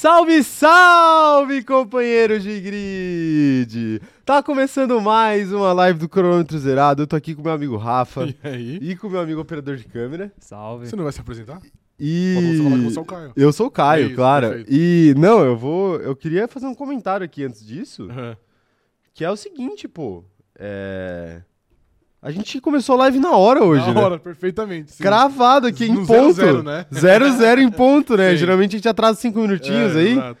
Salve, salve, companheiros de grid! Tá começando mais uma live do Cronômetro Zerado. Eu tô aqui com meu amigo Rafa E aí? e com meu amigo operador de câmera. Salve. Você não vai se apresentar? E Faltou você falar que você é o Caio. eu sou o Caio, É isso, claro. perfeito. E não, eu vou, eu queria fazer um comentário aqui antes disso, que é o seguinte, pô, é a gente começou a live na hora hoje, Na né? hora, perfeitamente. sim. Cravado aqui em No ponto. 00, né? 00 em ponto, né? Sim. Geralmente a gente atrasa cinco minutinhos É, aí, exato.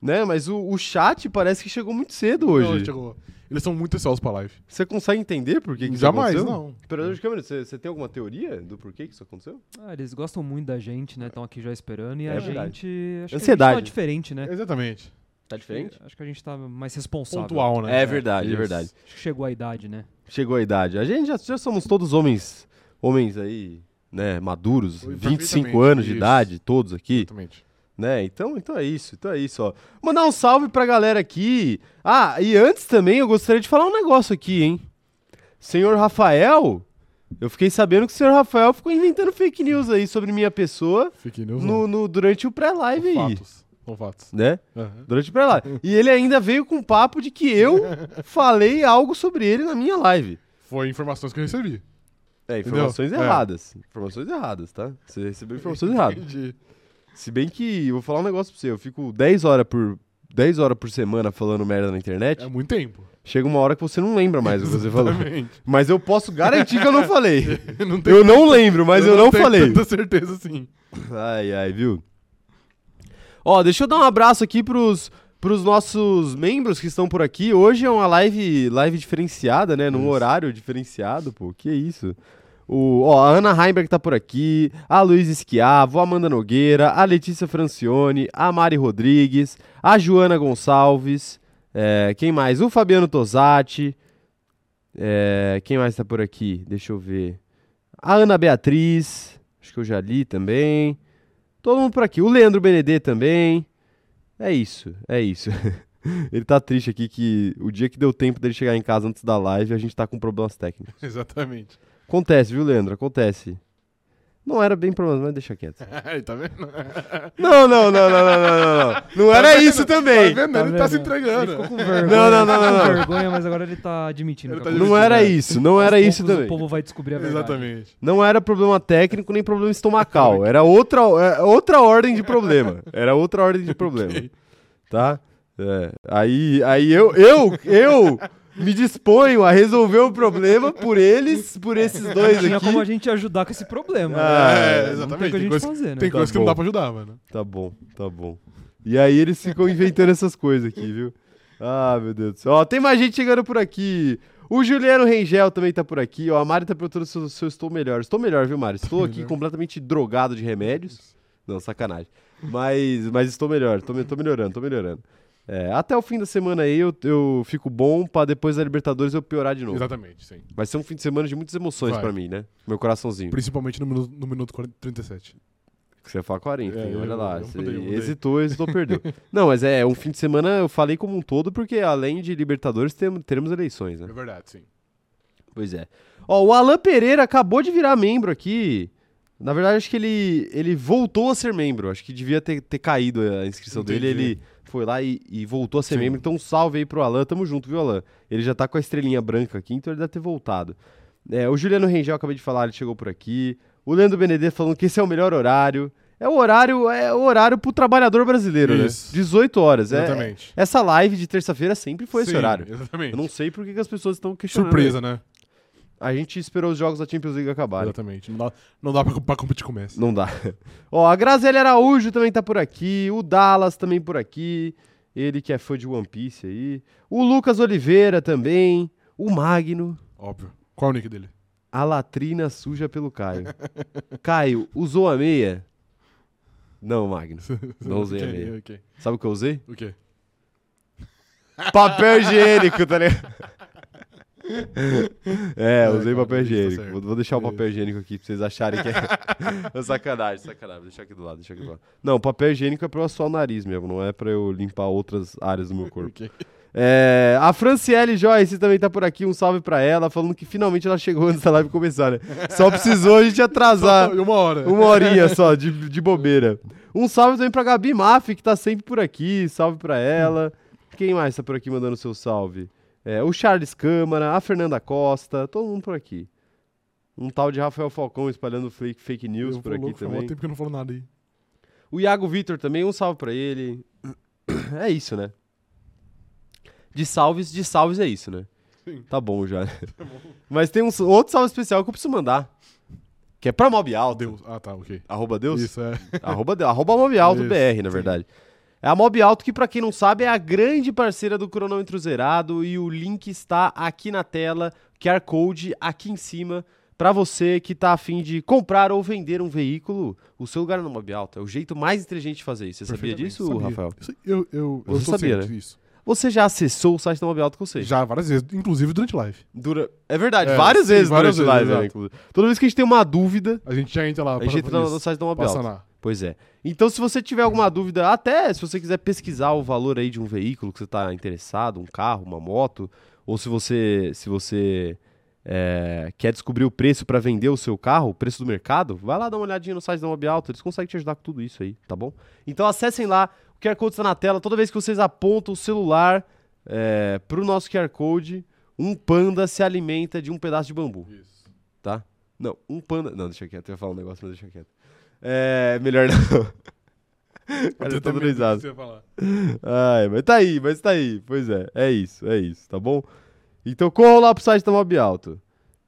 né? Mas o, o chat parece que chegou muito cedo Não, hoje. chegou. Eles são muito ansiosos pra live. Você consegue entender por que, que isso Jamais, aconteceu? não. Operador de câmera, você, você tem alguma teoria do porquê que isso aconteceu? Ah, eles gostam muito da gente, né? Estão aqui já esperando. E É a verdade. gente. Acho Ansiedade. que a gente tá diferente, né? Exatamente. Tá diferente? Acho que a gente tá mais responsável. Pontual, né? É verdade, é Isso. verdade. Acho que chegou a idade, né? Chegou a idade. A gente já, já somos todos homens, homens aí, né, maduros, Oi, 25 perfeitamente, anos de isso. idade, todos aqui, Exatamente. né? Então, então é isso, então é isso, ó. Mandar um salve pra galera aqui. Ah, e antes também eu gostaria de falar um negócio aqui, hein? Senhor Rafael, eu fiquei sabendo que o senhor Rafael ficou inventando fake news aí sobre minha pessoa Fake news. no, no- durante o pré-live aí, fatos. São fatos. né? Aham. Durante o pré-live. E ele ainda veio com um papo de que eu falei algo sobre ele na minha live. Foi informações que eu recebi. É, Entendeu? informações É. erradas. Informações erradas, tá? Você recebeu informações erradas. Entendi. Se bem que, eu vou falar um negócio pra você, eu fico 10 horas por 10 horas por semana falando merda na internet, É muito tempo. chega uma hora que você não lembra mais o que você falou. Exatamente. Mas eu posso garantir que eu não falei. não Eu não lembro, mas eu, não tenho falei. tanta certeza assim. Ai, ai, viu? Ó, deixa eu dar um abraço aqui pros, pros nossos membros que estão por aqui. Hoje é uma live, live diferenciada, né? Num Isso. horário diferenciado, pô. Que isso? O, ó, a Ana Heimberg tá por aqui, a Luiz Esquiavo, a Amanda Nogueira, a Letícia Francione, a Mari Rodrigues, a Joana Gonçalves, é, quem mais? O Fabiano Tosati, é, quem mais tá por aqui? Deixa eu ver. A Ana Beatriz, acho que eu já li também. Todo mundo por aqui. O Leandro Benedê também. É isso, é isso. Ele tá triste aqui que o dia que deu tempo dele chegar em casa antes da live, a gente tá com problemas técnicos. Exatamente. Acontece, viu, Leandro? Acontece. Não era bem problema, mas deixa quieto. Aí, tá vendo? Não, não, não, não, não, não, não, não. Não era vendo? isso também. Tá vendo? Tá ele tá vendo? se entregando. Ele ficou com vergonha. Não, não, não, não, não. vergonha, mas agora ele tá admitindo. Ele tá. Não era né? isso, não era isso também. O povo vai descobrir a verdade. Exatamente. Não era problema técnico nem problema estomacal. Era outra, é, outra ordem de problema. Era outra ordem de problema. Tá? É, Aí, aí eu, eu, eu me disponho a resolver o problema por eles, por esses dois Tinha aqui. como a gente ajudar com esse problema. Ah, né? é, Não exatamente. tem o que a gente coisa- fazer, né? Tem Tá coisa que não bom. dá pra ajudar, mano. Tá bom, tá bom. E aí eles ficam inventando essas coisas aqui, viu? Ah, meu Deus do céu. Ó, tem mais gente chegando por aqui. O Juliano Rengel também tá por aqui. Ó, a Mari tá perguntando se eu, se eu estou melhor. Estou melhor, viu, Mari? Estou aqui completamente drogado de remédios. Não, sacanagem. Mas, mas estou melhor, tô melhorando, tô melhorando. É, até o fim da semana aí eu, eu fico bom pra depois da Libertadores eu piorar de novo. Exatamente, sim. Vai ser um fim de semana de muitas emoções Vai. pra mim, né? Meu coraçãozinho. Principalmente no minuto, no minuto 40 37. Que você fala 40, É, hein? olha eu- lá. eu mudei, eu mudei. hesitou, hesitou, perdeu. Não, mas é um fim de semana, eu falei como um todo, porque além de Libertadores, tem- teremos eleições, né? É verdade, sim. Pois é. Ó, o Alan Pereira acabou de virar membro aqui. Na verdade, acho que ele, ele voltou a ser membro. Acho que devia ter, ter caído a inscrição dele. Entendi. Ele foi lá e, e voltou a ser Sim. membro. Então, um salve aí pro Alan. Tamo junto, viu, Alan? Ele já tá com a estrelinha branca aqui, então ele deve ter voltado. É, o Juliano Rengel, acabei de falar, ele chegou por aqui. O Leandro Benedetto falando que esse é o melhor horário. É o horário, é o horário pro trabalhador brasileiro, Isso. né? 18 horas. É, Exatamente. essa live de terça-feira sempre foi esse Sim, horário. Exatamente. Eu não sei por que que as pessoas estão questionando. Surpresa, né? A gente esperou os jogos da Champions League acabarem. Exatamente. Não dá, não dá pra, pra competir com o Messi. Não dá. Ó, a Graziele Araújo também tá por aqui. O Dallas também por aqui. Ele que é fã de One Piece aí. O Lucas Oliveira também. O Magno. Óbvio. Qual é o nick dele? A latrina suja pelo Caio. Caio, usou a meia? Não, Magno. Não usei a Ok, meia. ok. Sabe o que eu usei? O quê? Papel higiênico, tá ligado? É, usei cara, papel tá higiênico. certo. Vou, deixar o papel higiênico aqui pra vocês acharem que é. sacanagem, sacanagem. Vou deixar aqui do lado, deixa aqui do lado. Não, papel higiênico é pra eu assoar o nariz mesmo, não é pra eu limpar outras áreas do meu corpo. Ok. É, a Franciele Joyce também tá por aqui, um salve pra ela, falando que finalmente ela chegou antes da live começar, né? Só precisou a gente atrasar Só- uma hora. uma horinha só de, de bobeira. Um salve também pra Gabi Maff, que tá sempre por aqui. Salve pra ela. Quem mais tá por aqui mandando seu salve? É, o Charles Câmara, a Fernanda Costa, todo mundo por aqui. Um tal de Rafael Falcão espalhando fake, fake news Eu por aqui louco, também. tempo que eu não falo nada aí. O Iago Vitor também, um salve pra ele. É isso, né? De salves, de salves é isso, né? Sim. Tá bom já. Mas tem um outro salve especial que eu preciso mandar. Que é pra Mob Alto. Deus. Ah, tá, ok. Arroba Deus? Isso, é. arroba, de- arroba Mob Alto Isso, BR, na sim. É a Mob Alto que, pra quem não sabe, é a grande parceira do cronômetro zerado e o link está aqui na tela, QR Code aqui em cima, pra você que tá afim de comprar ou vender um veículo. O seu lugar é no Mob Alto. É o jeito mais inteligente de fazer isso. Você sabia disso, Sabia. Rafael? Isso- Eu, eu, eu Você sou sabia, né? disso. Você já acessou o site da Mob Alto com você? Já várias vezes, inclusive durante live. Dura... É verdade, É, várias sim, vezes várias durante vezes, live, né. Toda vez que a gente tem uma dúvida, A gente já entra lá. a gente entra no, site da Mob Alto. Pois é. Então, se você tiver alguma dúvida, até se você quiser pesquisar o valor aí de um veículo que você está interessado, um carro, uma moto, ou se você, se você é, quer descobrir o preço para vender o seu carro, o preço do mercado, vai lá dar uma olhadinha no site da Mob Alto, eles conseguem te ajudar com tudo isso aí, tá bom? Então acessem lá, o QR Code está na tela, toda vez que vocês apontam o celular é, pro nosso QR Code, um panda se alimenta de um pedaço de bambu Isso. tá? Não, um panda. Não, deixa quieto, eu ia falar um negócio, mas deixa quieto. É, melhor não. Cara, eu tô dando risada. Ai, mas tá aí, mas tá aí. Pois é, é isso, é isso, tá bom? Então corram lá pro site da Mob Alto.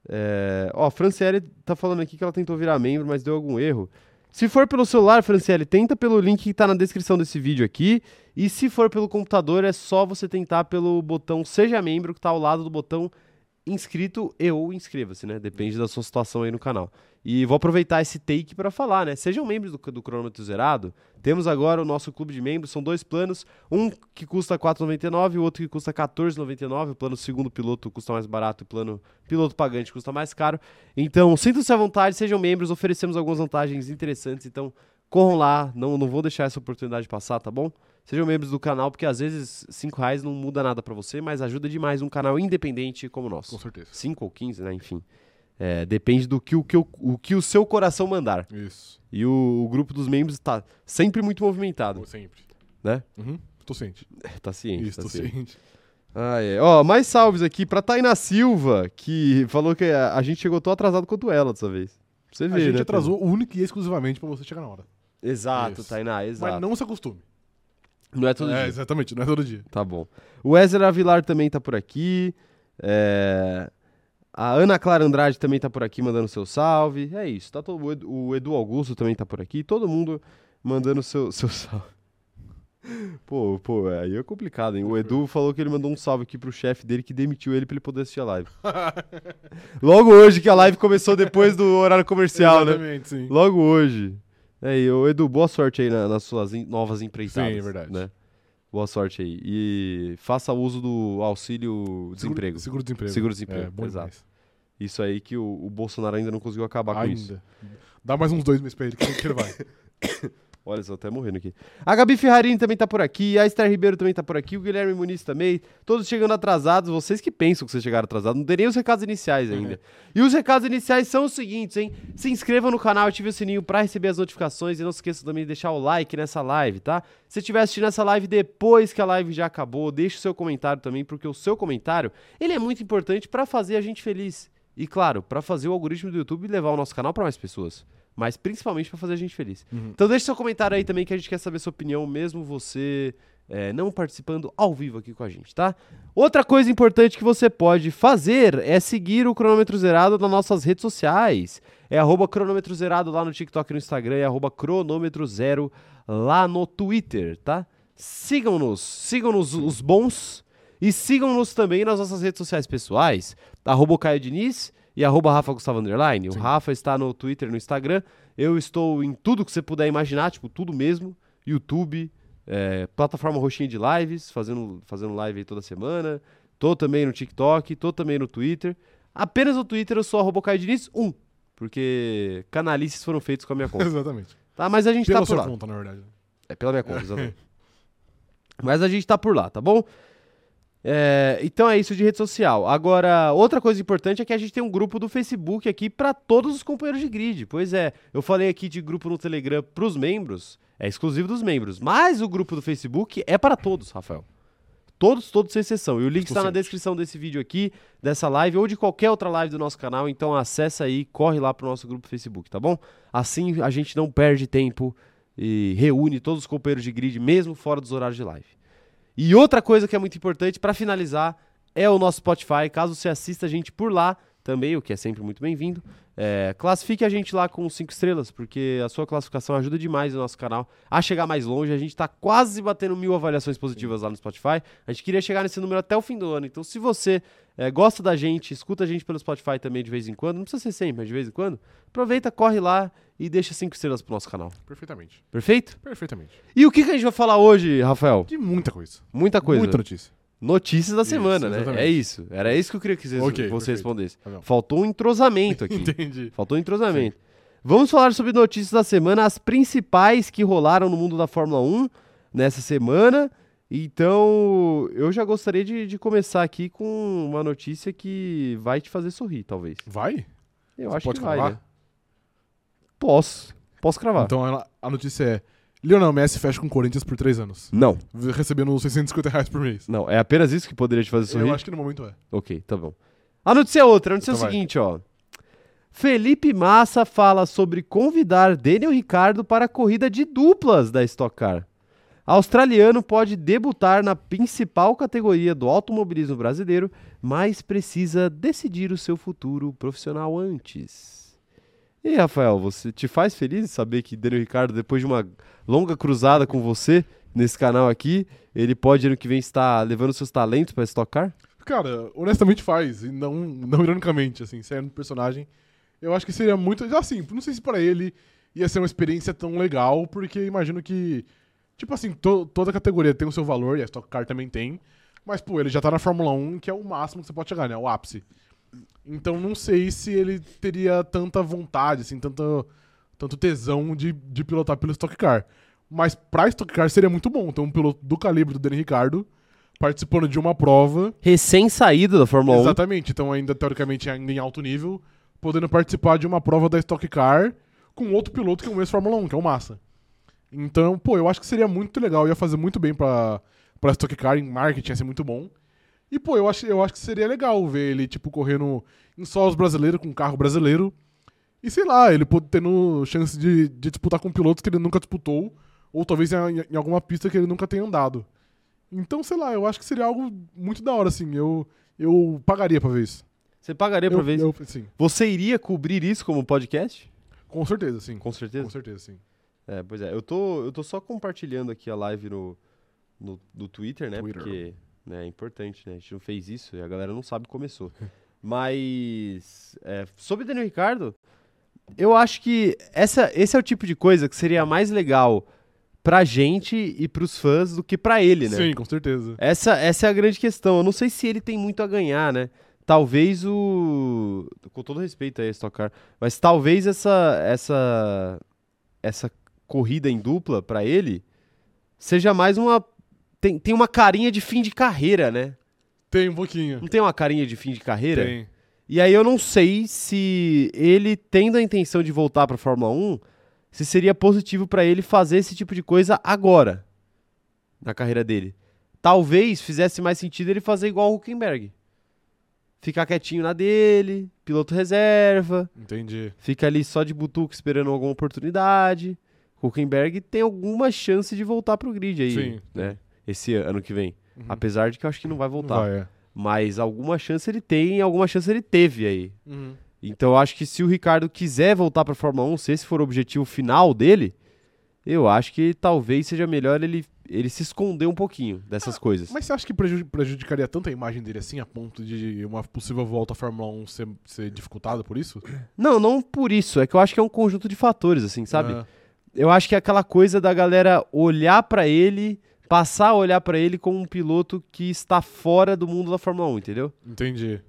É, ó, a Franciele tá falando aqui que ela tentou virar membro, mas deu algum erro. Se for pelo celular, Franciele, tenta pelo link que tá na descrição desse vídeo aqui. E se for pelo computador, é só você tentar pelo botão Seja Membro, que tá ao lado do botão inscrito e ou inscreva-se, né? Depende da sua situação aí no canal. E vou aproveitar esse take para falar, né? Sejam membros do, do Cronômetro Zerado. Temos agora o nosso clube de membros, são dois planos, um que custa R$ 4,99 e o outro que custa R$ 14,99. O plano segundo piloto custa mais barato e o plano piloto pagante custa mais caro. Então, sintam-se à vontade, sejam membros, oferecemos algumas vantagens interessantes, então corram lá, não, não vou deixar essa oportunidade passar, tá bom? Sejam membros do canal, porque às vezes R$ reais não muda nada para você, mas ajuda demais um canal independente como o nosso. Com certeza. 5 ou 15, né? Enfim. É, depende do que o, que o, o que o seu coração mandar. Isso. E o, o grupo dos membros está sempre muito movimentado, sempre. né? Uhum. Tô ciente. Tá ciente, Isso, tá tô ciente. ciente. Ah, é. Ó, mais salves aqui pra Taina Silva, que falou que a, a gente chegou tão atrasado quanto ela dessa vez. Pra você A ver, gente né, atrasou única e exclusivamente pra você chegar na hora. Exato, Isso. Tainá, exato. Mas não se acostume. Não é todo é, dia. exatamente, não é todo dia. Tá bom. O Wesley Avilar também tá por aqui. É, A Ana Clara Andrade também tá por aqui mandando seu salve. É isso. Tá todo... o Edu- Augusto também tá por aqui. Todo mundo mandando seu, seu salve. Pô, pô, aí é complicado, hein? O Edu falou que ele mandou um salve aqui pro chefe dele que demitiu ele pra ele poder assistir a live. Logo hoje que a live começou depois do horário comercial, né? Exatamente, sim. Logo hoje. É, e ô Edu, boa sorte aí na- nas suas em- novas empreitadas. Sim, é verdade. Né? Boa sorte aí. E faça uso do auxílio desemprego. Seguro, desemprego. Seguro-desemprego, É, bom exato. demais. Isso aí que o, o Bolsonaro ainda não conseguiu acabar com isso. Ainda. Dá mais uns dois meses pra ele que que ele vai. Olha só, até morrendo aqui. A Gabi Ferrarini também tá por aqui, a Esther Ribeiro também tá por aqui, o Guilherme Muniz também. Todos chegando atrasados, vocês que pensam que vocês chegaram atrasados, não tem nem os recados iniciais ainda. E os recados iniciais são os seguintes, hein? Se inscreva no canal, ative o sininho pra receber as notificações e não se esqueça também de deixar o like nessa live, tá? Se estiver assistindo essa live depois que a live já acabou, deixe o seu comentário também, porque o seu comentário, ele é muito importante pra fazer a gente feliz. E claro, pra fazer o algoritmo do YouTube levar o nosso canal pra mais pessoas. Mas principalmente pra fazer a gente feliz. Uhum. Então deixe seu comentário aí também que a gente quer saber sua opinião, mesmo você é, não participando ao vivo aqui com a gente, tá? Outra coisa importante que você pode fazer é seguir o Cronômetro Zerado nas nossas redes sociais. É arroba cronômetro zerado lá no TikTok e no Instagram, é arroba cronômetro zero lá no Twitter, tá? Sigam-nos, sigam-nos os bons e sigam-nos também nas nossas redes sociais pessoais, arroba Caio Diniz e arroba Rafa Gustavo Underline. O. Rafa está no Twitter e no Instagram. Eu estou em tudo que você puder imaginar, tipo, tudo mesmo. YouTube, é, plataforma roxinha de lives, fazendo, fazendo live aí toda semana. Tô também no TikTok, tô também no Twitter. Apenas no Twitter eu sou arroba Caio Diniz 1, porque canalices foram feitos com a minha conta. Exatamente. Tá? Mas a gente Pela tá por sua lá. conta, na verdade. É pela minha conta, exatamente. Mas a gente tá por lá, tá bom? É, então é isso de rede social. Agora, outra coisa importante é que a gente tem um grupo do Facebook aqui para todos os companheiros de grid. Pois é, eu falei aqui de grupo no Telegram para os membros, é exclusivo dos membros, mas o grupo do Facebook é para todos, Rafael. Todos, todos sem exceção. E o link está na descrição desse vídeo aqui, dessa live ou de qualquer outra live do nosso canal. Então acessa aí, corre lá pro nosso grupo Facebook, tá bom? Assim a gente não perde tempo e reúne todos os companheiros de grid, mesmo fora dos horários de live. E outra coisa que é muito importante para finalizar é o nosso Spotify. Caso você assista a gente por lá também, o que é sempre muito bem-vindo, é, classifique a gente lá com 5 estrelas, porque a sua classificação ajuda demais o nosso canal a chegar mais longe. A gente está quase batendo mil avaliações positivas lá no Spotify. A gente queria chegar nesse número até o fim do ano. Então, se você é, gosta da gente, escuta a gente pelo Spotify também de vez em quando, não precisa ser sempre, mas de vez em quando, aproveita, corre lá e deixa 5 estrelas pro nosso canal. Perfeitamente. Perfeito? Perfeitamente. E o que, que a gente vai falar hoje, Rafael? De muita coisa. Muita coisa. Muita notícia. Notícias da Isso, semana, né? exatamente. É isso. Era isso que eu queria que você, Ok, você respondesse. Tá. Faltou um entrosamento aqui. Entendi. Faltou um entrosamento. Vamos falar sobre notícias da semana, as principais que rolaram no mundo da Fórmula 1 nessa semana. Então, eu já gostaria de, de começar aqui com uma notícia que vai te fazer sorrir, talvez. Vai? Eu Você acho que vai, né? Posso. Posso cravar. Então ela- a notícia é: Lionel Messi fecha com o Corinthians por três anos. Não, Recebendo 650 reais por mês. não. É apenas isso que poderia te fazer sorrir? Eu acho que no momento é. Ok, tá bom. A notícia é outra. A notícia é Então o vai. seguinte, ó. Felipe Massa fala sobre convidar Daniel Ricardo para a corrida de duplas da Stock Car. Australiano pode debutar na principal categoria do automobilismo brasileiro, mas precisa decidir o seu futuro profissional antes. E aí, Rafael, você te faz feliz saber que Daniel Ricardo, depois de uma longa cruzada com você nesse canal aqui, ele pode ano que vem estar levando seus talentos para Car? Cara, honestamente faz, e não, não ironicamente, assim, sendo personagem. Eu acho que seria muito. Assim, não sei se pra ele ia ser uma experiência tão legal, porque imagino que. Tipo assim, to- toda categoria tem o seu valor, e a Stock Car também tem. Mas, pô, ele já tá na Fórmula 1, que é o máximo que você pode chegar, né? O ápice. Então não sei se ele teria tanta vontade, assim, tanto, tanto tesão de, de pilotar pelo Stock Car. Mas pra Stock Car seria muito bom ter um piloto do calibre do Daniel Ricardo participando de uma prova Recém-saído da Fórmula 1. Exatamente, então ainda teoricamente ainda em alto nível, podendo participar de uma prova da Stock Car com outro piloto que é o mesmo Fórmula 1, que é o Massa. Então, pô, eu acho que seria muito legal, ia fazer muito bem pra, pra Stock Car, em marketing ia ser muito bom. E, pô, eu acho, eu acho que seria legal ver ele, tipo, correndo em solos brasileiros, com um carro brasileiro. E sei lá, ele pode tendo chance de, de disputar com pilotos que ele nunca disputou, ou talvez em, em alguma pista que ele nunca tenha andado. Então, sei lá, eu acho que seria algo muito da hora, assim. Eu, eu pagaria pra ver isso. Você pagaria pra eu, ver isso? eu- sim, Você iria cobrir isso como podcast? com certeza, sim. Com certeza. Com certeza, sim. É, pois é. Eu tô, eu tô só compartilhando aqui a live no, no, no Twitter, né? Twitter. Porque né, é importante, né? A gente não fez isso e a galera não sabe que começou. Mas é, sobre Daniel Ricardo, eu acho que essa, esse é o tipo de coisa que seria mais legal pra gente e pros fãs do que pra ele, né? Sim, com certeza. Essa, essa é a grande questão. Eu não sei se ele tem muito a ganhar, né? Talvez o. Com todo respeito aí, a Stock Car, mas talvez essa, essa, essa corrida em dupla pra ele seja mais uma. Tem, tem uma carinha de fim de carreira, né? Tem um pouquinho. Não tem uma carinha de fim de carreira? Tem. E aí eu não sei se ele, tendo a intenção de voltar pra Fórmula 1, se seria positivo pra ele fazer esse tipo de coisa agora, na carreira dele. Talvez fizesse mais sentido ele fazer igual o Huckenberg. Ficar quietinho na dele, piloto reserva, Entendi. fica ali só de butuco esperando alguma oportunidade. Huckenberg tem alguma chance de voltar pro grid aí, Sim. né? Esse ano que vem. Uhum. Apesar de que eu acho que não vai voltar. Vai, é. Mas alguma chance ele tem e alguma chance ele teve aí. Uhum. Então eu acho que se o Ricardo quiser voltar para Fórmula 1, se esse for o objetivo final dele, eu acho que talvez seja melhor ele, ele se esconder um pouquinho dessas coisas. Mas você acha que preju- prejudicaria tanto a imagem dele assim, a ponto de uma possível volta à Fórmula 1 ser, ser dificultada por isso? Não, não por isso. É que eu acho que é um conjunto de fatores, assim, sabe? Ah, Eu acho que é aquela coisa da galera olhar para ele, passar a olhar para ele como um piloto que está fora do mundo da Fórmula 1, entendeu? entendi.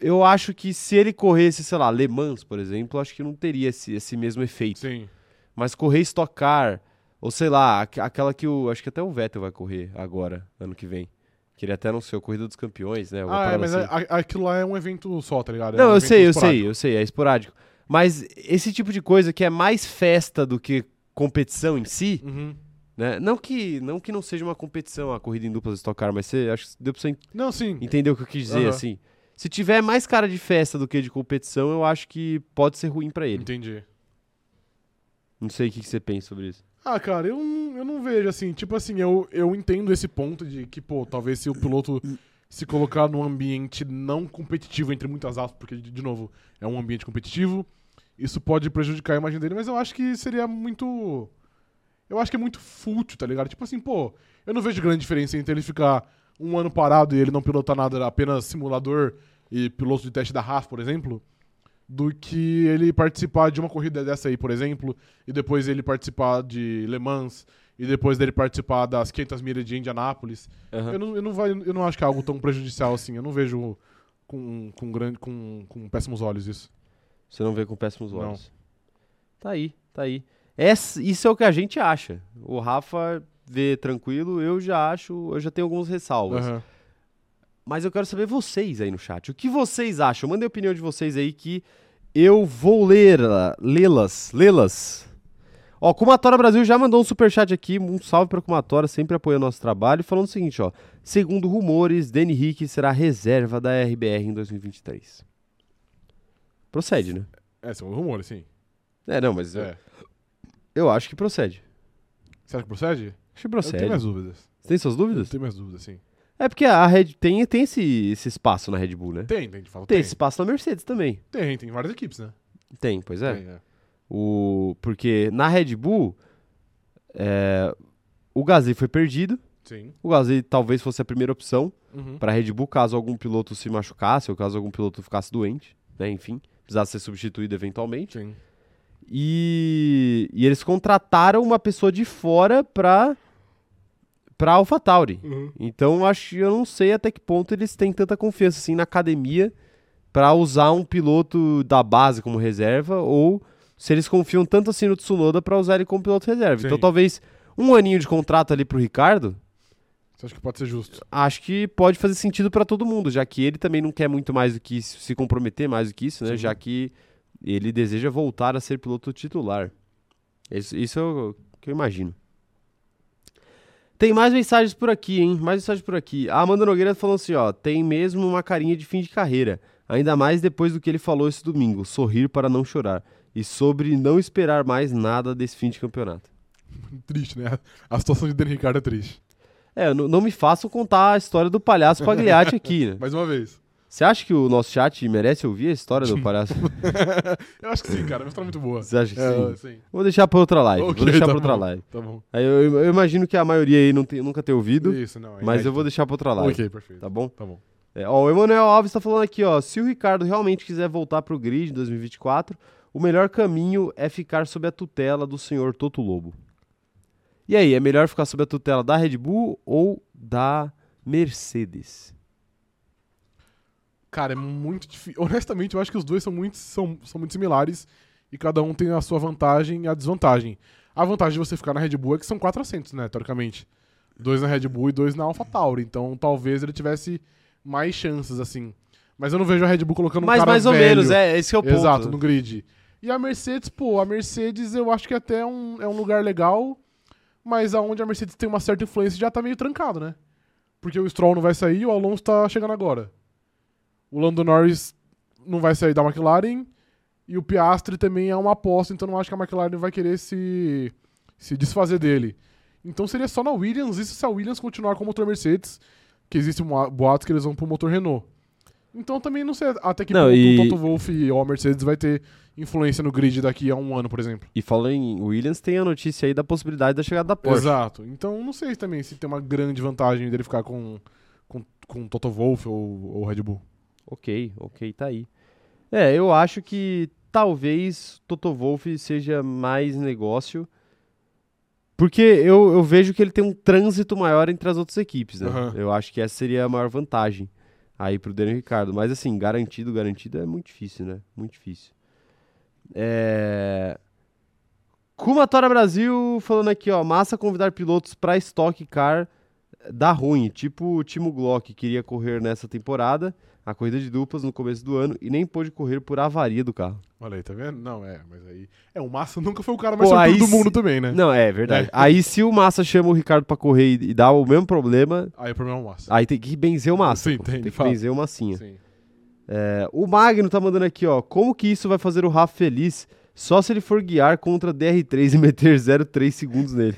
Eu acho que se ele corresse, sei lá, Le Mans, por exemplo, acho que não teria esse, esse mesmo efeito. Sim. Mas correr Stock Car, ou sei lá, aqu- aquela que o. Acho que até o Vettel vai correr agora, ano que vem. Que ele até anunciou Corrida dos Campeões, né? alguma Ah, é, mas assim. a- aquilo lá é um evento só, tá ligado? É Não, um eu sei, eu esporádico. sei, eu sei, é esporádico. Mas esse tipo de coisa que é mais festa do que competição em si, Uhum. Né? Não que não que não seja uma competição a corrida em duplas Stock Car, mas você acho que deu pra você Não, sim. entender o que eu quis dizer Aham. assim. Se tiver mais cara de festa do que de competição, eu acho que pode ser ruim pra ele. Entendi. Não sei o que que você pensa sobre isso. Ah, cara, eu, não- eu não vejo assim. Tipo assim, eu, eu entendo esse ponto de que, pô, talvez se o piloto se colocar num ambiente não competitivo, entre muitas aspas, porque, de de novo, é um ambiente competitivo, isso pode prejudicar a imagem dele, mas eu acho que seria muito. Eu acho que é muito fútil, tá ligado? Tipo assim, pô, eu não vejo grande diferença entre ele ficar um ano parado e ele não pilotar nada, apenas simulador e piloto de teste da Haas, por exemplo, do que ele participar de uma corrida dessa aí, por exemplo, e depois ele participar de Le Mans, e depois dele participar das 500 milhas de Indianápolis. Aham. Eu, não, eu, não vai, eu não acho que é algo tão prejudicial assim. Eu não vejo com, com, grande, com, com péssimos olhos isso. Você não vê com péssimos Não. olhos. Tá aí, tá aí. Essa- isso é o que a gente acha. O Rafa vê tranquilo, eu já acho, eu já tenho alguns ressalvas. Aham. Mas eu quero saber vocês aí no chat. O que vocês acham? Mandem a opinião de vocês aí que eu vou ler, lê-las, lê-las. Ó, Kumatora Brasil já mandou um superchat aqui, um salve pra Kumatora, sempre apoia o nosso trabalho, falando o seguinte, ó. Segundo rumores, Danny Rick será reserva da RBR em 2023. Procede, né? É, são rumores, sim. É, não, mas É. eu acho que procede. Você acha que procede? Acho que Eu procede. tenho minhas dúvidas. Você tem suas Eu dúvidas? tenho minhas dúvidas, sim. É porque a Red tem, tem esse, esse espaço na Red Bull, né? Tem, tem, de fato. Tem Tem, esse espaço na Mercedes também. tem, tem várias equipes, né? Tem, pois é. Tem, é. O, porque na Red Bull, é, o Gasly foi perdido. Sim. O Gasly talvez fosse a primeira opção Uhum. para a Red Bull caso algum piloto se machucasse ou caso algum piloto ficasse doente, né? Enfim, precisasse ser substituído eventualmente. Sim. E, e eles contrataram uma pessoa de fora para para AlphaTauri. Uhum. Então acho eu não sei até que ponto eles têm tanta confiança assim na academia para usar um piloto da base como reserva ou se eles confiam tanto assim no Tsunoda para usar ele como piloto reserva. Sim. Então talvez um aninho de contrato ali pro Ricardo, Você acha que pode ser justo? acho que pode fazer sentido para todo mundo, já que ele também não quer muito mais do que isso, se comprometer mais do que isso, né? Sim. Já que ele deseja voltar a ser piloto titular. Isso, isso é o que eu imagino. Tem mais mensagens por aqui, hein? Mais mensagens por aqui. A Amanda Nogueira falou assim, ó, tem mesmo uma carinha de fim de carreira. Ainda mais depois do que ele falou esse domingo, sorrir para não chorar. E sobre não esperar mais nada desse fim de campeonato. Triste, né? A situação de Dan Ricardo é triste. É, não, não me façam contar a história do palhaço Pagliatti aqui, né? Mais uma vez. Você acha que o nosso chat merece ouvir a história do palhaço? Eu acho que sim, cara. É uma história muito boa. Você acha que É, sim? sim. Vou deixar pra outra live. Ok, vou deixar tá pra outra bom. live. Tá bom. Aí eu, eu imagino que a maioria aí não tem- nunca ter ouvido, Isso, não. é mas eu vou deixar pra outra live. Ok, perfeito. Tá bom? Tá bom. É, ó, o Emanuel Alves tá falando aqui, ó. Se o Ricardo realmente quiser voltar pro grid em 2024, o melhor caminho é ficar sob a tutela do senhor Toto Lobo. E aí, é melhor ficar sob a tutela da Red Bull ou da Mercedes? Cara, é muito difícil. Honestamente, eu acho que os dois são muito, são, são muito similares e cada um tem a sua vantagem e a desvantagem. A vantagem de você ficar na Red Bull é que são quatro assentos, né, teoricamente. Dois na Red Bull e dois na AlphaTauri. Então, talvez ele tivesse mais chances, assim. Mas eu não vejo a Red Bull colocando um Mas cara mais ou velho. menos, é, esse que é o ponto. Exato, no grid. E a Mercedes, pô, a Mercedes eu acho que até é um, é um lugar legal, mas aonde a Mercedes tem uma certa influência já tá meio trancado, né? Porque o Stroll não vai sair e o Alonso tá chegando agora. O Lando Norris não vai sair da McLaren e o Piastri também é uma aposta, então não acho que a McLaren vai querer se, se desfazer dele. Então seria só na Williams, isso se a Williams continuar com o motor Mercedes, que existe um boato que eles vão pro motor Renault. Então também não sei até que Não, ponto e- o Toto Wolff ou a Mercedes vai ter influência no grid daqui a um ano, por exemplo. E falando em Williams, tem a notícia aí da possibilidade da chegada da Porsche. Exato. Então não sei também se tem uma grande vantagem dele ficar com, com, com Toto Wolff ou, ou Red Bull. Ok, ok, tá aí. É, eu acho que talvez Toto Wolff seja mais negócio. Porque eu, eu vejo que ele tem um trânsito maior entre as outras equipes, né? Aham. Eu acho que essa seria a maior vantagem aí pro Daniel Ricardo. Mas assim, garantido, garantido é muito difícil, né? Muito difícil. É... Kumatora Brasil falando aqui, ó. Massa convidar pilotos pra Stock Car dá ruim. Tipo o Timo Glock queria correr nessa temporada, a corrida de duplas no começo do ano, e nem pôde correr por avaria do carro. Olha aí, tá vendo? Não, é, mas aí. É, o Massa nunca foi o cara mais Pô, aí do mundo também, né? Não, é verdade. É. Aí se o Massa chama o Ricardo pra correr e, e dá o mesmo problema, Aí o problema é o Massa. aí tem que benzer o Massa. Sim, pô. tem, tem que fato. benzer o Massinha. Sim. É, o Magno tá mandando aqui, ó. Como que isso vai fazer o Rafa feliz? Só se ele for guiar contra DR3 e meter 0,3 segundos nele.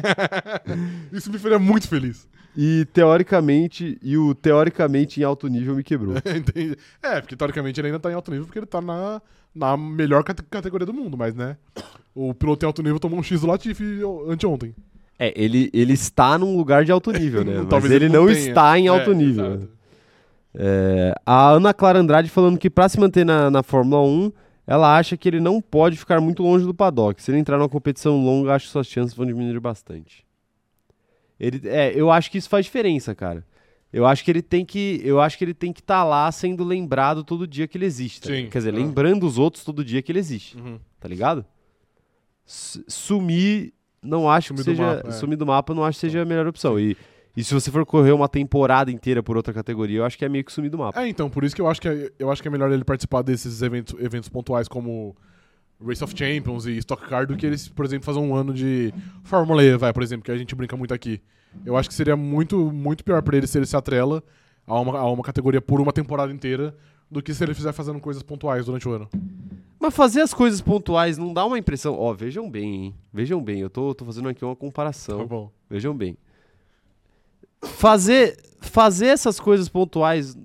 Isso me faria muito feliz. E teoricamente, e o teoricamente em alto nível me quebrou. Entendi. É, porque teoricamente ele ainda tá em alto nível porque ele tá na, na melhor cate- categoria do mundo, mas né? O piloto em alto nível tomou um X do Latifi anteontem. É, ele, ele está num lugar de alto nível, né? Mas Talvez ele, ele não não tenha. está em alto É, nível. né? É, a Ana Clara Andrade falando que pra se manter na, na Fórmula 1, ela acha que ele não pode ficar muito longe do paddock. Se ele entrar numa competição longa, acho que suas chances vão diminuir bastante. Ele, é, eu acho que isso faz diferença, cara. Eu acho que ele tem que, eu acho que ele tem que estar lá sendo lembrado todo dia que ele existe. tá? Quer dizer, ah. lembrando os outros todo dia que ele existe, Uhum. tá ligado? S- Sumir, não acho Sumir que do seja, mapa, é. sumir do mapa, não acho que seja a melhor opção. E, e se você for correr uma temporada inteira por outra categoria, eu acho que é meio que sumir do mapa. É, então, por isso que eu acho que é, eu acho que é melhor ele participar desses eventos, eventos pontuais como Race of Champions e Stock Car do que eles, por exemplo, fazer um ano de Fórmula E, vai, por exemplo, que a gente brinca muito aqui. Eu acho que seria muito, muito pior pra ele se ele se atrela a uma, a uma categoria por uma temporada inteira do que se ele fizer fazendo coisas pontuais durante o ano. Mas fazer as coisas pontuais não dá uma impressão. Ó, vejam bem, hein? Vejam bem, eu tô, tô fazendo aqui uma comparação. Tá bom. Vejam bem. Fazer, fazer essas coisas pontuais,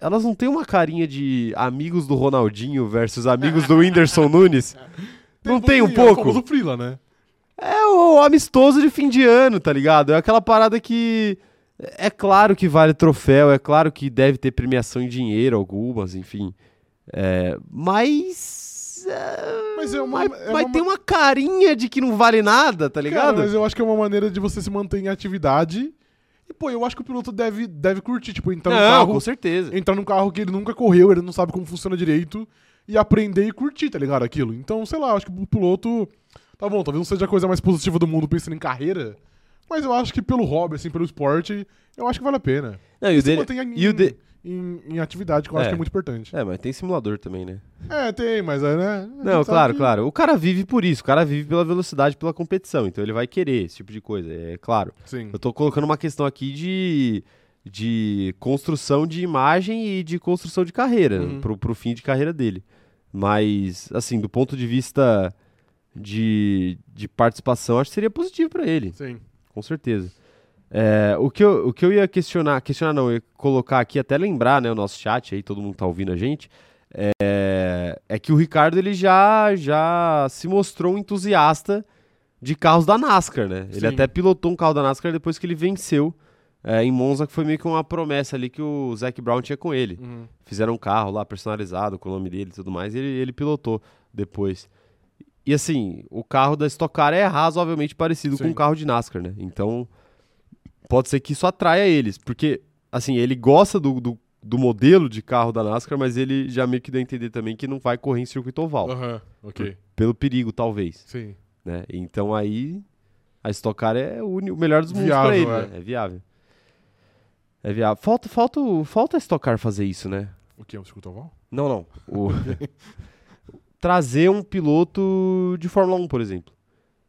elas não têm uma carinha de amigos do Ronaldinho versus amigos do Whindersson Nunes? Não tem um pouquinho, é o pouco? Freela, né? É o amistoso de fim de ano, tá ligado? É aquela parada que. É claro que vale troféu, é claro que deve ter premiação em dinheiro, algumas, enfim. É, mas. é, Mas é uma- mas é mas uma- tem uma carinha de que não vale nada, tá Cara, ligado? mas eu acho que é uma maneira de você se manter em atividade. E, pô, eu acho que o piloto deve, deve curtir, tipo, entrar não, carro, com certeza. entrar num carro que ele nunca correu, ele não sabe como funciona direito, e aprender e curtir, tá ligado? Aquilo. Então, sei lá, acho que o piloto. Tá bom, talvez não seja a coisa mais positiva do mundo pensando em carreira, mas eu acho que pelo hobby, assim, pelo esporte, eu acho que vale a pena. Não, e o dele. em, e o de- em, em atividade, que eu É. acho que é muito importante. É, mas tem simulador também, né? É, tem, mas é, né? Não, claro, que- claro. O cara vive por isso, o cara vive pela velocidade, pela competição, então ele vai querer esse tipo de coisa, é claro. Sim. Eu tô colocando uma questão aqui de, de construção de imagem e de construção de carreira, Uhum. pro, pro fim de carreira dele. Mas, assim, do ponto de vista de, de participação, acho que seria positivo pra ele, Sim. com certeza. É, o, que eu, o que eu ia questionar, questionar não, ia colocar aqui, até lembrar, né, o nosso chat aí, todo mundo tá ouvindo a gente, é, é que o Ricardo, ele já, já se mostrou um entusiasta de carros da NASCAR, né? Ele Sim. até pilotou um carro da NASCAR depois que ele venceu é, em Monza, que foi meio que uma promessa ali que o Zac Brown tinha com ele. Uhum. Fizeram um carro lá personalizado com o nome dele e tudo mais, e ele, ele pilotou depois. E assim, o carro da Stock Car é razoavelmente parecido com Sim. um carro de NASCAR, né? Então, pode ser que isso atraia eles, porque, assim, ele gosta do, do, do modelo de carro da NASCAR, mas ele já meio que deu a entender também que não vai correr em circuito oval, Aham, ok. pelo perigo, talvez, Sim. né? Então aí, a Stock Car é o, o melhor dos mundos pra ele, é. né? É viável. É viável. Falta, falta, falta a Stock Car fazer isso, né? O que? O circuito oval? Não, não. O- Trazer um piloto de Fórmula 1, por exemplo.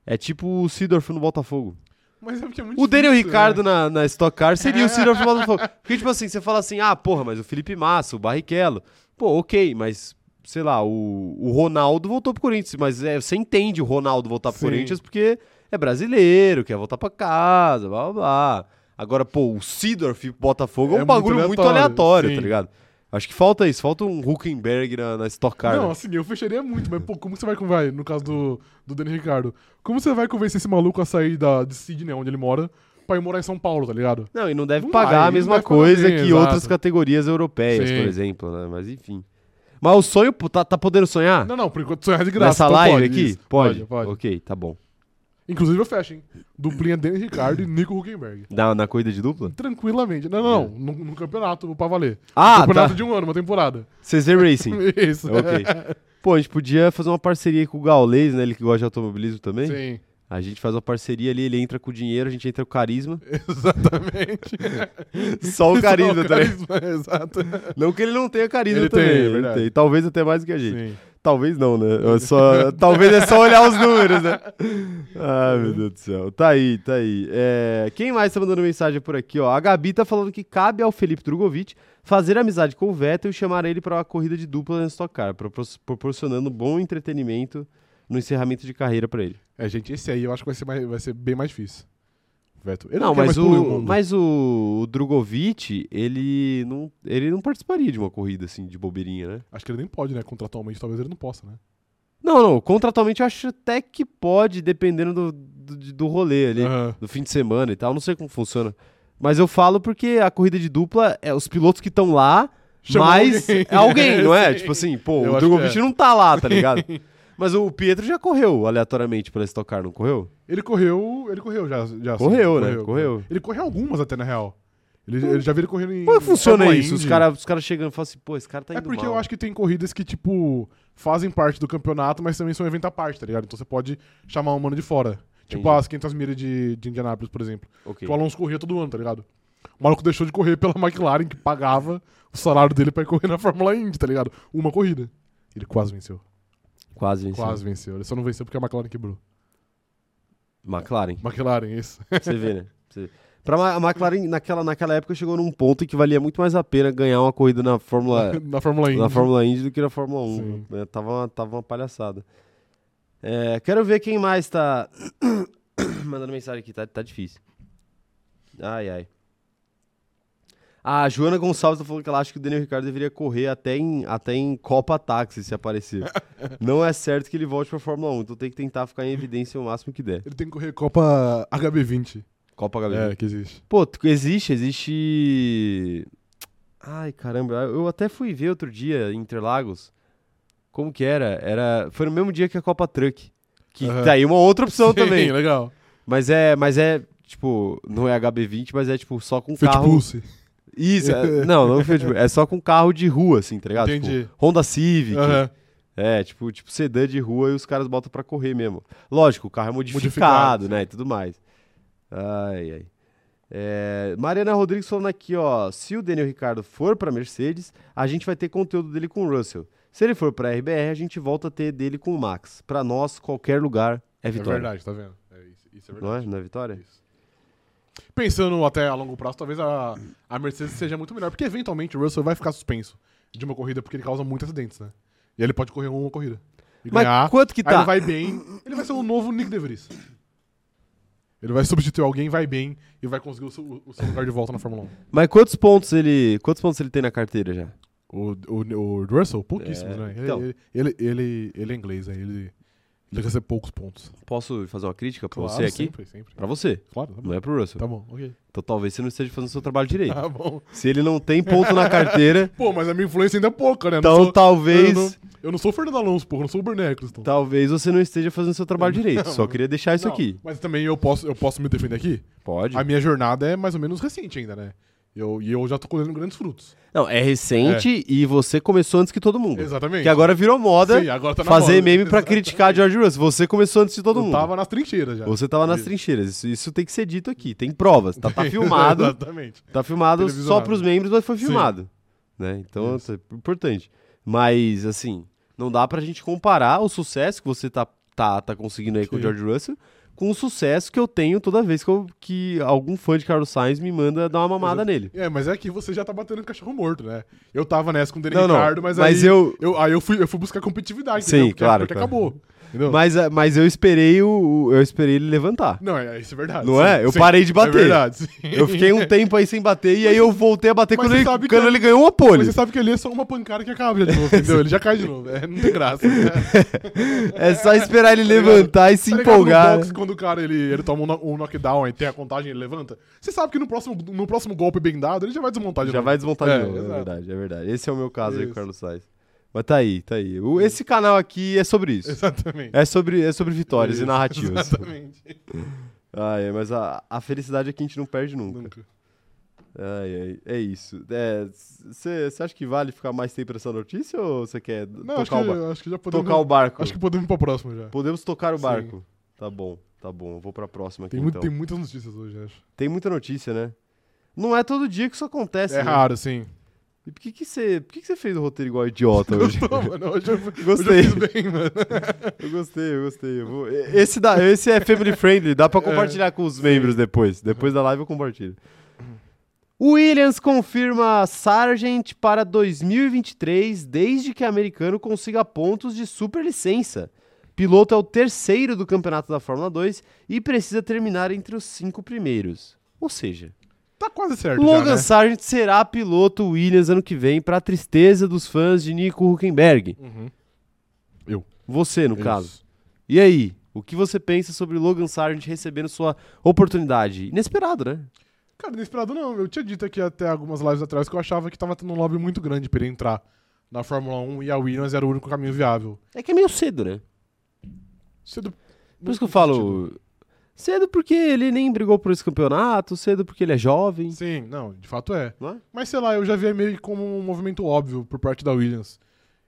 É tipo o Sidorf no Botafogo. Mas é porque é muito O Daniel difícil, Ricardo né? na, na Stock Car seria o Sidorf no Botafogo. Porque, tipo assim, você fala assim, ah, porra, mas o Felipe Massa, o Barrichello. Pô, ok, mas, sei lá, o, o Ronaldo voltou pro Corinthians. Mas é, você entende o Ronaldo voltar pro Sim. Corinthians porque é brasileiro, quer voltar pra casa, blá blá blá. Agora, pô, o Sidorf Botafogo é, É um bagulho muito muito aleatório, aleatório, sim. tá ligado? Acho que falta isso, falta um Huckenberg na, na Stock Car. Não, né? assim, eu fecharia muito, mas pô, como você vai, vai no caso do, do Daniel Ricardo, como você vai convencer esse maluco a sair da, de Sydney, onde ele mora, pra ir morar em São Paulo, tá ligado? Não, e não deve Não pagar vai, a mesma coisa bem, que exato. outras categorias europeias, Sim. por exemplo, né? Mas enfim. Mas o sonho, pô, tá, tá podendo sonhar? Não, não, por enquanto sonhar de graça. Nessa então live pode, aqui? isso. Pode. Pode, pode. Ok, tá bom. Inclusive eu fecho, hein? Duplinha Daniel Ricardo e Nico Huckenberg. Na, na corrida de dupla? Tranquilamente. Não, não, não. No, no campeonato, pra valer. Ah, campeonato tá. de um ano, uma temporada. CZ Racing. Isso. ok. Pô, a gente podia fazer uma parceria com o Gaules, né? Ele que gosta de automobilismo também. Sim. A gente faz uma parceria ali, ele entra com o dinheiro, a gente entra com o carisma. Exatamente. Só o carisma, Só o tá ligado? carisma, Exato. Não que ele não tenha carisma Ele também. tem, é ele tem. Talvez até mais do que a gente. Sim. Talvez não, né? Eu só, talvez é só olhar os números, né? Ai, meu Deus do céu. Tá aí, tá aí. É, quem mais tá mandando mensagem por aqui, ó? A Gabi tá falando que cabe ao Felipe Drogovic fazer amizade com o Vettel e chamar ele para uma corrida de dupla na Stock Car, propor- proporcionando bom entretenimento no encerramento de carreira pra ele. É, gente, esse aí eu acho que vai ser, mais, vai ser bem mais difícil. Vettel. Ele não, quer mas o, mundo. mas o, o Drogovic, ele não, ele não participaria de uma corrida assim, de bobeirinha, né? Acho que ele nem pode, né? Contratualmente, talvez ele não possa, né? Não, não, contratualmente eu acho até que pode, dependendo do, do, do rolê ali. Aham. do fim de semana e tal. Não sei como funciona. Mas eu falo porque a corrida de dupla é os pilotos que estão lá, Chamou mas alguém. é alguém, não é? Tipo assim, pô, Eu o Drogovic é. não tá lá, tá ligado? mas o Pietro já correu aleatoriamente pela Stock Car, não correu? Ele correu. Ele correu já. já sim. Correu, né? Correu. Ele correu algumas até, na real. Ele, ele já viu ele correndo em. Como é que funciona Fórmula isso? Os Indy. caras os cara chegam e falam assim, pô, esse cara tá indo É porque mal. eu acho que tem corridas que, tipo, fazem parte do campeonato, mas também são evento à parte, tá ligado? Então você pode chamar um mano de fora. Tipo Entendi. as 500 milhas de, de Indianápolis, por exemplo. Ok. Que o Alonso corria todo ano, tá ligado? O maluco deixou de correr pela McLaren, que pagava o salário dele pra ir correr na Fórmula Indy, tá ligado? Uma corrida. Ele quase venceu. Quase venceu. Quase venceu. Ele só não venceu porque a McLaren quebrou. McLaren. McLaren, isso. Você vê, né? Você... Pra a McLaren, naquela, naquela época, chegou num ponto em que valia muito mais a pena ganhar uma corrida na Fórmula na Fórmula Indy. na Fórmula Indy do que na Fórmula 1. Sim. né? Tava, uma, tava uma palhaçada. É, quero ver quem mais tá mandando mensagem aqui, tá, tá difícil. Ai, ai. A Joana Gonçalves tá falando que ela acha que o Daniel Ricciardo deveria correr até em, até em Copa Táxi, se aparecer. Não é certo que ele volte pra Fórmula 1, então tem que tentar ficar em evidência o máximo que der. Ele tem que correr Copa HB20. Copa HB. É, que existe. Pô, existe, existe. Ai, caramba, eu até fui ver outro dia em Interlagos. Como que era? Era, foi no mesmo dia que a Copa Truck. Que Aham. tá aí uma outra opção Sim, também. legal. Mas é, mas é tipo, não é HB20, mas é tipo só com Fit carro. Pulse. Isso, é- não, não Fiat Pulse, é só com carro de rua assim, tá ligado? Entendi. Tipo, Honda Civic. Aham. É, tipo, tipo sedã de rua e os caras botam pra correr mesmo. Lógico, o carro é modificado, Modificado, né, e tudo mais. Ai, ai. É, Mariana Rodrigues falando aqui, ó, se o Daniel Ricardo for pra Mercedes, a gente vai ter conteúdo dele com o Russell. Se ele for pra RBR, a gente volta a ter dele com o Max. Pra nós, qualquer lugar é É vitória. verdade, tá vendo? É isso, isso é não é? verdade. Não é vitória? Isso. Pensando até a longo prazo, talvez a, a Mercedes seja muito melhor, porque eventualmente o Russell vai ficar suspenso de uma corrida porque ele causa muitos acidentes, né? E ele pode correr uma corrida. E Mas ganhar, quanto que tá? ele vai bem, ele vai ser o novo Nick DeVries. Ele vai substituir alguém, vai bem e vai conseguir o seu, o seu lugar de volta na Fórmula 1. Mas quantos pontos ele, quantos pontos ele tem na carteira já? O, o, o Russell, pouquíssimos, É, né? Ele, então. ele, ele, ele, ele é inglês, né? Ele, ele recebe poucos pontos. Posso fazer uma crítica pra Claro, você aqui? Sempre, sempre. Pra você, Claro, tá não é pro Russell. Tá bom, ok. Então talvez você não esteja fazendo o seu trabalho direito. Tá bom. Se ele não tem ponto na carteira, Pô, mas a minha influência ainda é pouca, né? Então sou, talvez, eu, não, eu não sou o Fernando Alonso, porra, eu não sou o Bernie Eccleston. talvez você não esteja fazendo o seu trabalho direito. Não, Só queria deixar isso Não, aqui. Mas também eu posso, eu posso me defender aqui? Pode. A minha jornada é mais ou menos recente ainda, né? Eu, e eu já tô colhendo grandes frutos. Não, é recente e você começou antes que todo mundo. Exatamente. Que agora virou moda Sim, agora tá fazer moda. meme pra Exatamente. criticar George Russell. Você começou antes de todo eu mundo. tava nas trincheiras já. Você tava nas trincheiras. Isso, isso tem que ser dito aqui. Tem provas. Tá, tá filmado. Exatamente. Tá filmado só pros membros, mas foi Sim. filmado. Né? Então, Isso. é importante. Mas, assim, não dá pra gente comparar o sucesso que você tá, tá, tá conseguindo aí com o Sim. George Russell com o sucesso que eu tenho toda vez que, eu- que algum fã de Carlos Sainz me manda dar uma mamada nele. É, mas é que você já tá batendo em cachorro morto, né? Eu tava nessa com o Dani Não, não, Ricardo, mas, mas aí, eu- Aí eu fui, eu fui buscar competitividade, Sim, entendeu? Porque, claro, Porque claro. acabou. Mas, ah, mas eu esperei o, eu esperei ele levantar. Não, é, isso é verdade. Não sim, é? Eu sim. parei de bater. É verdade, sim. Eu fiquei um tempo aí sem bater e aí eu voltei a bater Mas quando, ele, quando é- ele ganhou uma Mas pole. você sabe que ali é só uma pancada que acaba já de novo, entendeu? Ele já cai de novo. É, não tem graça. É só esperar ele Tá levantar e se Tá empolgar. No box, quando o cara ele, ele toma um, um knockdown e tem a contagem ele levanta, você sabe que no próximo, no próximo golpe bem dado ele já vai desmontar de Já novo. vai desmontar É, de novo, é verdade, é verdade. Esse é o meu caso aí com o Isso. Carlos Sainz. Mas tá aí, tá aí. O- esse canal aqui é sobre isso. Exatamente. É sobre, é sobre vitórias e Isso, narrativas. Exatamente. Ah, é, mas a, a felicidade é que a gente não perde nunca. Nunca. Ai, ai, é isso. Você acha que vale ficar mais tempo nessa notícia ou você quer Não, acho que, tocar, o, acho que já podemos. tocar o barco? Acho que podemos ir pra próxima já. Podemos tocar o Sim. barco. Tá bom. Tá bom, eu vou pra próxima aqui Tem, muito, então. tem muitas notícias hoje, acho. Tem muita notícia, né? Não é todo dia que isso acontece. É né? raro, sim. E por que que você, por que que você fez o roteiro igual idiota hoje? Gostou, mano? Hoje eu, hoje eu Gostei. bem, mano. Eu gostei, eu gostei. Eu vou- Esse, dá, esse é family friendly, dá pra compartilhar com os membros depois. Depois da live eu compartilho. Williams confirma Sargent para 2023, desde que americano consiga pontos de superlicença. Piloto é o terceiro do campeonato da Fórmula 2 e precisa terminar entre os cinco primeiros. Ou seja, Tá quase certo Logan já, né? Sargent será piloto Williams ano que vem, para tristeza dos fãs de Nico Huckenberg. Uhum. Você, no caso. E aí, o que você pensa sobre Logan Sargent recebendo sua oportunidade? Inesperado, né? Cara, inesperado não. Eu tinha dito aqui até algumas lives atrás que eu achava que tava tendo um lobby muito grande pra ele entrar na Fórmula 1 e a Williams era o único caminho viável. É que é meio cedo, né? Cedo... Por isso que eu falo. Cedo porque ele nem brigou por esse campeonato, cedo porque ele é jovem. Sim, não, de fato é. É? Mas sei lá, eu já via meio como um movimento óbvio por parte da Williams.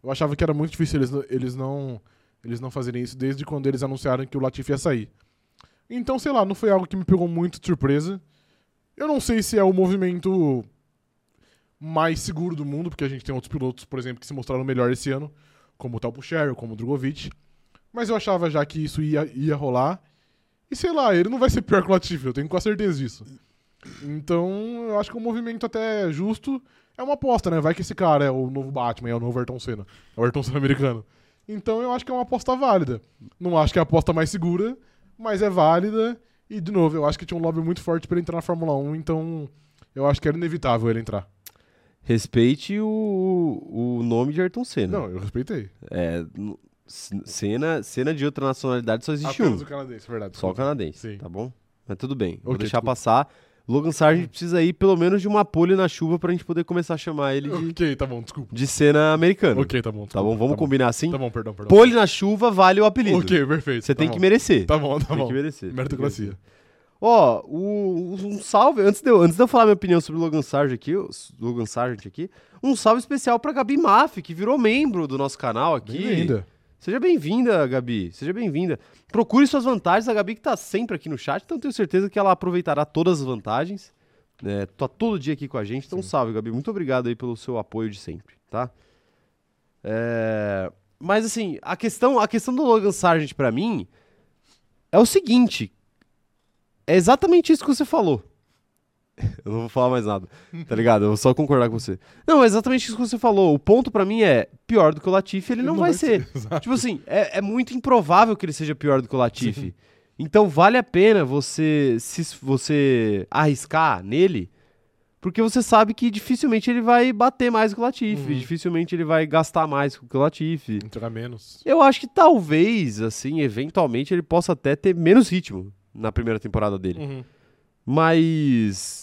Eu achava que era muito difícil eles, eles não eles não fazerem isso desde quando eles anunciaram que o Latifi ia sair. Então, sei lá, não foi algo que me pegou muito de surpresa. Eu não sei se é o movimento mais seguro do mundo, porque a gente tem outros pilotos, por exemplo, que se mostraram melhor esse ano, como o Tal Pucher, como o Drogovic. Mas eu achava já que isso ia, ia rolar. E sei lá, ele não vai ser pior que o Latifi, eu tenho quase certeza disso. Então, eu acho que é um movimento até justo. É uma aposta, né? Vai que esse cara é o novo Batman, é o novo Ayrton Senna. É o Ayrton Senna americano. Então, eu acho que é uma aposta válida. Não acho que é a aposta mais segura, mas é válida. E, de novo, eu acho que tinha um lobby muito forte pra ele entrar na Fórmula 1, então eu acho que era inevitável ele entrar. Respeite o, o nome de Ayrton Senna. Não, eu respeitei. É, n- C- Senna, Senna de outra nacionalidade só existe Apenas um. o canadense, verdade. Só o canadense, Sim. tá bom? Mas tudo bem, vou deixar desculpa. passar. Logan Sargent precisa ir pelo menos de uma pole na chuva pra gente poder começar a chamar ele de, Ok, tá bom, desculpa. de cena americano. Ok, tá bom. Tá desculpa, bom? Vamos combinar assim? Tá bom, perdão, perdão. Pole na chuva vale o apelido. Ok, perfeito. Você tá tem bom. que merecer. Tá bom, tá tem bom. que merecer. Meritocracia. Ó, o- um salve, antes de, eu, antes de eu falar minha opinião sobre o Logan Sargent aqui, Logan Sargent aqui, um salve especial pra Gabi Maff, que virou membro do nosso canal aqui. Bem-vinda. Seja bem-vinda, Gabi. Seja bem-vinda. Procure suas vantagens. A Gabi que tá sempre aqui no chat, então tenho certeza que ela aproveitará todas as vantagens. É, tá todo dia aqui com a gente. Então, Sim. salve, Gabi. Muito obrigado aí pelo seu apoio de sempre, tá? É, Mas assim, a questão, a questão do Logan Sargent pra mim é o seguinte. É exatamente isso que você falou. Eu não vou falar mais nada, tá ligado? Eu vou só concordar com você. Não, é exatamente isso que você falou. O ponto pra mim é pior do que o Latifi, ele não, vai, ser. Exato. Tipo assim, é, é muito improvável que ele seja pior do que o Latifi. Então vale a pena você se você arriscar nele, porque você sabe que dificilmente ele vai bater mais que o Latifi, Uhum. dificilmente ele vai gastar mais que o Latifi. Entregar menos. Eu acho que talvez, assim, eventualmente ele possa até ter menos ritmo na primeira temporada dele. Uhum. Mas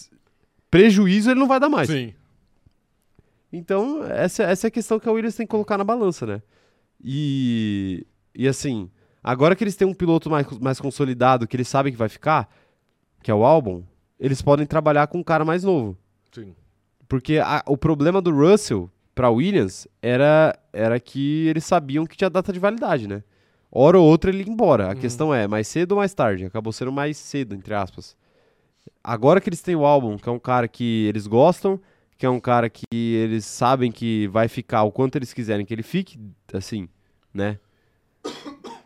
prejuízo ele não vai dar mais. Sim. Então, essa, essa é a questão que a Williams tem que colocar na balança, né? E, e assim, agora que eles têm um piloto mais, mais consolidado, que eles sabem que vai ficar, que é o Albon, eles podem trabalhar com um cara mais novo. Sim. Porque a- o problema do Russell pra Williams era, era que eles sabiam que tinha data de validade, né? Hora ou outra ele ia embora. A Uhum. questão é, mais cedo ou mais tarde? Acabou sendo mais cedo, entre aspas. Agora que eles têm o álbum, que é um cara que eles gostam, que é um cara que eles sabem que vai ficar o quanto eles quiserem que ele fique, assim, né?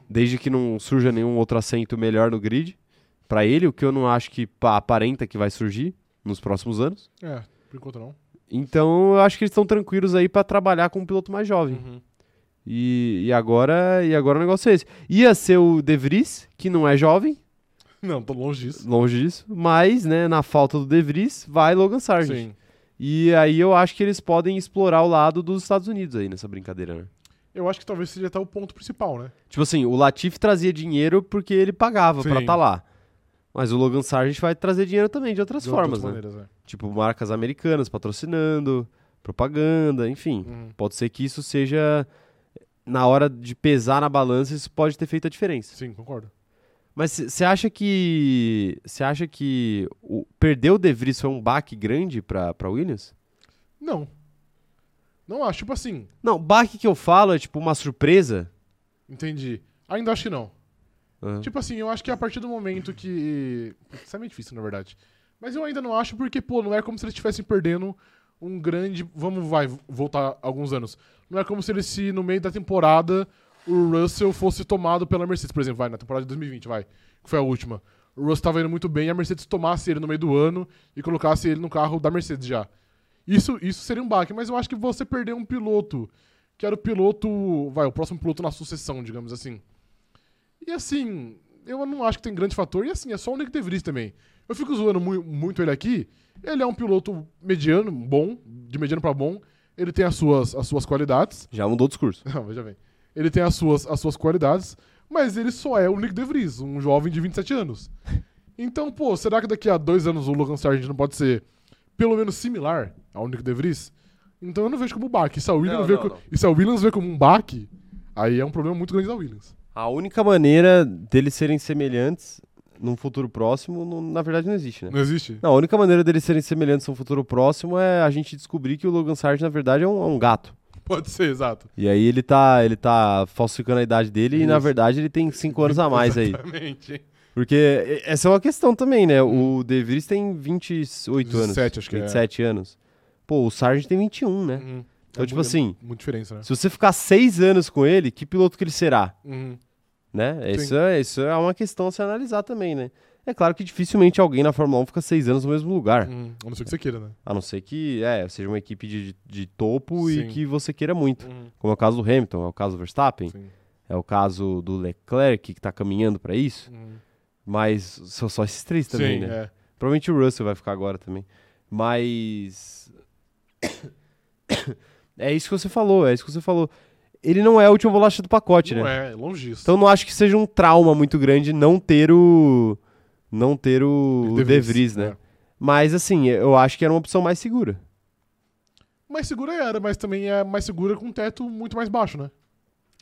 Desde que não surja nenhum outro assento melhor no grid pra ele, o que eu não acho que pa- aparenta que vai surgir nos próximos anos. É, por enquanto não. Então eu acho que eles estão tranquilos aí pra trabalhar com um piloto mais jovem. Uhum. E, e agora e agora o negócio é esse. Ia ser o De Vries, que não é jovem, Não, tô longe disso. longe disso, mas, né, na falta do De Vries, vai Logan Sargent. Sim. E aí eu acho que eles podem explorar o lado dos Estados Unidos aí nessa brincadeira, né? Eu acho que talvez seja até o ponto principal, né? Tipo assim, o Latifi trazia dinheiro porque ele pagava pra Sim. estar lá. Mas o Logan Sargent vai trazer dinheiro também de outras De formas, outras né? maneiras, é. Tipo, marcas americanas patrocinando, propaganda, enfim. Uhum. Pode ser que isso seja. Na hora de pesar na balança, isso pode ter feito a diferença. Sim, concordo. Mas você acha que. Você acha que o, perder o De Vries foi um baque grande pra, pra Williams? Não. Não acho, tipo assim, Não, baque que eu falo é tipo uma surpresa. entendi. Ainda acho que não. Ah. Tipo assim, eu acho que a partir do momento que. Isso é meio difícil, na verdade. Mas eu ainda não acho porque, pô, não é como se eles estivessem perdendo um grande. Vamos, vai, voltar alguns anos. Não é como se eles, se no meio da temporada, o Russell fosse tomado pela Mercedes, por exemplo, vai, na temporada de 2020, vai, que foi a última. O Russell tava indo muito bem e a Mercedes tomasse ele no meio do ano e colocasse ele no carro da Mercedes já. Isso, isso seria um baque, mas eu acho que você perder um piloto, que era o piloto. Vai, o próximo piloto na sucessão, digamos assim. E assim, eu não acho que tem grande fator. E assim, é só o Nick De Vries também. Eu fico zoando mu- muito ele aqui. Ele é um piloto mediano, bom, de mediano pra bom. Ele tem as suas, as suas qualidades. Já mudou o discurso. Não, veja bem. Ele tem as suas, as suas qualidades, mas ele só é o Nick De Vries, um jovem de 27 anos. Então, pô, será que daqui a dois anos o Logan Sargent não pode ser pelo menos similar ao Nick De Vries? Então eu não vejo como baque. E se a Williams, Não, vê, não, co- não. E se a Williams vê como um baque, aí é um problema muito grande da Williams. A única maneira deles serem semelhantes num futuro próximo, não- na verdade, não existe, né? Não existe? Não, a única maneira deles serem semelhantes num futuro próximo é a gente descobrir que o Logan Sargent, na verdade, é um, é um gato. Pode ser, exato. E aí ele tá, ele tá falsificando a idade dele e, na Isso. verdade, ele tem 5 anos a mais aí. Exatamente. Porque essa é uma questão também, né? O De Vries tem 28 anos. 27, acho que é. 27 anos. Pô, o Sargent tem 21, né? Uhum. Então, É tipo mu- assim, Muita diferença, né? se você ficar 6 anos com ele, que piloto que ele será? Uhum. Né? Isso é, isso é uma questão a se analisar também, né? É claro que dificilmente alguém na Fórmula 1 fica 6 anos no mesmo lugar. Uhum. A não ser que você queira, né? A não ser que é, seja uma equipe de, de topo e Sim. que você queira muito. Uhum. Como é o caso do Hamilton, é o caso do Verstappen, Sim. é o caso do Leclerc, que tá caminhando pra isso. Uhum. Mas são só esses três também, Sim, né? é. Provavelmente o Russell vai ficar agora também. Mas. é isso que você falou, é isso que você falou. Ele não é a última bolacha do pacote, Não né? é, longe disso. Então não acho que seja um trauma muito grande não ter o. Não ter o, o De Vries, né? é. Mas assim, eu acho que era uma opção mais segura. Mais segura era, mas também é mais segura com um teto muito mais baixo, né?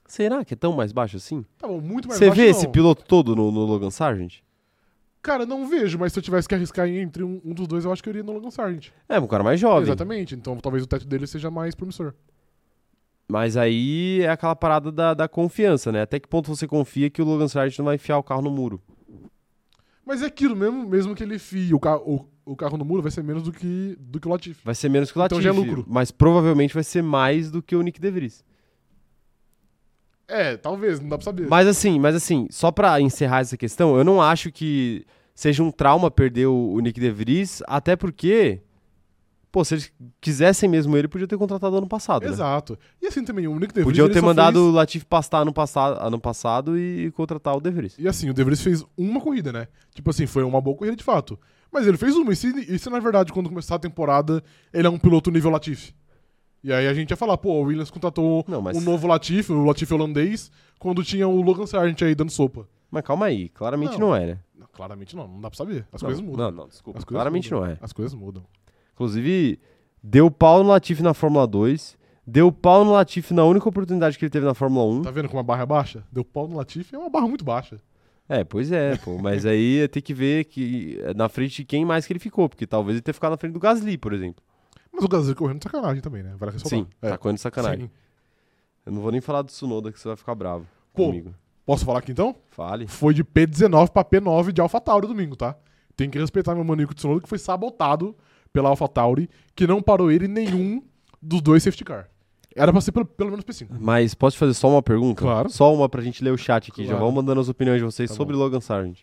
Será que é tão mais baixo assim? Tá bom, muito mais Você baixo vê não. esse piloto todo no, no Logan Sargent? Cara, não vejo, mas se eu tivesse que arriscar entre um, um dos dois, eu acho que eu iria no Logan Sargent. É, um cara mais jovem. Exatamente, então talvez o teto dele seja mais promissor. Mas aí é aquela parada da, da confiança, né? Até que ponto você confia que o Logan Sargent não vai enfiar o carro no muro? Mas é aquilo mesmo, mesmo que ele fie o, ca o, o carro no muro, vai ser menos do que, do que o Latifi. Vai ser menos que o Então Latifi, já é lucro. mas provavelmente vai ser mais do que o Nick De Vries. É, talvez, não dá pra saber. Mas assim, mas assim, só pra encerrar essa questão, eu não acho que seja um trauma perder o, o Nick De Vries, até porque, pô, se eles quisessem mesmo ele, podia ter contratado ano passado, né? Exato. E assim também, o Nick De Vries, Podiam ter mandado fez- o Latifi pastar ano passado, ano passado e contratar o De Vries. E assim, o De Vries fez uma corrida, né? Tipo assim, foi uma boa corrida de fato. Mas ele fez uma. E se, e se na verdade, quando começar a temporada, ele é um piloto nível Latifi? E aí a gente ia falar, pô, o Williams contratou Não, mas- um novo Latifi, o Latifi holandês, quando tinha o Logan Sargent aí dando sopa. Mas calma aí, claramente Não. não, era. Não, claramente não, não dá pra saber. As não, coisas mudam. Não, não, desculpa, claramente mudam. não é. As coisas mudam. Inclusive, deu pau no Latifi na Fórmula 2, deu pau no Latifi na única oportunidade que ele teve na Fórmula 1. Tá vendo como a barra é baixa? Deu pau no Latifi, é uma barra muito baixa. É, pois é, pô. Mas aí tem que ver que na frente de quem mais que ele ficou, porque talvez ele tenha ficado na frente do Gasly, por exemplo. Mas o Gasly correndo de sacanagem também, né? Vale ressaltar. Sim, tá correndo de sacanagem. Sim. Eu não vou nem falar do Tsunoda, que você vai ficar bravo Pô. comigo. Posso falar aqui então? Fale. Foi de P19 pra P9 de AlphaTauri domingo, tá? Tem que respeitar meu manico Tsunoda que foi sabotado pela AlphaTauri, que não parou ele em nenhum dos dois safety car. Era pra ser pelo, pelo menos P5. Mas posso te fazer só uma pergunta? Claro. Só uma pra gente ler o chat aqui. Já Claro. vão mandando as opiniões de vocês Tá sobre bom. Logan Sargent.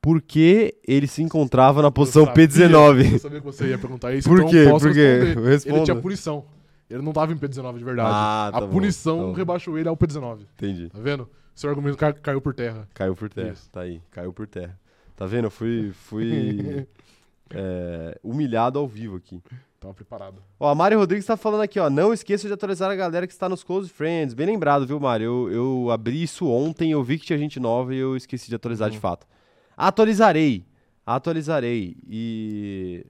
Por que ele se encontrava na posição Eu sabia- Eu P19? sabia que você ia perguntar isso, Por então quê? Por quê? Ele tinha punição. Ele não tava em P19 de verdade. Ah, tá a bom, punição tá rebaixou ele ao P19. Entendi. Tá vendo? Seu argumento ca- caiu por terra. Caiu por terra. Isso. Tá aí, caiu por terra. Tá vendo? Eu fui, fui é, humilhado ao vivo aqui. Tava preparado. Ó, a Mari Rodrigues tá falando aqui, ó. Não esqueça de atualizar a galera que está nos Close Friends. Bem lembrado, viu, Mari? Eu, eu abri isso ontem, eu vi que tinha gente nova e eu esqueci de atualizar de Uhum. fato. Atualizarei. Atualizarei. E.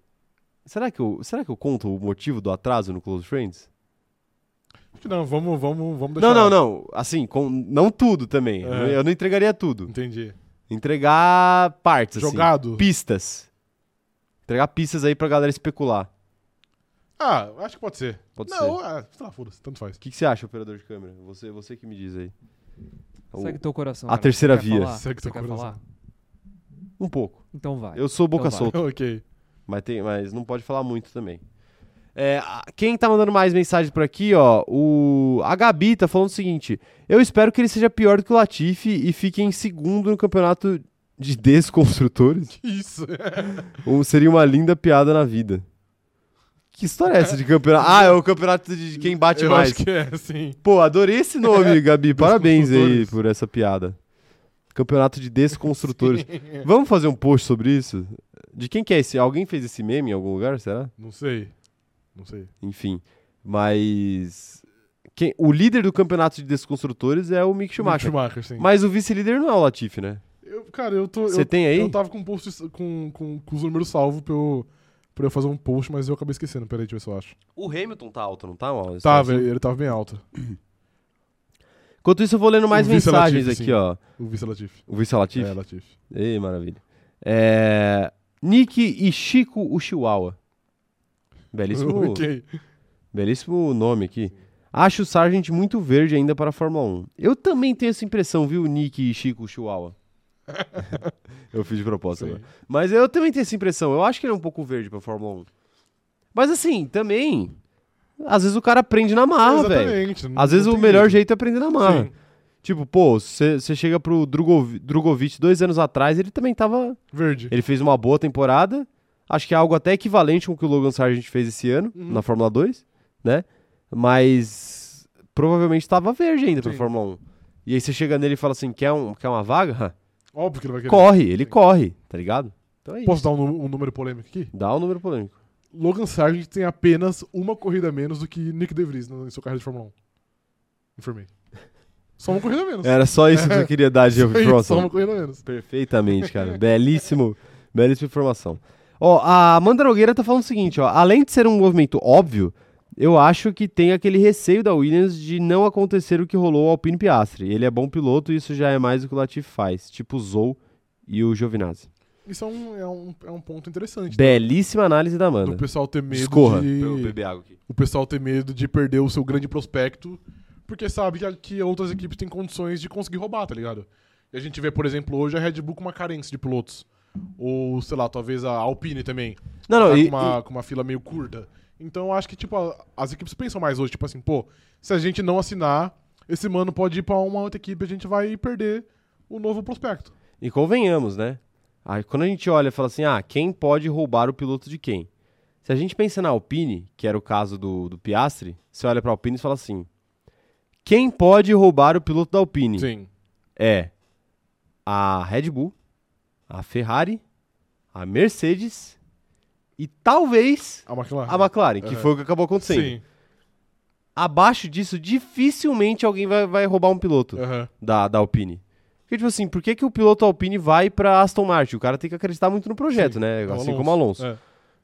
Será que, eu, será que eu conto o motivo do atraso no Close Friends? Acho que não, vamos, vamos, vamos deixar. Não, não, não. Assim, com, não tudo também. É. Eu não entregaria tudo. Entendi. Entregar partes, assim. Jogado. Pistas. Entregar pistas aí pra galera especular. Ah, acho que pode ser. Pode não, ser. ah, tá, foda-se, tanto faz. O que, que você acha, operador de câmera? Você, você que me diz aí. O- Segue teu coração. a cara. terceira Você quer via. falar? Segue Você teu quer coração. falar? Um pouco. Então vai. Eu sou boca Então solta, ok. mas, tem, mas não pode falar muito também. É, quem tá mandando mais mensagens por aqui, ó, o a Gabi tá falando o seguinte: Eu espero que ele seja pior do que o Latifi e fique em segundo no campeonato de desconstrutores. Isso? Ou seria uma linda piada na vida. Que história é essa de campeonato? Ah, é o campeonato de quem bate Eu mais. acho que é, sim. Pô, adorei esse nome, Gabi. Parabéns aí por essa piada. Campeonato de desconstrutores. Vamos fazer um post sobre isso? De quem que é esse? Alguém fez esse meme em algum lugar, será? Não sei. Não sei. Enfim. Mas. Quem... O líder do campeonato de desconstrutores é o Mick Schumacher. Schumacher, sim. Mas o vice-líder não é o Latifi, né? Eu, cara, eu tô. Você eu, tem aí? eu tava com um post com, com, com os números salvos pra eu, pra eu fazer um post, mas eu acabei esquecendo. Peraí, deixa eu ver se eu acho. O Hamilton tá alto, não tá? Uma Tava, assim? ele tava bem alto. Enquanto isso, eu vou lendo mais mensagens Latifi, aqui, sim. ó. O vice Latif. O vice é Latifi? É, Latif. Ei, maravilha. É... Nick e Chico o Chihuahua. Belíssimo, ok. belíssimo nome aqui. Acho o Sargent muito verde ainda para a Fórmula 1. Eu também tenho essa impressão, viu, Nick e Chico Chihuahua? eu fiz de propósito agora. Mas eu também tenho essa impressão. Eu acho que ele é um pouco verde para a Fórmula 1. Mas assim, também... Às vezes o cara aprende na marra, velho. Às vezes o melhor jeito. jeito é aprender na marra. Sim. Tipo, pô, você chega pro Drugov- Drogovic dois anos atrás, ele também tava. Verde. Ele fez uma boa temporada. Acho que é algo até equivalente com o que o Logan Sargent fez esse ano, Uhum. na Fórmula 2, né? Mas provavelmente tava verde ainda pra Sim. Fórmula 1. E aí você chega nele e fala assim: quer, um, quer uma vaga? Óbvio que ele vai querer. Corre, ele corre, tá ligado? Então é isso. Posso dar um, um número polêmico aqui? Dá o número polêmico. Logan Sargent tem apenas uma corrida a menos do que Nick DeVries no- em sua carreira de Fórmula 1. Informei. Só uma corrida a menos. Era só isso que eu queria dar de isso, Só uma corrida a menos. Perfeitamente, cara. Belíssimo, belíssima informação. Ó, a Amanda Nogueira tá falando o seguinte, ó. Além de ser um movimento óbvio, eu acho que tem aquele receio da Williams de não acontecer o que rolou ao Alpine Piastri. Ele é bom piloto e isso já é mais do que o Latifi faz, tipo o Zou e o Giovinazzi. Isso é um, é um, é um ponto interessante. tá? Belíssima análise da Do Amanda. pessoal ter medo Escorra de... pra eu beber água aqui. o pessoal ter medo de perder o seu grande prospecto, porque sabe que, que outras equipes têm condições de conseguir roubar, tá ligado? E a gente vê, por exemplo, hoje a Red Bull com uma carência de pilotos. Ou, sei lá, talvez a Alpine também. Não, não, tá e, com, uma, com uma fila meio curta. Então eu acho que, tipo, a- as equipes pensam mais hoje, tipo assim, pô, se a gente não assinar, esse mano pode ir pra uma outra equipe a gente vai perder o novo prospecto. e convenhamos, né? Aí quando a gente olha e fala assim, ah, quem pode roubar o piloto de quem? Se a gente pensa na Alpine, que era o caso do, do Piastri, você olha pra Alpine e fala assim, quem pode roubar o piloto da Alpine? Sim. é a Red Bull, a Ferrari, a Mercedes e talvez A McLaren. a McLaren, que foi o que acabou acontecendo. Sim. Abaixo disso, dificilmente alguém vai, vai roubar um piloto Aham. da, da Alpine. Porque, tipo assim, por que, que o piloto Alpine vai pra Aston Martin? O cara tem que acreditar muito no projeto, Sim. né? É o Assim como o Alonso. É.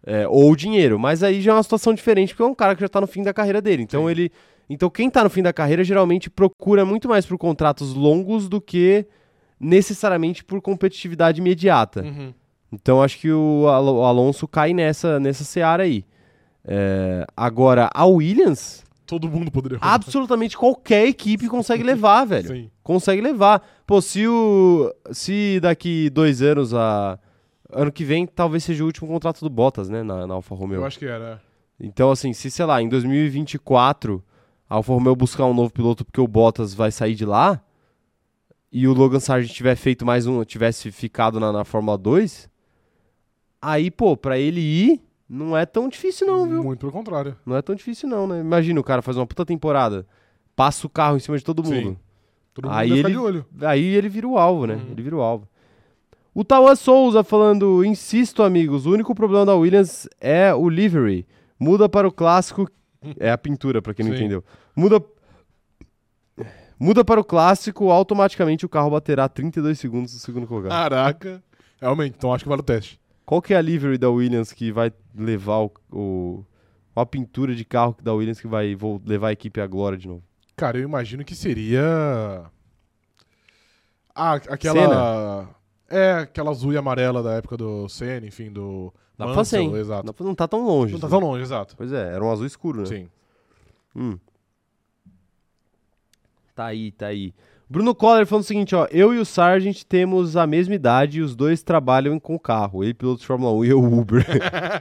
É, ou o dinheiro. Mas aí já é uma situação diferente, porque é um cara que já tá no fim da carreira dele. Então Sim. ele. Então quem tá no fim da carreira geralmente procura muito mais por contratos longos do que necessariamente por competitividade imediata. Uhum. Então acho que o, Al- o Alonso cai nessa, nessa seara aí. É, agora, a Williams, Todo mundo poderia roubar. absolutamente qualquer equipe consegue levar, velho. Sim. Consegue levar. Pô, se, o, se daqui dois anos, a, ano que vem, talvez seja o último contrato do Bottas, né, na, na Alfa Romeo. Eu acho que era. Então, assim, se, sei lá, em 2024 a Alfa Romeo buscar um novo piloto porque o Bottas vai sair de lá e o Logan Sargent tiver feito mais um, tivesse ficado na, na Fórmula 2, aí, pô, pra ele ir, não é tão difícil não, viu? Muito pelo contrário. Não é tão difícil não, né? Imagina o cara fazer uma puta temporada, passa o carro em cima de todo Sim. mundo. Todo mundo Aí ele- de olho. Aí ele vira o alvo, né? Uhum. Ele vira o alvo. O Tauan Souza falando, insisto, amigos, o único problema da Williams é o livery. Muda para o clássico. É a pintura, pra quem não Sim. entendeu. Muda. Muda para o clássico, automaticamente o carro baterá 32 segundos no segundo lugar. Caraca. Realmente, então acho que vale o teste. Qual que é a livery da Williams que vai levar o. o qual a pintura de carro da Williams que vai vo- levar a equipe à glória de novo? Cara, eu imagino que seria. Ah, aquela. É, aquela azul e amarela da época do Senna, enfim, do. Dá pra Mansell, fazer, hein? Exato. Dá pra- Não tá tão longe. Não tá assim. tão longe, exato. Pois é, era um azul escuro, né? Sim. Hum. Tá aí, tá aí. Bruno Coller falando o seguinte, ó. Eu e o Sargent temos a mesma idade e os dois trabalham com carro. Ele piloto de Fórmula 1 e eu Uber.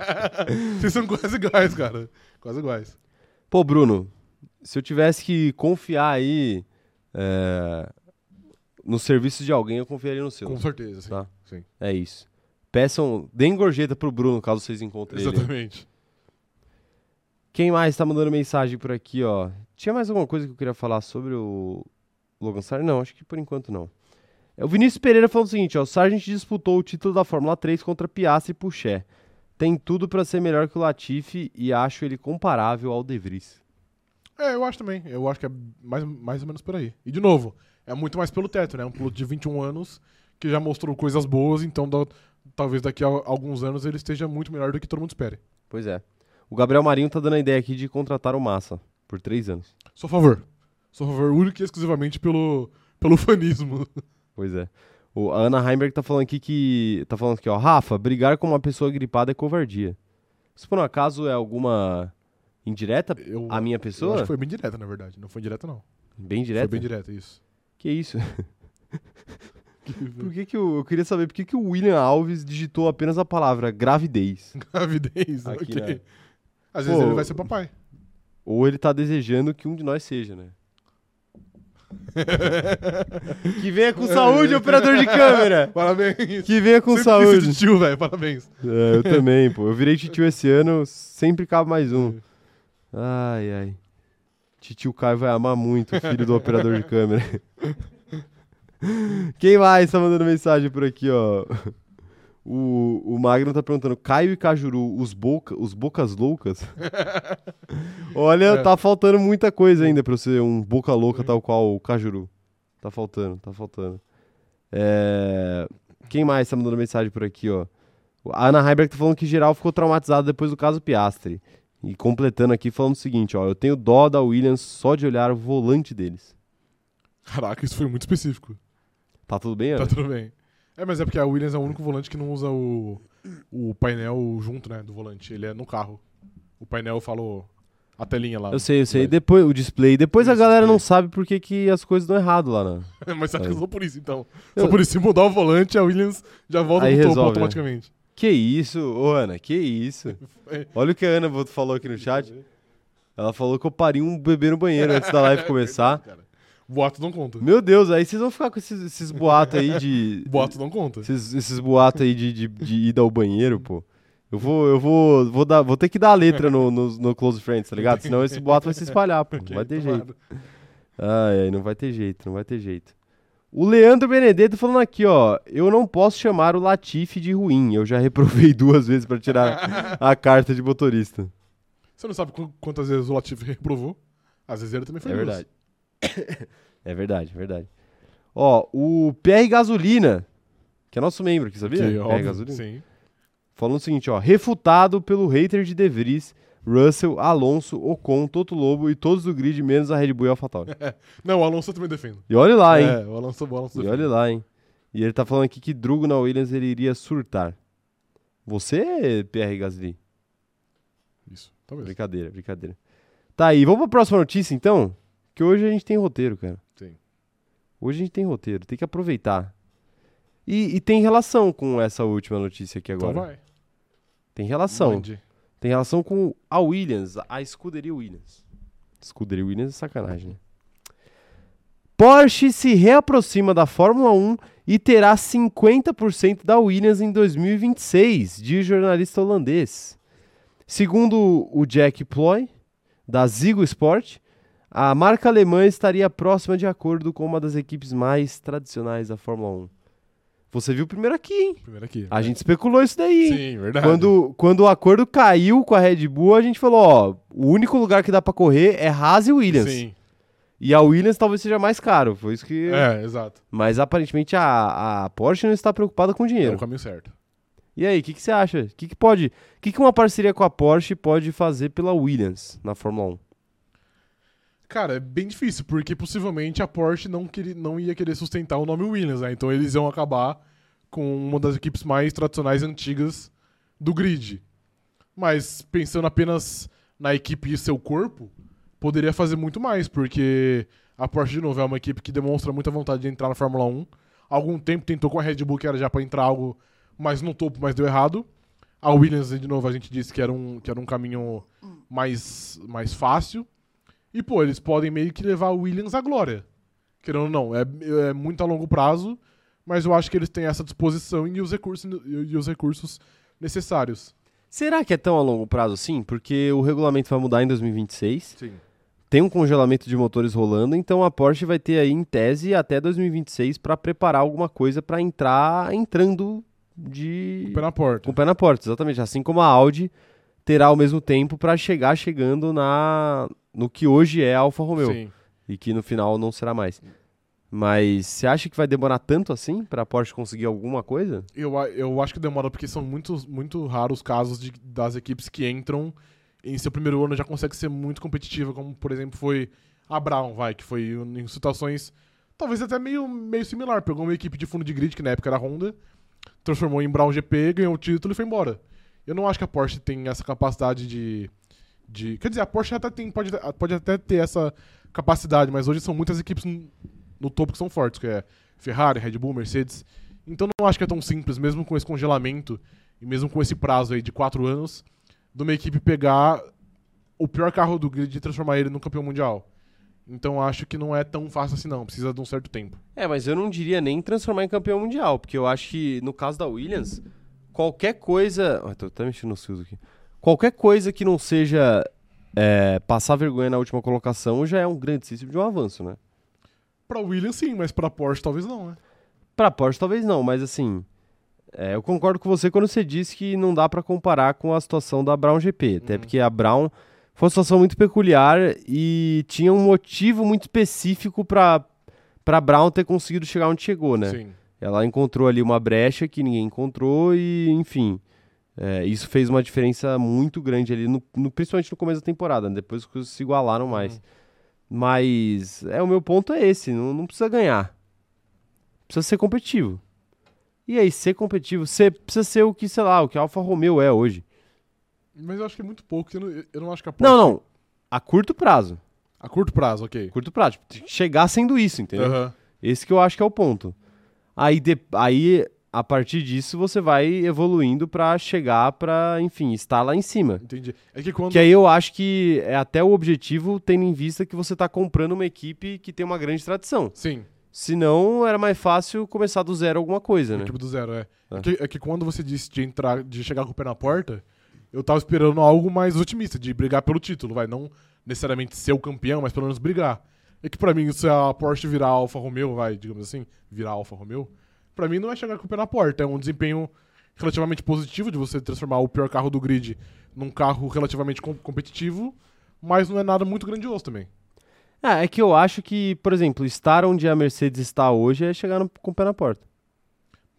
Vocês são quase iguais, cara. Quase iguais. Pô, Bruno, se eu tivesse que confiar aí é, no serviço de alguém, eu confiaria no seu. Com certeza, sim. Tá. sim. É isso. Peçam, deem gorjeta pro Bruno, caso vocês encontrem ele. Exatamente. Quem mais tá mandando mensagem por aqui, ó? Tinha mais alguma coisa que eu queria falar sobre o Logan Sargent? Não, acho que por enquanto não. É, O Vinícius Pereira falou o seguinte, ó. O Sargent disputou o título da Fórmula 3 contra Piastri e Puché. Tem tudo pra ser melhor que o Latifi e acho ele comparável ao De Vries. É, eu acho também. Eu acho que é mais, mais ou menos por aí. E de novo, é muito mais pelo teto, né? Um piloto de 21 anos que já mostrou coisas boas, então da- talvez daqui a alguns anos ele esteja muito melhor do que todo mundo espere. Pois é. O Gabriel Marinho tá dando a ideia aqui de contratar o Massa por três anos. A favor. Sou a favor único e exclusivamente pelo, pelo fanismo. Pois é. O, a Ana Heimberg tá falando aqui que. Tá falando aqui, ó. Rafa, brigar com uma pessoa gripada é covardia. Se por um acaso é alguma indireta Eu, a minha eu pessoa? acho que foi bem direta, na verdade. Não foi direta, não. Bem direta? Foi bem direta, isso. Que isso? Por que que o, eu queria saber por que, que o William Alves digitou apenas a palavra gravidez? Gravidez, Aqui, ok. né? Às vezes Pô, ele vai ser papai. Ou ele tá desejando que um de nós seja, né? que venha com saúde, operador de câmera! Parabéns. Que venha com Sempre saúde! ser tio, velho. Parabéns. É, eu também, pô. Eu virei titio esse ano, sempre cabe mais um. Ai, ai. Titio Caio vai amar muito o filho do operador de câmera. Quem mais tá mandando mensagem por aqui, ó? O, o Magno tá perguntando, Caio e Cajuru, os, boca, os bocas loucas? Olha, É. tá faltando muita coisa ainda pra ser um boca louca tal qual o Cajuru. Tá faltando, tá faltando. É... Quem mais tá mandando mensagem por aqui, ó? A Ana Heiberg tá falando que geral ficou traumatizado depois do caso Piastri. E completando aqui, falando o seguinte, ó. Eu tenho dó da Williams só de olhar o volante deles. Caraca, isso foi muito específico. Tá tudo bem, Ana? Tá tudo bem. É, mas é porque a Williams é o único volante que não usa o, o painel junto, né, do volante. Ele é no carro. O painel falou a telinha lá. Eu sei, eu sei. Mas- Depois, o display. Depois a Isso, galera não sabe por que, que as coisas dão errado lá, né? mas você que só por isso, então? Eu- Só por isso, se mudar o volante, a Williams já volta Aí no topo resolve, né? automaticamente. Que isso, ô Ana, que isso. Olha o que a Ana falou aqui no chat. Ela falou que eu parei um bebê no banheiro antes da live começar. Boato não conta. Meu Deus, aí vocês vão ficar com esses, esses boatos aí de. Boato não conta. Esses, esses boatos aí de, de, de ida ao banheiro, pô. Eu vou, eu vou, vou, dar, vou ter que dar a letra no, no, no Close Friends, tá ligado? Senão esse boato vai se espalhar, pô. Não vai ter jeito. Ai, ai, não vai ter jeito, não vai ter jeito. O Leandro Benedetto falando aqui, ó. Eu não posso chamar o Latifi de ruim. Eu já reprovei duas vezes pra tirar a carta de motorista. Você não sabe qu- quantas vezes o Latifi reprovou? Às vezes ele também foi É duas. verdade. é verdade, é verdade. Ó, o PR Gasolina, que é nosso membro aqui, sabia? Que, PR óbvio, Gasolina. sim. Falando o seguinte, ó. Refutado pelo hater de De Vries, Russell, Alonso, Ocon, Toto Lobo e todos do grid, menos a Red Bull e AlphaTauri. Não, o Alonso eu também defendo. E olha lá, hein? É, o Alonso, o Alonso E defende. olha lá, hein? E ele tá falando aqui que Drugo na Williams ele iria surtar. Você, PR Gasly? Isso, talvez. Brincadeira, brincadeira. Tá aí, vamos pra próxima notícia então? Que hoje a gente tem roteiro, cara. Sim. Hoje a gente tem roteiro, tem que aproveitar. E, e tem relação com essa última notícia aqui Então agora. vai. Tem relação. Mande. Tem relação com a Williams, a escuderia Williams. Escuderia Williams é sacanagem, né? Porsche se reaproxima da Fórmula 1 e terá 50% da Williams em 2026, diz jornalista holandês. Segundo o Jack Ploy, da Zigo Sport, a marca alemã estaria próxima de acordo com uma das equipes mais tradicionais da Fórmula 1. Você viu primeiro aqui, hein? Primeiro aqui. A gente especulou isso daí? Sim, verdade. Quando, quando o acordo caiu com a Red Bull, a gente falou, ó, o único lugar que dá pra correr é Haas e Williams. Sim. E a Williams talvez seja mais caro, foi isso que... É, exato. Mas aparentemente a, a Porsche não está preocupada com É dinheiro. o caminho certo. E aí, o que, que você acha? O que, que pode... O que, que uma parceria com a Porsche pode fazer pela Williams na Fórmula 1? Cara, é bem difícil, porque possivelmente a Porsche não, queria, não ia querer sustentar o nome Williams, né? Então eles iam acabar com uma das equipes mais tradicionais e antigas do grid. Mas pensando apenas na equipe e seu corpo, poderia fazer muito mais, porque A Porsche, de novo, é uma equipe que demonstra muita vontade de entrar na Fórmula 1. Há algum tempo tentou com a Red Bull, que era já pra entrar algo mais no topo, mas deu errado. A Williams, de novo, a gente disse que era um, que era um caminho mais, mais fácil. E, pô, eles podem meio que levar a Williams à glória. Querendo ou não, é, é muito a longo prazo, mas eu acho que eles têm essa disposição e os recursos, e os recursos necessários. Será que é tão a longo prazo assim? Porque o regulamento vai mudar em 2026. Sim. Tem um congelamento de motores rolando, então a Porsche vai ter aí em tese até 2026 para preparar alguma coisa para entrar entrando de Pé na porta. com o pé na porta, exatamente. Assim como a Audi terá ao mesmo tempo para chegar chegando na no que hoje é a Alfa Romeo Sim. e que no final não será mais. Mas você acha que vai demorar tanto assim para a Porsche conseguir alguma coisa? Eu, eu acho que demora porque são muito, muito raros os casos de- das equipes que entram em seu primeiro ano já consegue ser muito competitiva, como por exemplo foi a Brown, vai, que foi em situações talvez até meio, meio similar. Pegou uma equipe de fundo de grid, que na época era a Honda, transformou em Brown GP, ganhou o título e foi embora. Eu não acho que a Porsche tem essa capacidade de. De quer dizer, a Porsche até tem, pode, pode até ter essa capacidade, mas hoje são muitas equipes no, no topo que são fortes, que é Ferrari, Red Bull, Mercedes. Então não acho que é tão simples, mesmo com esse congelamento e mesmo com esse prazo aí de quatro anos, de uma equipe pegar o pior carro do grid e transformar ele no campeão mundial. Então acho que não é tão fácil assim não, precisa de um certo tempo. É, mas eu não diria nem transformar em campeão mundial, porque eu acho que no caso da Williams, qualquer coisa. Ah, tô até mexendo nos fios aqui. Qualquer coisa que não seja é, passar vergonha na última colocação já é um grandíssimo de um avanço, né? Pra Williams sim, mas pra Porsche talvez não, né? Pra Porsche talvez não, mas assim. é, eu concordo com você quando você disse que não dá pra comparar com a situação da Brown GP. Até Uhum. porque a Brown foi uma situação muito peculiar e tinha um motivo muito específico pra, pra Brown ter conseguido chegar onde chegou, né? Sim. Ela encontrou ali uma brecha que ninguém encontrou e, enfim, é, isso fez uma diferença muito grande ali, no, no- principalmente no começo da temporada. né? Depois as coisas se igualaram mais. Uhum. Mas é o meu ponto é esse, não, não precisa ganhar. Precisa ser competitivo. E aí, ser competitivo, você precisa ser o que, sei lá, o que a Alfa Romeo é hoje. Mas eu acho que é muito pouco, eu não, eu não acho que a Porsche... Não, não. A curto prazo. A curto prazo, ok. Curto prazo. Tipo, chegar sendo isso, entendeu? Aham. Esse que eu acho que é o ponto. Aí, de- aí a partir disso, você vai evoluindo pra chegar pra, enfim, estar lá em cima. Entendi. É que quando... Que aí eu acho que é até o objetivo, tendo em vista que você tá comprando uma equipe que tem uma grande tradição. Sim, Senão, era mais fácil começar do zero alguma coisa, né? equipe do zero, é. Tá. É, que, é que quando você disse de entrar, de chegar com o pé na porta, eu tava esperando algo mais otimista, de brigar pelo título, vai. Não necessariamente ser o campeão, mas pelo menos brigar. É que pra mim, se a Porsche virar Alfa Romeo, vai, digamos assim, virar Alfa Romeo, pra mim não é chegar com o pé na porta. É um desempenho relativamente positivo de você transformar o pior carro do grid num carro relativamente com- competitivo, mas não é nada muito grandioso também. Ah, é que eu acho que, por exemplo, estar onde a Mercedes está hoje é chegar no- com o pé na porta.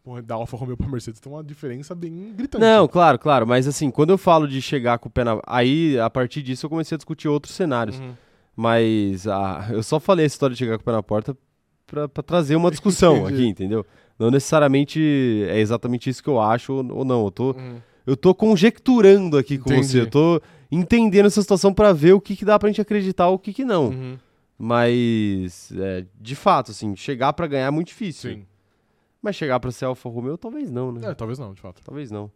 Porra, da Alfa Romeo pra Mercedes tem uma diferença bem gritante. Não, claro, claro, mas assim, quando eu falo de chegar com o pé na... Aí, a partir disso, eu comecei a discutir outros cenários. Uhum. Mas ah, eu só falei essa história de chegar com o pé na porta pra, pra trazer uma discussão aqui, entendeu? Não necessariamente é exatamente isso que eu acho ou, não. Eu tô, Uhum. eu tô conjecturando aqui com Entendi. você. Eu tô entendendo essa situação pra ver o que, que dá pra gente acreditar ou o que, que não. Uhum. Mas, é, de fato, assim, chegar pra ganhar é muito difícil. Sim. Mas chegar pra ser Alfa Romeo, talvez não, né? É, talvez não, de fato. Talvez não. O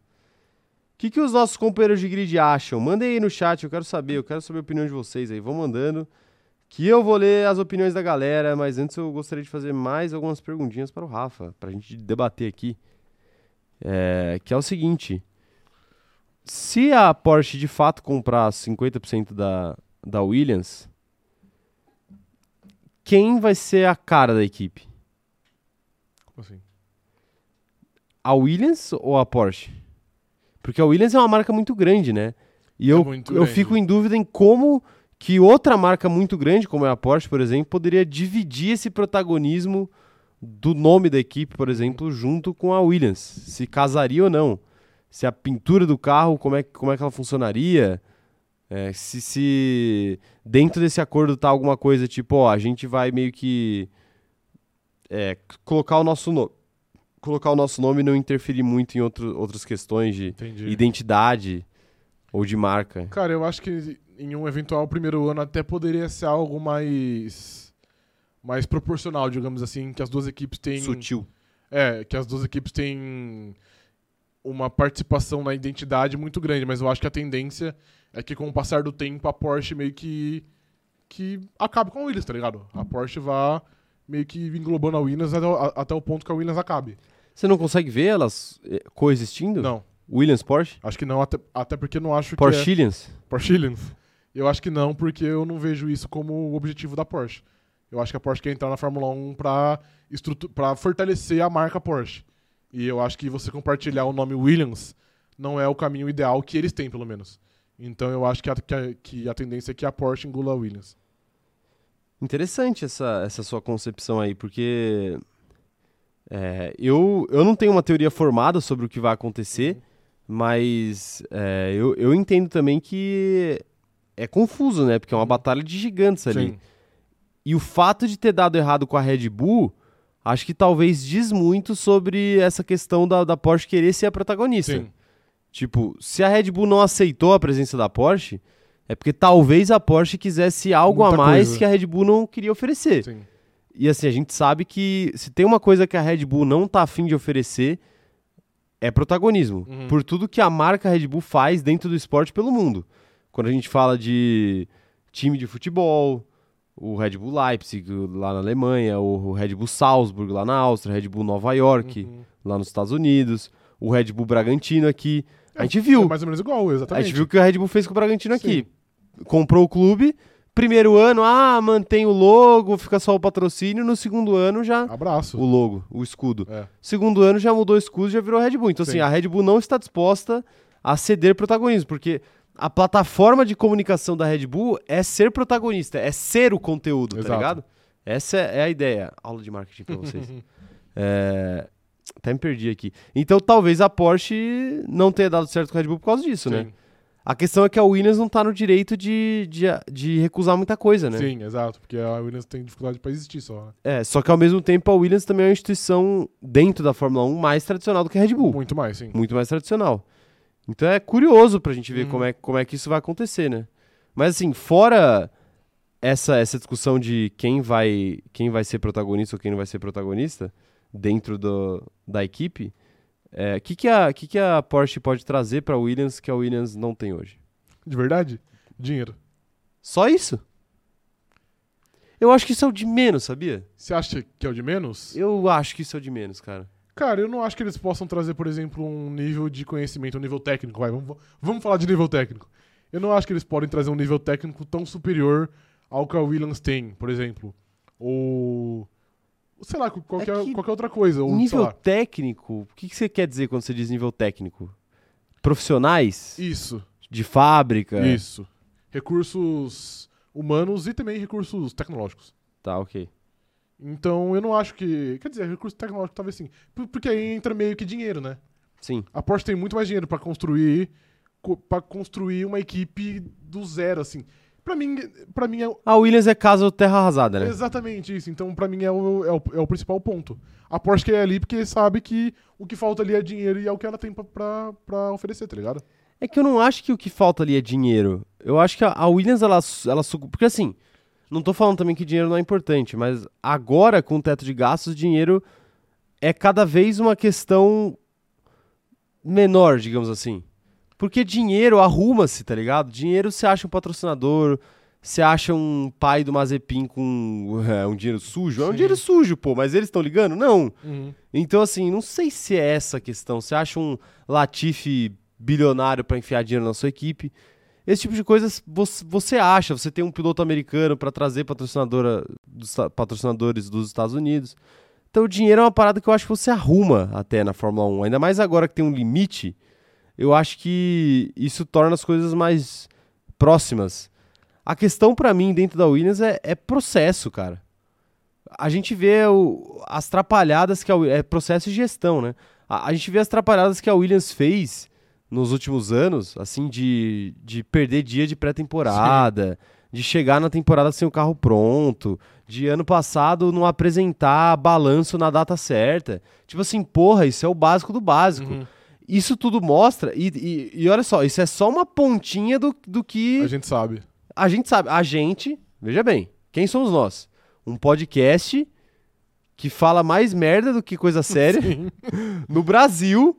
que, que os nossos companheiros de grid acham? Mandem aí no chat, eu quero saber, eu quero saber a opinião de vocês aí. Vão mandando. Que eu vou ler as opiniões da galera, mas antes eu gostaria de fazer mais algumas perguntinhas para o Rafa, pra gente debater aqui. É, que é o seguinte: se a Porsche de fato comprar 50% da, da Williams, quem vai ser a cara da equipe? Como assim? A Williams ou a Porsche? Porque a Williams é uma marca muito grande, né? E eu, muito eu grande. fico em dúvida em como que outra marca muito grande, como é a Porsche, por exemplo, poderia dividir esse protagonismo do nome da equipe, por exemplo, junto com a Williams. Se casaria ou não. Se a pintura do carro, como é, como é que ela funcionaria. É, se, se dentro desse acordo tá alguma coisa tipo, ó, a gente vai meio que é, colocar o nosso nome. Colocar o nosso nome e não interferir muito em outro, outras questões de Entendi. identidade ou de marca. Cara, eu acho que em um eventual primeiro ano até poderia ser algo mais. mais proporcional, digamos assim, que as duas equipes têm. Sutil. É, que as duas equipes têm uma participação na identidade muito grande, mas eu acho que a tendência é que com o passar do tempo a Porsche meio que que acabe com a Williams, tá ligado? A Porsche vá meio que englobando a Williams até, o- a- até o ponto que a Williams acabe. Você não consegue ver elas eh, coexistindo? Não, Williams Porsche? acho que não, até, até porque eu não acho Porsche que é... Williams? Porsche Williams. Eu acho que não, porque eu não vejo isso como o objetivo da Porsche. Eu acho que a Porsche quer entrar na Fórmula 1 pra, estrutu- fortalecer a marca Porsche. E eu acho que você compartilhar o nome Williams não é o caminho ideal que eles têm, pelo menos. Então eu acho que a, que a, que a tendência é que a Porsche engula a Williams. Interessante essa, essa sua concepção aí, porque é, eu, eu não tenho uma teoria formada sobre o que vai acontecer, mas é, eu, eu entendo também que é confuso, né? Porque é uma batalha de gigantes ali. Sim. E o fato de ter dado errado com a Red Bull, acho que talvez diz muito sobre essa questão da, da Porsche querer ser a protagonista. Sim. Tipo, se a Red Bull não aceitou a presença da Porsche, é porque talvez a Porsche quisesse algo Muita a mais coisa. que a Red Bull não queria oferecer. Sim. E assim, a gente sabe que se tem uma coisa que a Red Bull não tá afim de oferecer, é protagonismo. Uhum. Por tudo que a marca Red Bull faz dentro do esporte pelo mundo. Quando a gente fala de time de futebol, o Red Bull Leipzig lá na Alemanha, o Red Bull Salzburg lá na Áustria, Red Bull Nova York Uhum. lá nos Estados Unidos, o Red Bull Bragantino aqui. A gente viu. É mais ou menos igual, A exatamente. gente viu o que o Red Bull fez com o Bragantino aqui. Comprou o clube, primeiro ano, ah, mantém o logo, fica só o patrocínio, no segundo ano já Abraço. o logo, o escudo. É. Segundo ano já mudou o escudo, já virou Red Bull. Então Sim. assim, a Red Bull não está disposta a ceder protagonismo, porque a plataforma de comunicação da Red Bull é ser protagonista, é ser o conteúdo, tá Exato. ligado? Essa é a ideia. Aula de marketing pra vocês. É, Até me perdi aqui. Então talvez a Porsche não tenha dado certo com a Red Bull por causa disso, né? A questão é que a Williams não tá no direito de, de, de recusar muita coisa, né? Sim, exato. Porque a Williams tem dificuldade pra existir só. né? É, só que ao mesmo tempo a Williams também é uma instituição dentro da Fórmula 1 mais tradicional do que a Red Bull. Muito mais, sim. Muito mais tradicional. Então é curioso pra gente ver Uhum. como, é, como é que isso vai acontecer, né? Mas assim, fora essa, essa discussão de quem vai, quem vai ser protagonista ou quem não vai ser protagonista dentro do, da equipe, o que, que, a, que, que a Porsche pode trazer pra Williams que a Williams não tem hoje? De verdade? Dinheiro. Só isso? Eu acho que isso é o de menos, sabia? Você acha que é o de menos? Eu acho que isso é o de menos, cara. Cara, eu não acho que eles possam trazer, por exemplo, um nível de conhecimento, um nível técnico. Vai, vamos, vamos falar de nível técnico. Eu não acho que eles podem trazer um nível técnico tão superior ao que a Williams tem, por exemplo. Ou. Sei lá, qualquer, É que qualquer outra coisa. Ou, nível técnico, o que, que você quer dizer quando você diz nível técnico? Profissionais? Isso, De fábrica? isso. Recursos humanos e também recursos tecnológicos. Tá, ok. Então eu não acho que. Quer dizer, recurso tecnológico talvez sim. Por- Porque aí entra meio que dinheiro, né? Sim. A Porsche tem muito mais dinheiro pra construir para construir uma equipe do zero, assim. Pra mim, para mim é A Williams é caso terra arrasada, né? exatamente isso. Então, pra mim é o, é, o, é o principal ponto. A Porsche quer ir ali porque sabe que o que falta ali é dinheiro e é o que ela tem pra, pra, pra oferecer, tá ligado? É que eu não acho que o que falta ali é dinheiro. Eu acho que a, a Williams, ela, ela... Porque assim, não tô falando também que dinheiro não é importante, mas agora, com o teto de gastos, dinheiro é cada vez uma questão menor, digamos assim. Porque dinheiro arruma-se, tá ligado? Dinheiro você acha um patrocinador, você acha um pai do Mazepin com é, um dinheiro sujo. É um Sim. dinheiro sujo, pô, mas eles estão ligando? Não. Então, assim, não sei se é essa a questão. Você acha um Latifi bilionário pra enfiar dinheiro na sua equipe? Esse tipo de coisas você, acha. Você tem um piloto americano pra trazer patrocinadora dos, patrocinadores dos Estados Unidos. Então, o dinheiro é uma parada que eu acho que você arruma até na Fórmula 1. Ainda mais agora que tem um limite, eu acho que isso torna as coisas mais próximas. A questão pra mim dentro da Williams é, é processo, cara. A gente vê o- as trapalhadas que a é processo de gestão, né? A, a gente vê as trapalhadas que a Williams fez nos últimos anos, assim, de, de perder dia de pré-temporada, de chegar na temporada sem o carro pronto, de ano passado não apresentar balanço na data certa. Tipo assim, porra, isso é o básico do básico. Uhum. Isso tudo mostra, e, e, e olha só, isso é só uma pontinha do, do que A gente sabe. a gente sabe, a gente, veja bem, quem somos nós? um podcast que fala mais merda do que coisa séria Sim. no Brasil.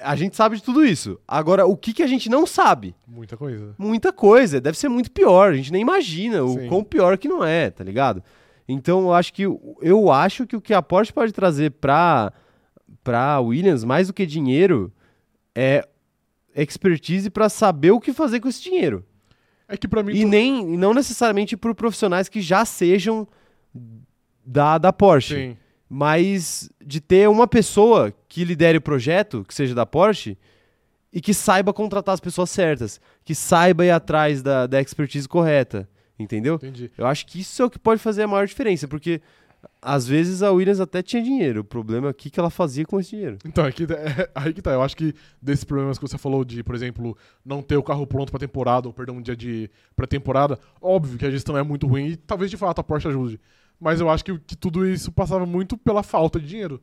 A gente sabe de tudo isso. Agora, o que, que a gente não sabe? Muita coisa. Muita coisa. Deve ser muito pior. A gente nem imagina o Sim. quão pior que não é, tá ligado? Então, eu acho que eu acho que o que a Porsche pode trazer pra, pra Williams, mais do que dinheiro, é expertise pra saber o que fazer com esse dinheiro. É que pra mim. E tu- nem não necessariamente por profissionais que já sejam da, da Porsche, Sim. mas de ter uma pessoa que lidere o projeto, que seja da Porsche, e que saiba contratar as pessoas certas, que saiba ir atrás da, da expertise correta, entendeu? Entendi. Eu acho que isso é o que pode fazer a maior diferença, porque às vezes a Williams até tinha dinheiro, o problema é o que ela fazia com esse dinheiro. Então, é que, é, aí que tá. Eu acho que desses problemas que você falou de, por exemplo, não ter o carro pronto pra temporada, ou perdão, um dia de pré-temporada, óbvio que a gestão é muito ruim e talvez de fato a Porsche ajude. Mas eu acho que, que tudo isso passava muito pela falta de dinheiro.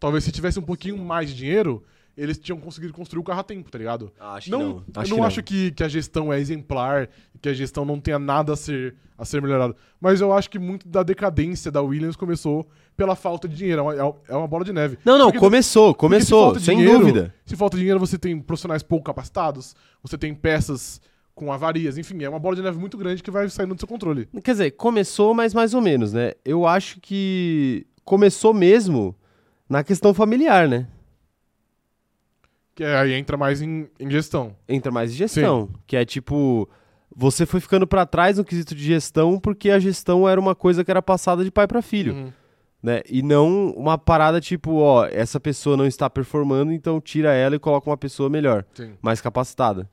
Talvez se tivesse um pouquinho mais de dinheiro, eles tinham conseguido construir o carro a tempo, tá ligado? Acho não, eu não, acho que, que a gestão é exemplar, que a gestão não tenha nada a ser, a ser melhorado. Mas eu acho que muito da decadência da Williams começou pela falta de dinheiro. É uma, é uma bola de neve. Não, não, Porque- começou, começou, sem dinheiro- dúvida. Se falta dinheiro, você tem profissionais pouco capacitados, você tem peças com avarias, enfim, é uma bola de neve muito grande que vai saindo do seu controle. Quer dizer, começou, mas mais ou menos, né? Eu acho que começou mesmo na questão familiar, né? Que aí entra mais em, em gestão. Entra mais em gestão, que é tipo, você foi ficando pra trás no quesito de gestão porque a gestão era uma coisa que era passada de pai pra filho, Uhum. né? E não uma parada tipo, ó, essa pessoa não está performando, então tira ela e coloca uma pessoa melhor, Sim. mais capacitada.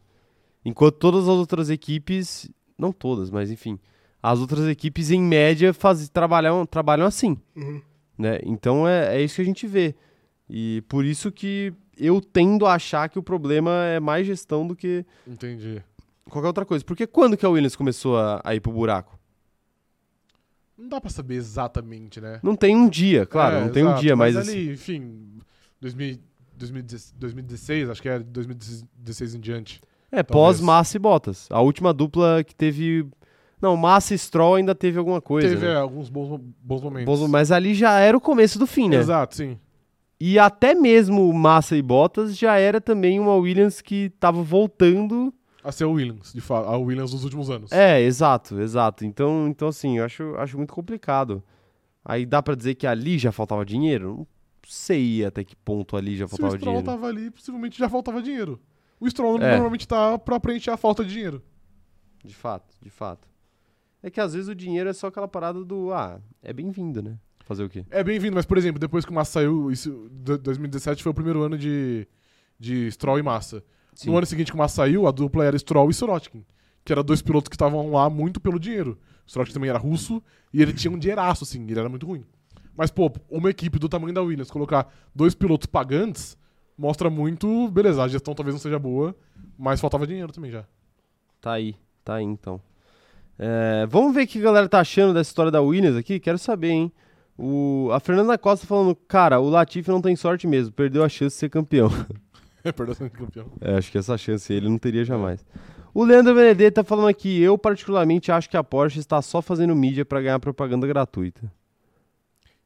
Enquanto todas as outras equipes, não todas, mas enfim, as outras equipes em média faz, trabalham, trabalham assim. né? Então é, é isso que a gente vê. E por isso que eu tendo a achar que o problema é mais gestão do que Entendi. qualquer outra coisa. Porque quando que a Williams começou a, a ir pro buraco? Não dá pra saber exatamente, né? Não tem um dia, claro, É, não tem um exato, dia, mas, ali, assim, enfim, 2000, 2016, 2016, acho que é 2016 em diante. é talvez. pós Massa e Bottas. A última dupla que teve não, Massa e Stroll ainda teve alguma coisa. Teve né? é, alguns bons, bons momentos. Mas ali já era o começo do fim, né? Exato, sim. E até mesmo Massa e Bottas já era também uma Williams que tava voltando A ser o Williams, de fato, a Williams dos últimos anos. É, exato, exato. Então, então assim, eu acho, acho muito complicado. Aí dá pra dizer que ali já faltava dinheiro? Não sei até que ponto ali já Se o faltava Stroll dinheiro. tava ali, possivelmente já faltava dinheiro. O Stroll É. normalmente tá pra preencher a falta de dinheiro. De fato, de fato. É que às vezes o dinheiro é só aquela parada do, ah, é bem-vindo, né? Fazer o quê? É bem-vindo, mas, por exemplo, depois que o Massa saiu, isso, do- 2017 foi o primeiro ano de, de Stroll e Massa. Sim. No ano seguinte que o Massa saiu, a dupla era Stroll e Sorotkin, que eram dois pilotos que estavam lá muito pelo dinheiro. O Sorotkin também era russo e ele tinha um dinheiraço, assim, ele era muito ruim. Mas, pô, uma equipe do tamanho da Williams colocar dois pilotos pagantes mostra muito, beleza, a gestão talvez não seja boa, mas faltava dinheiro também já. Tá aí, tá aí então. É, vamos ver o que a galera tá achando dessa história da Williams aqui? Quero saber, hein? O, a Fernanda Costa falando, cara, o Latifi não tem sorte mesmo, perdeu a chance de ser campeão. Perdão, sendo campeão. É, acho que essa chance ele não teria jamais. O Leandro Benedetto tá falando aqui, eu particularmente acho que a Porsche está só fazendo mídia pra ganhar propaganda gratuita.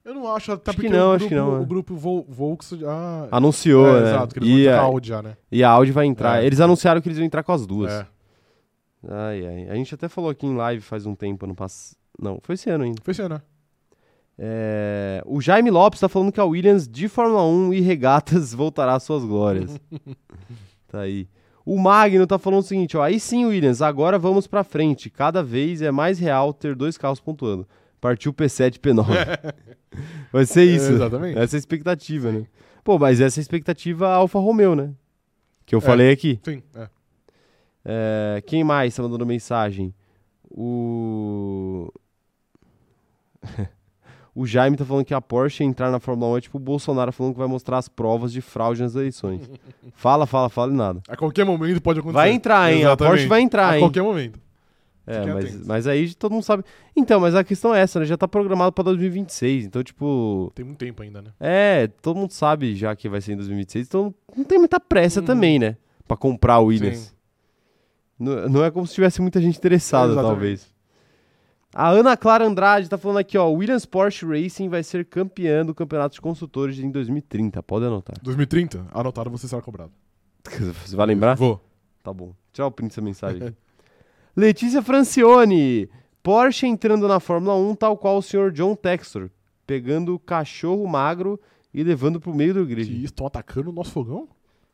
Eu não acho, até Acho que porque não, o, acho grupo, que não, é. o grupo Vol- Volks já... Anunciou, é, né? Exato, que eles vão e, com a, a Audi já, né? e a Audi vai entrar. É. Eles anunciaram que eles iam entrar com as duas. É. Ai, ai. A gente até falou aqui em live faz um tempo, ano passado. Não, foi esse ano ainda. Foi esse ano, né? É, O Jaime Lopes tá falando que a Williams de Fórmula 1 e regatas voltará às suas glórias. tá aí. O Magno tá falando o seguinte, ó, aí sim, Williams, agora vamos pra frente. Cada vez é mais real ter dois carros pontuando. Partiu P7 P9. Vai ser isso. É, exatamente. Essa é a expectativa, né? Pô, mas essa é a expectativa Alfa Romeo, né? Que eu É. falei aqui. Sim, é. É, quem mais tá mandando mensagem? O. o Jaime tá falando que a Porsche entrar na Fórmula 1 é tipo o Bolsonaro falando que vai mostrar as provas de fraude nas eleições. fala, fala, fala e nada. A qualquer momento pode acontecer. Vai entrar, hein? A Exatamente. Porsche vai entrar, A hein? qualquer momento. É, mas, mas aí todo mundo sabe. Então, mas a questão é essa, né? Já tá programado pra 2026. Então, tipo. Tem muito tempo ainda, né? É, todo mundo sabe já que vai ser em 2026. Então não tem muita pressa Uhum. também, né? Pra comprar o Williams. Sim. Não, não é como se tivesse muita gente interessada, Exatamente. talvez. A Ana Clara Andrade tá falando aqui, ó. Williams Porsche Racing vai ser campeã do Campeonato de Construtores em 2030. Pode anotar. 2030, anotado, você será cobrado. Você vai lembrar? Vou. Tá bom. Tchau, print essa mensagem. Letícia Francione. Porsche entrando na Fórmula 1, tal qual o senhor John Textor, pegando o cachorro magro e levando pro meio do Que grid. estão atacando o nosso fogão?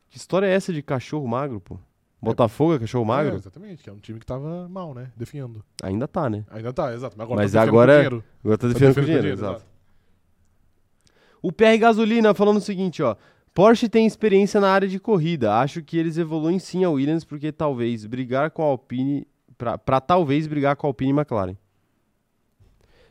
Que história é essa de cachorro magro, pô? Botafogo é cachorro É, magro? exatamente, que é um time que tava mal, né? Definhando. Ainda tá, né? Ainda tá, exato. Mas agora Mas tá defendendo agora- com dinheiro. Agora tá Tá defendendo com defendendo dinheiro, exato. O PR Gasolina falando o seguinte, ó. Porsche tem experiência na área de corrida. Acho que eles evoluem sim a Williams porque talvez brigar com a Alpine pra, pra talvez brigar com a Alpine e McLaren.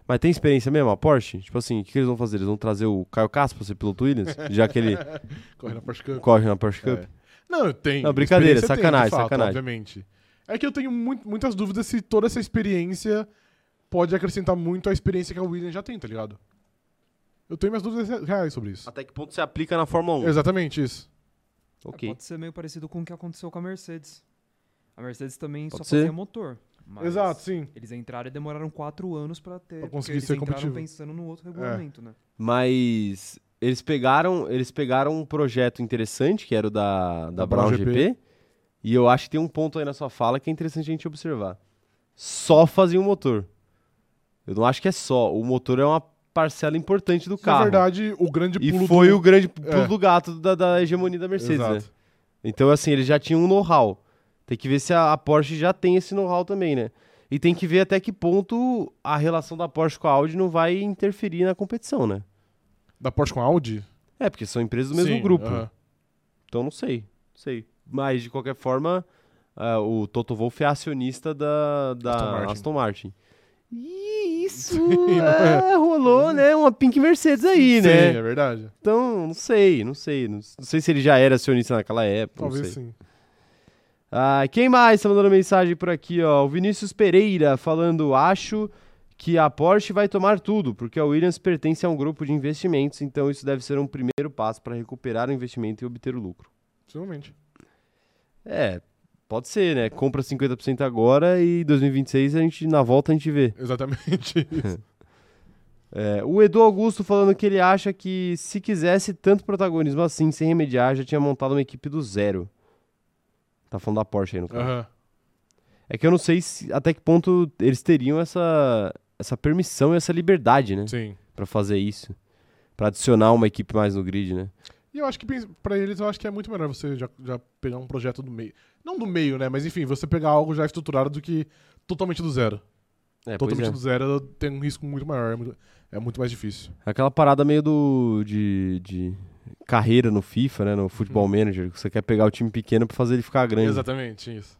Mas tem experiência mesmo a Porsche? Tipo assim, o que, que eles vão fazer? Eles vão trazer o Caio Castro pra ser piloto Williams? Já que ele Corre na Porsche Cup. corre na Porsche Cup. É. Não, tem. Não, brincadeira, sacanagem, de fato, sacanagem. Obviamente. É que eu tenho muito- muitas dúvidas se toda essa experiência pode acrescentar muito à experiência que a Williams já tem, tá ligado? Eu tenho minhas dúvidas reais sobre isso. Até que ponto você aplica na Fórmula 1? Exatamente isso. Ok. Pode ser meio parecido com o que aconteceu com a Mercedes. A Mercedes também Pode só ser. fazia motor. mas Exato, sim. Eles entraram e demoraram quatro anos pra ter. Pra conseguir eles ser entraram competitivo. pensando no outro regulamento, né? Mas eles pegaram, eles pegaram um projeto interessante, que era o da, da, Da Brown, GP. GP. E eu acho que tem um ponto aí na sua fala que é interessante a gente observar. Só fazia um motor. Eu não acho que é só. O motor é uma parcela importante do Na carro. verdade, o grande e pulo foi do... o grande pulo É. do gato da, da hegemonia da Mercedes, né? Exato. Então, assim, eles já tinham um know-how. Tem que ver se a, a Porsche já tem esse know-how também, né? E tem que ver até que ponto a relação da Porsche com a Audi não vai interferir na competição, né? Da Porsche com a Audi? É, porque são empresas do mesmo Sim, grupo. aham. Então não sei, não sei. Mas de qualquer forma, ah, o Toto Wolff é acionista da, da Aston Aston, Martin. E isso Sim, é, rolou, né? Uma Pink Mercedes aí, Sim, né? é verdade. Então, não sei, não sei. Não, sei se ele já era acionista naquela época. Talvez sim. Ah, quem mais tá mandando mensagem por aqui, ó? O Vinícius Pereira falando: acho que a Porsche vai tomar tudo, porque a Williams pertence a um grupo de investimentos, então isso deve ser um primeiro passo para recuperar o investimento e obter o lucro. Possivelmente. É, pode ser, né? Compra 50% agora e 2026 a gente, na volta a gente vê. Exatamente isso. É, o Edu Augusto falando que ele acha que se quisesse tanto protagonismo assim, sem remediar, já tinha montado uma equipe do zero. Tá falando da Porsche aí no caso. Aham. É que eu não sei se- até que ponto eles teriam essa, essa permissão e essa liberdade, né? Sim. Pra fazer isso. Pra adicionar uma equipe mais no grid, né? E eu acho que pra eles eu acho que é muito melhor você já, já pegar um projeto do meio. Não do meio, né? Mas enfim, você pegar algo já estruturado do que totalmente do zero. É, totalmente é. do zero tem um risco muito maior, é muito, é muito mais difícil. Aquela parada meio do de, de carreira no FIFA, né? No Football Uhum. Manager. que Você quer pegar o time pequeno pra fazer ele ficar grande. Exatamente, isso.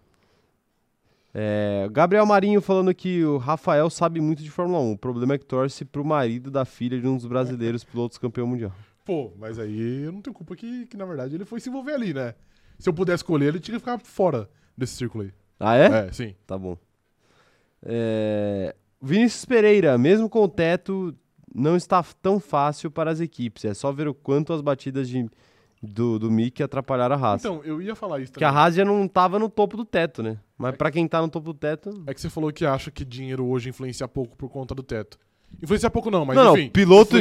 É, Gabriel Marinho falando que o Rafael sabe muito de Fórmula 1. O problema é que torce pro marido da filha de um dos brasileiros pilotos campeão mundial. Pô, mas aí eu não tenho culpa que, que na verdade ele foi se envolver ali, né? Se eu pudesse escolher, ele tinha que ficar fora desse círculo aí. Ah, é? É, sim. Tá bom. É, Vinícius Pereira, mesmo com o teto, não está tão fácil para as equipes. É só ver o quanto as batidas de, do, do Mickey atrapalharam a Haas. Então, eu ia falar isso Porque a também. Haas já não tava no topo do teto, né? Mas pra quem tá no topo do teto. É que você falou que acha que dinheiro hoje influencia pouco por conta do teto. Influencia pouco não, mas não, enfim. não, piloto,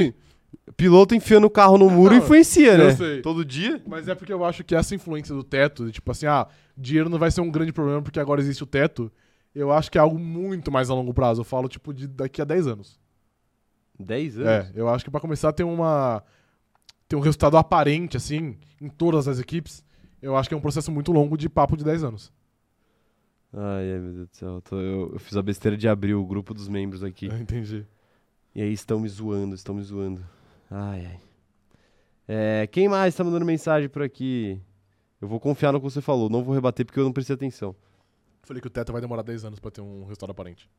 piloto enfiando o carro no muro Não, influencia, eu né? sei. Todo dia. Mas é porque eu acho que essa influência do teto, de tipo assim, ah, dinheiro não vai ser um grande problema porque agora existe o teto, eu acho que é algo muito mais a longo prazo. Eu falo, tipo, de daqui a 10 anos. 10 anos? É, eu acho que pra começar a ter uma. Ter um resultado aparente, assim, em todas as equipes, eu acho que é um processo muito longo de papo de 10 anos. Ai, ai, meu Deus do céu. Eu, tô- eu- eu fiz a besteira de abrir o grupo dos membros aqui. Eu entendi. E aí estão me zoando, estão me zoando. Ai, ai. É, quem mais tá mandando mensagem por aqui? Eu vou confiar no que você falou, não vou rebater porque eu não prestei atenção. Falei que o teto vai demorar 10 anos pra ter um resultado aparente.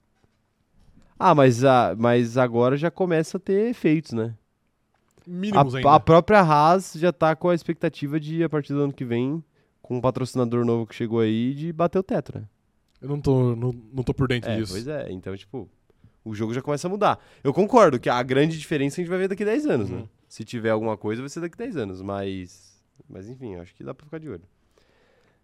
Ah, mas, a, mas agora já começa a ter efeitos, né? Mínimos A, ainda. a própria Haas já tá com a expectativa de, a partir do ano que vem, com um patrocinador novo que chegou aí, de bater o teto, né? Eu não tô, não, não tô por dentro É, disso. pois é. Então, tipo, o jogo já começa a mudar. Eu concordo que a grande diferença a gente vai ver daqui 10 anos, né? Uhum. Se tiver alguma coisa, vai ser daqui 10 anos. Mas, mas enfim, acho que dá pra ficar de olho.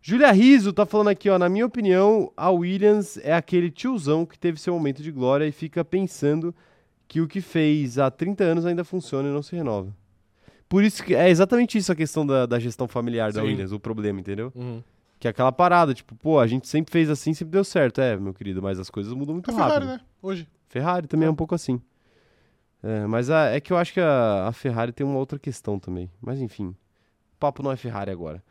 Julia Riso tá falando aqui, ó. Na minha opinião, a Williams é aquele tiozão que teve seu momento de glória e fica pensando que o que fez há 30 anos ainda funciona e não se renova. Por isso que é exatamente isso a questão da, da gestão familiar da Sim. Williams, o problema, entendeu? Uhum. Que é aquela parada, tipo, pô, a gente sempre fez assim, sempre deu certo. É, meu querido, mas as coisas mudam muito A rápido. Ferrari, né? Hoje. Ferrari também é um pouco assim. É, mas a- é que eu acho que a, a Ferrari tem uma outra questão também. Mas enfim, o papo não é Ferrari agora.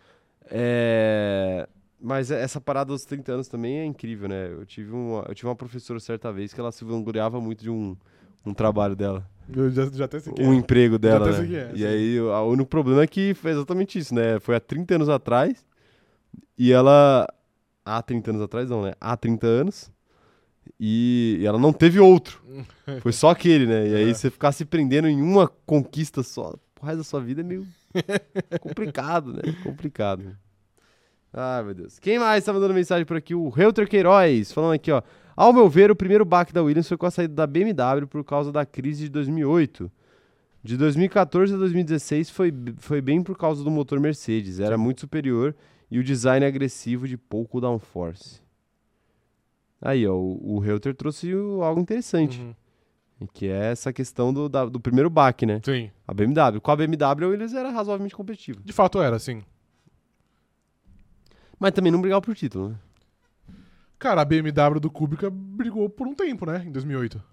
É, mas é- essa parada dos 30 anos também é incrível, né? Eu tive uma, eu tive uma professora certa vez que ela se vangloriava muito de um, um trabalho dela, Eu já, já até sei quem um é. emprego dela, né? é, e sim. aí o o único problema é que foi exatamente isso, né? Foi há 30 anos atrás e ela... Há 30 anos atrás não, né? Há 30 anos e, e ela não teve outro. Foi só aquele, né? E aí É. você ficar se prendendo em uma conquista só pro resto da sua vida é meio complicado, né? Complicado. Ai, meu Deus. Quem mais tá mandando mensagem por aqui? O Reuter Queiroz, falando aqui, ó. Ao meu ver, o primeiro baque da Williams foi com a saída da BMW por causa da crise de 2008. De 2014 a 2016 foi, foi bem por causa do motor Mercedes. Era muito superior e o design agressivo de pouco downforce. Aí, ó, o, o Reuter trouxe algo interessante. Uhum. Que é essa questão do, da- do primeiro baque, né? Sim. A BMW. Com a BMW, eles era razoavelmente competitivo. De fato era, sim. Mas também não brigava por título, né? Cara, a BMW do Kubica brigou por um tempo, né? Em 2008.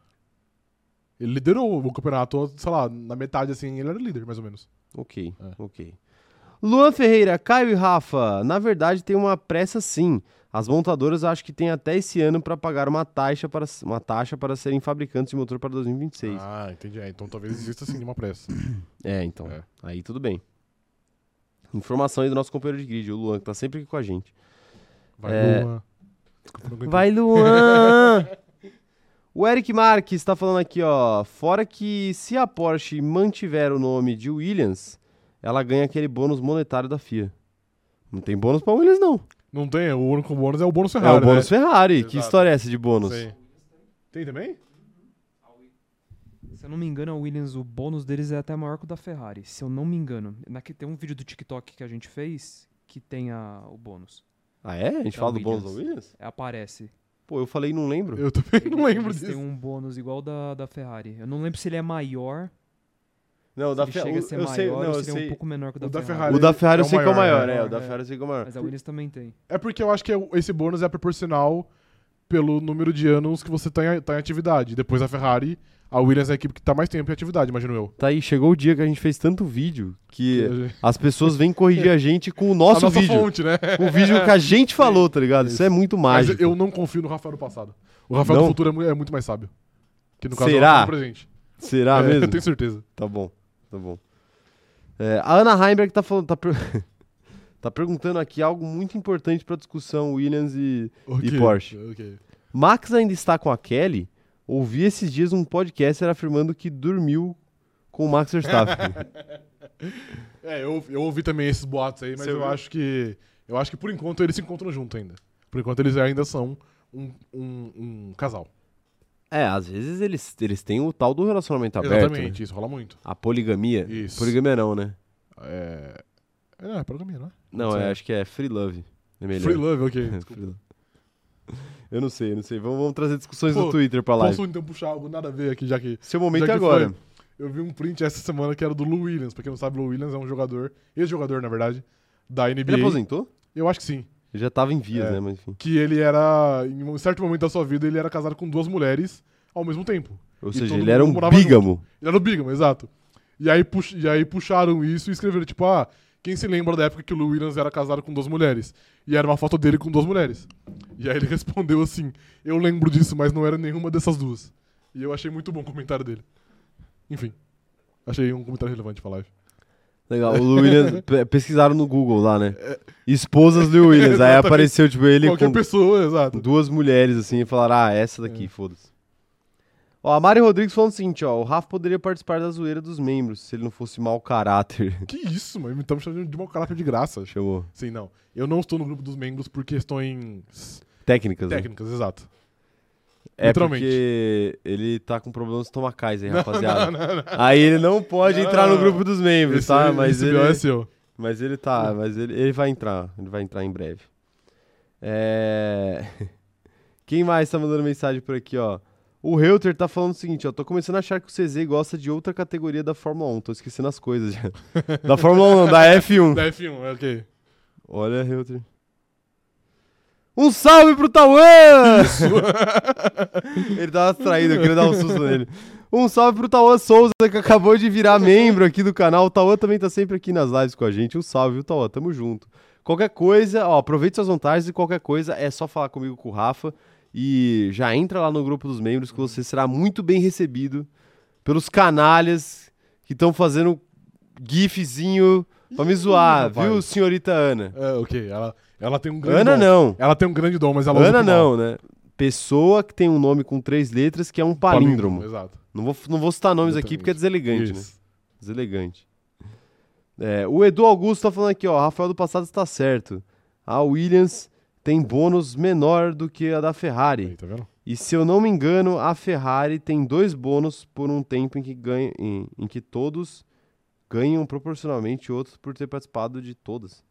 Ele liderou o campeonato, sei lá, na metade assim, ele era líder, mais ou menos. Ok, É. ok. Luan Ferreira, Caio e Rafa, na verdade tem uma pressa sim. As montadoras acho que tem até esse ano para pagar uma taxa para uma taxa para serem fabricantes de motor para 2026. Ah, entendi. É, então talvez exista sim uma pressa. É, então. É. Aí tudo bem. Informação aí do nosso companheiro de grid, o Luan, que tá sempre aqui com a gente. Vai, É. Luan. Desculpa. Vai, Luan! o Eric Marques tá falando aqui, ó. Fora que se a Porsche mantiver o nome de Williams, ela ganha aquele bônus monetário da FIA. Não tem bônus pra Williams, não. Não tem, o único bônus é o bônus é Ferrari, o bônus né? Ferrari. Que Exato. história é essa de bônus? Sei. Tem também? Se eu não me engano, a Williams, o bônus deles é até maior que o da Ferrari. Se eu não me engano. Tem um vídeo do TikTok que a gente fez que tem a, o bônus. Ah, é? A gente Da fala do bônus da Williams. É, aparece. Pô, eu falei e não lembro. Eu também não lembro disso. têm um bônus igual da, da Ferrari. Eu não lembro se ele é maior, Não, o da ele Fe- chega a o- ser eu maior sei, não, ou eu se ele é sei. um pouco menor que o da, O da Ferrari. Ferrari O da Ferrari é eu o sei que é o maior, maior, é. é, o da É. Ferrari eu sei que é o maior. Mas a Williams também tem. É porque eu acho que esse bônus é proporcional pelo número de anos que você tá em, tá em atividade. Depois da Ferrari, a Williams é a equipe que tá mais tempo em atividade, imagino eu. Tá aí, chegou o dia que a gente fez tanto vídeo que a gente- as pessoas vêm corrigir a gente com o nosso a nossa vídeo. fonte, né? O vídeo que a gente falou, tá ligado? Isso, é muito Mas mágico. eu não confio no Rafael do passado. O Rafael Não? do futuro é é muito mais sábio. Que no caso Será? é presente. Será É, mesmo? Eu tenho certeza. Tá bom, tá bom. É, a Ana Heimberg tá falando, tá, per- tá perguntando aqui algo muito importante pra discussão Williams e Ok, Porsche. ok. Max ainda está com a Kelly. Ouvi esses dias um podcaster afirmando que dormiu com o Max Verstappen. É, eu, eu ouvi também esses boatos aí, mas Você eu acho que. Eu acho que por enquanto eles se encontram junto ainda. Por enquanto eles ainda são um, um, um casal. é, às vezes eles, eles têm o tal do relacionamento aberto. Exatamente, né? isso rola muito. A poligamia. Isso. Poligamia não, né? É. É, não, é poligamia, não é? Não, é, acho que é free love. É melhor. Free love, ok. Free love. Eu não sei, eu não sei. Vamos, vamos trazer discussões Pô, no Twitter pra live. Posso então puxar algo nada a ver aqui, já que. Seu momento é agora. foi. Eu vi um print essa semana que era do Lou Williams. Pra quem não sabe, Lou Williams é um jogador, ex-jogador, na verdade, da NBA. Ele aposentou? Eu acho que sim. Ele já tava em vias, É. né? Mas enfim. Que ele era, em um certo momento da sua vida, ele era casado com duas mulheres ao mesmo tempo. Ou E seja, ele era um bígamo. Ele era o Bigamo, exato. E aí, pux- e aí puxaram isso e escreveram, tipo, ah, quem se lembra da época que o Lou Williams era casado com duas mulheres? E era uma foto dele com duas mulheres. E aí ele respondeu assim, eu lembro disso, mas não era nenhuma dessas duas. E eu achei muito bom o comentário dele. Enfim. Achei um comentário relevante pra live. Legal. O Lou Williams, pe- pesquisaram no Google lá, né? Esposas do Williams. Aí apareceu, tipo, ele Qualquer com pessoa, exato. duas mulheres, assim, e falaram, ah, essa daqui, É. foda-se. Ó, a Mari Rodrigues falando o seguinte, ó, o Rafa poderia participar da zoeira dos membros, se ele não fosse mau caráter. Que isso, mano? Me estamos chamando de mau caráter de graça. Chamou. Sim, não. Eu não estou no grupo dos membros por questões Técnicas, né? técnicas, exato. É Literalmente. porque ele tá com problemas estomacais aí, rapaziada. Não, não, não. Aí ele não pode entrar no grupo dos membros, Esse, tá? Mas ele... É seu. Mas ele tá, mas ele, ele vai entrar, ele vai entrar em breve. É... Quem mais tá mandando mensagem por aqui, ó? O Reuter tá falando o seguinte, ó, tô começando a achar que o CZ gosta de outra categoria da Fórmula 1, tô esquecendo as coisas já. da Fórmula 1 não, da F1. Da F1, é ok. Olha, Reuter. Um salve pro Tauã! Ele tava distraído, eu queria dar um susto nele. Um salve pro Tauã Souza, que acabou de virar membro aqui do canal. O Tauã também tá sempre aqui nas lives com a gente. Um salve, viu, Tauã? Tamo junto. Qualquer coisa, ó, aproveite suas vantagens e qualquer coisa é só falar comigo com o Rafa. E já entra lá no grupo dos membros que você será muito bem recebido pelos canalhas que estão fazendo gifzinho pra me Ih, zoar, rapaz. viu, senhorita Ana? É, ok. Ela, ela tem um grande Ana dom. não. Ela tem um grande dom, mas ela usa Ana pro mal. não, né? Pessoa que tem um nome com três letras que é um palíndromo. Exato. Não vou, não vou citar nomes aqui porque é deselegante, né? Isso. Deselegante. É, o Edu Augusto tá falando aqui, ó. Rafael do passado está certo. A Williams tem bônus menor do que a da Ferrari. Aí, tá vendo? E se eu não me engano, a Ferrari tem dois bônus por um tempo em que, ganha, em, em que todos ganham proporcionalmente, outros por ter participado de todas.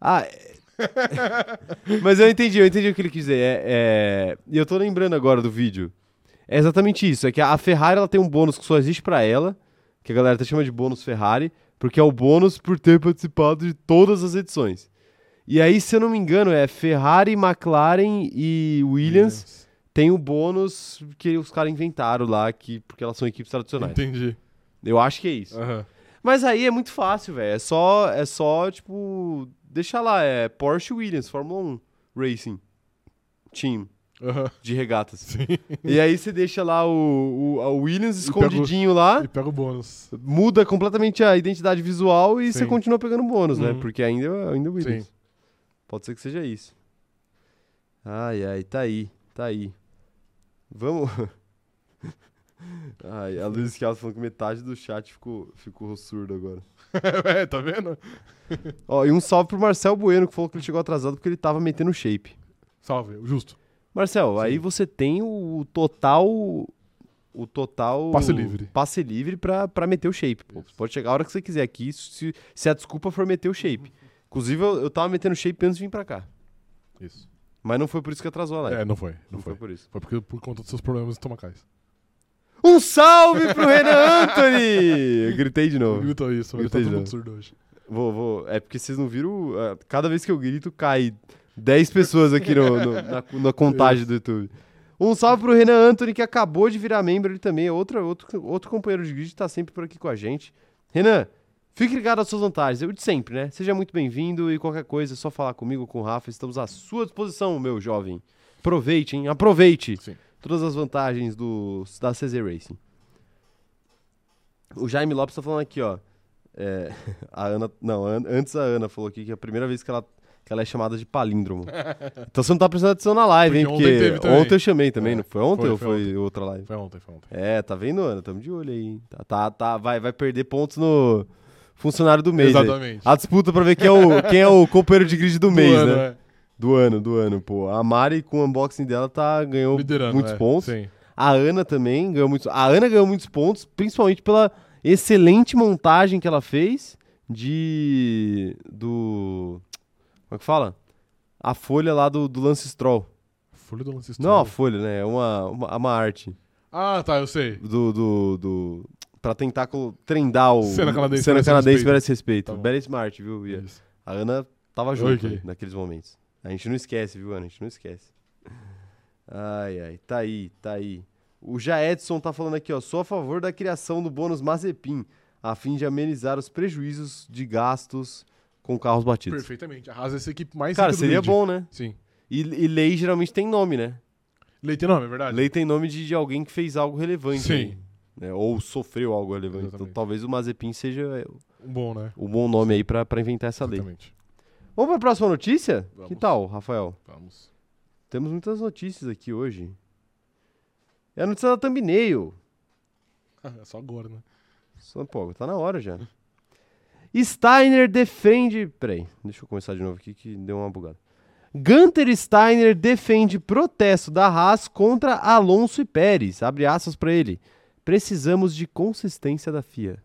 Ah, é- mas eu entendi, eu entendi o que ele quis dizer. É, é, E eu tô lembrando agora do vídeo. É exatamente isso. É que a Ferrari ela tem um bônus que só existe pra ela, que a galera até chama de bônus Ferrari, porque é o bônus por ter participado de todas as edições. E aí, se eu não me engano, é Ferrari, McLaren e Williams tem o bônus que os caras inventaram lá, que, porque elas são equipes tradicionais. Entendi. Eu acho que é isso. Aham. Mas aí é muito fácil, velho. É só, é só, tipo, deixa lá, é Porsche Williams, Fórmula 1 Racing Team Aham. de regatas. Sim. E aí você deixa lá o, o a Williams E pega o- escondidinho lá, E pega o bônus. muda completamente a identidade visual e você Sim. continua pegando bônus, né? Uhum. Porque ainda, ainda é Williams. Sim. Pode ser que seja isso. Ai, ai, tá aí, tá aí. Vamos. ai, a Luiz Schiato falando que metade do chat ficou, ficou surdo agora. é, tá vendo? Ó, e um salve pro Marcel Bueno, que falou que ele chegou atrasado porque ele tava metendo shape. Salve, justo. Marcel, Sim. aí você tem o total. O total. Passe livre. Passe livre pra, pra meter o shape. pô. Pode chegar a hora que você quiser aqui, se, se a desculpa for meter o shape. Inclusive, eu, eu tava metendo shape antes de vir pra cá. Isso. Mas não foi por isso que atrasou a live. É, não foi. Não, não foi. foi por isso. Foi porque por conta dos seus problemas estomacais. Um salve pro Renan Anthony! Eu gritei de novo. Gritou isso, mas Eu tá todo mundo surdo hoje. Vou, vou. É porque vocês não viram. ah, Cada vez que eu grito, cai 10 pessoas aqui no- no- na, na contagem do YouTube. Um salve pro Renan Anthony, que acabou de virar membro ele também. É outra, outro, outro companheiro de grid, tá sempre por aqui com a gente. Renan, fique ligado às suas vantagens. Eu de sempre, né? Seja muito bem-vindo e qualquer coisa, é só falar comigo, com o Rafa. Estamos à sua disposição, meu jovem. Aproveite, hein? Aproveite Sim. todas as vantagens do, da CZ Racing. O Jaime Lopes tá falando aqui, ó. É, a Ana. Não, an- antes a Ana falou aqui que é a primeira vez que ela, que ela é chamada de palíndromo. então você não tá prestando atenção na live, hein? Porque Porque ontem ontem eu chamei também, É, não foi ontem foi, ou foi foi, outra live? Foi ontem, foi ontem. É, tá vendo, Ana? Tamo de olho aí. Tá, tá, tá, vai, vai perder pontos no funcionário do mês. aí. Exatamente. A disputa pra ver quem é o, quem é o companheiro de grid do, mês, ano, né? é. Do ano, do ano, pô. A Mari com o unboxing dela tá, ganhou Liderando, muitos é. pontos. Sim. A Ana também ganhou muitos. A Ana ganhou muitos pontos, principalmente pela excelente montagem que ela fez de. do. Como é que fala? A folha lá do, do Lance Stroll. Folha do Lance Não a Stroll. folha, né? É uma, uma, uma arte. Ah, tá, eu sei. Do. do, do pra tentar trendar o. Cena canadense cena canadense respeito. merece respeito. Tá arte, viu, Bia? Isso. A Ana tava junto Ok. né, naqueles momentos. A gente não esquece, viu, Ana? A gente não esquece. Ai, ai, tá aí, tá aí. O Jaedson tá falando aqui, ó. Sou a favor da criação do bônus Mazepin, a fim de amenizar os prejuízos de gastos com carros batidos. Perfeitamente. A Haas é essa equipe mais Cara, seria bom, né? Sim. E, e lei geralmente tem nome, né? Leite não, é verdade? Lei tem nome de, de alguém que fez algo relevante. Sim. aí, né? Ou sofreu algo relevante. Então talvez o Mazepin seja Um bom, né? o bom nome aí pra, pra inventar essa lei. Exatamente. Vamos pra próxima notícia? Vamos. Que tal, Rafael? Vamos. Temos muitas notícias aqui hoje. É a notícia da thumbnail. É só agora, né? Só, pô, tá na hora já. Steiner defende. Peraí, deixa eu começar de novo aqui que deu uma bugada. Gunter Steiner defende protesto da Haas contra Alonso e Pérez. Abre aspas pra ele. Precisamos de consistência da FIA.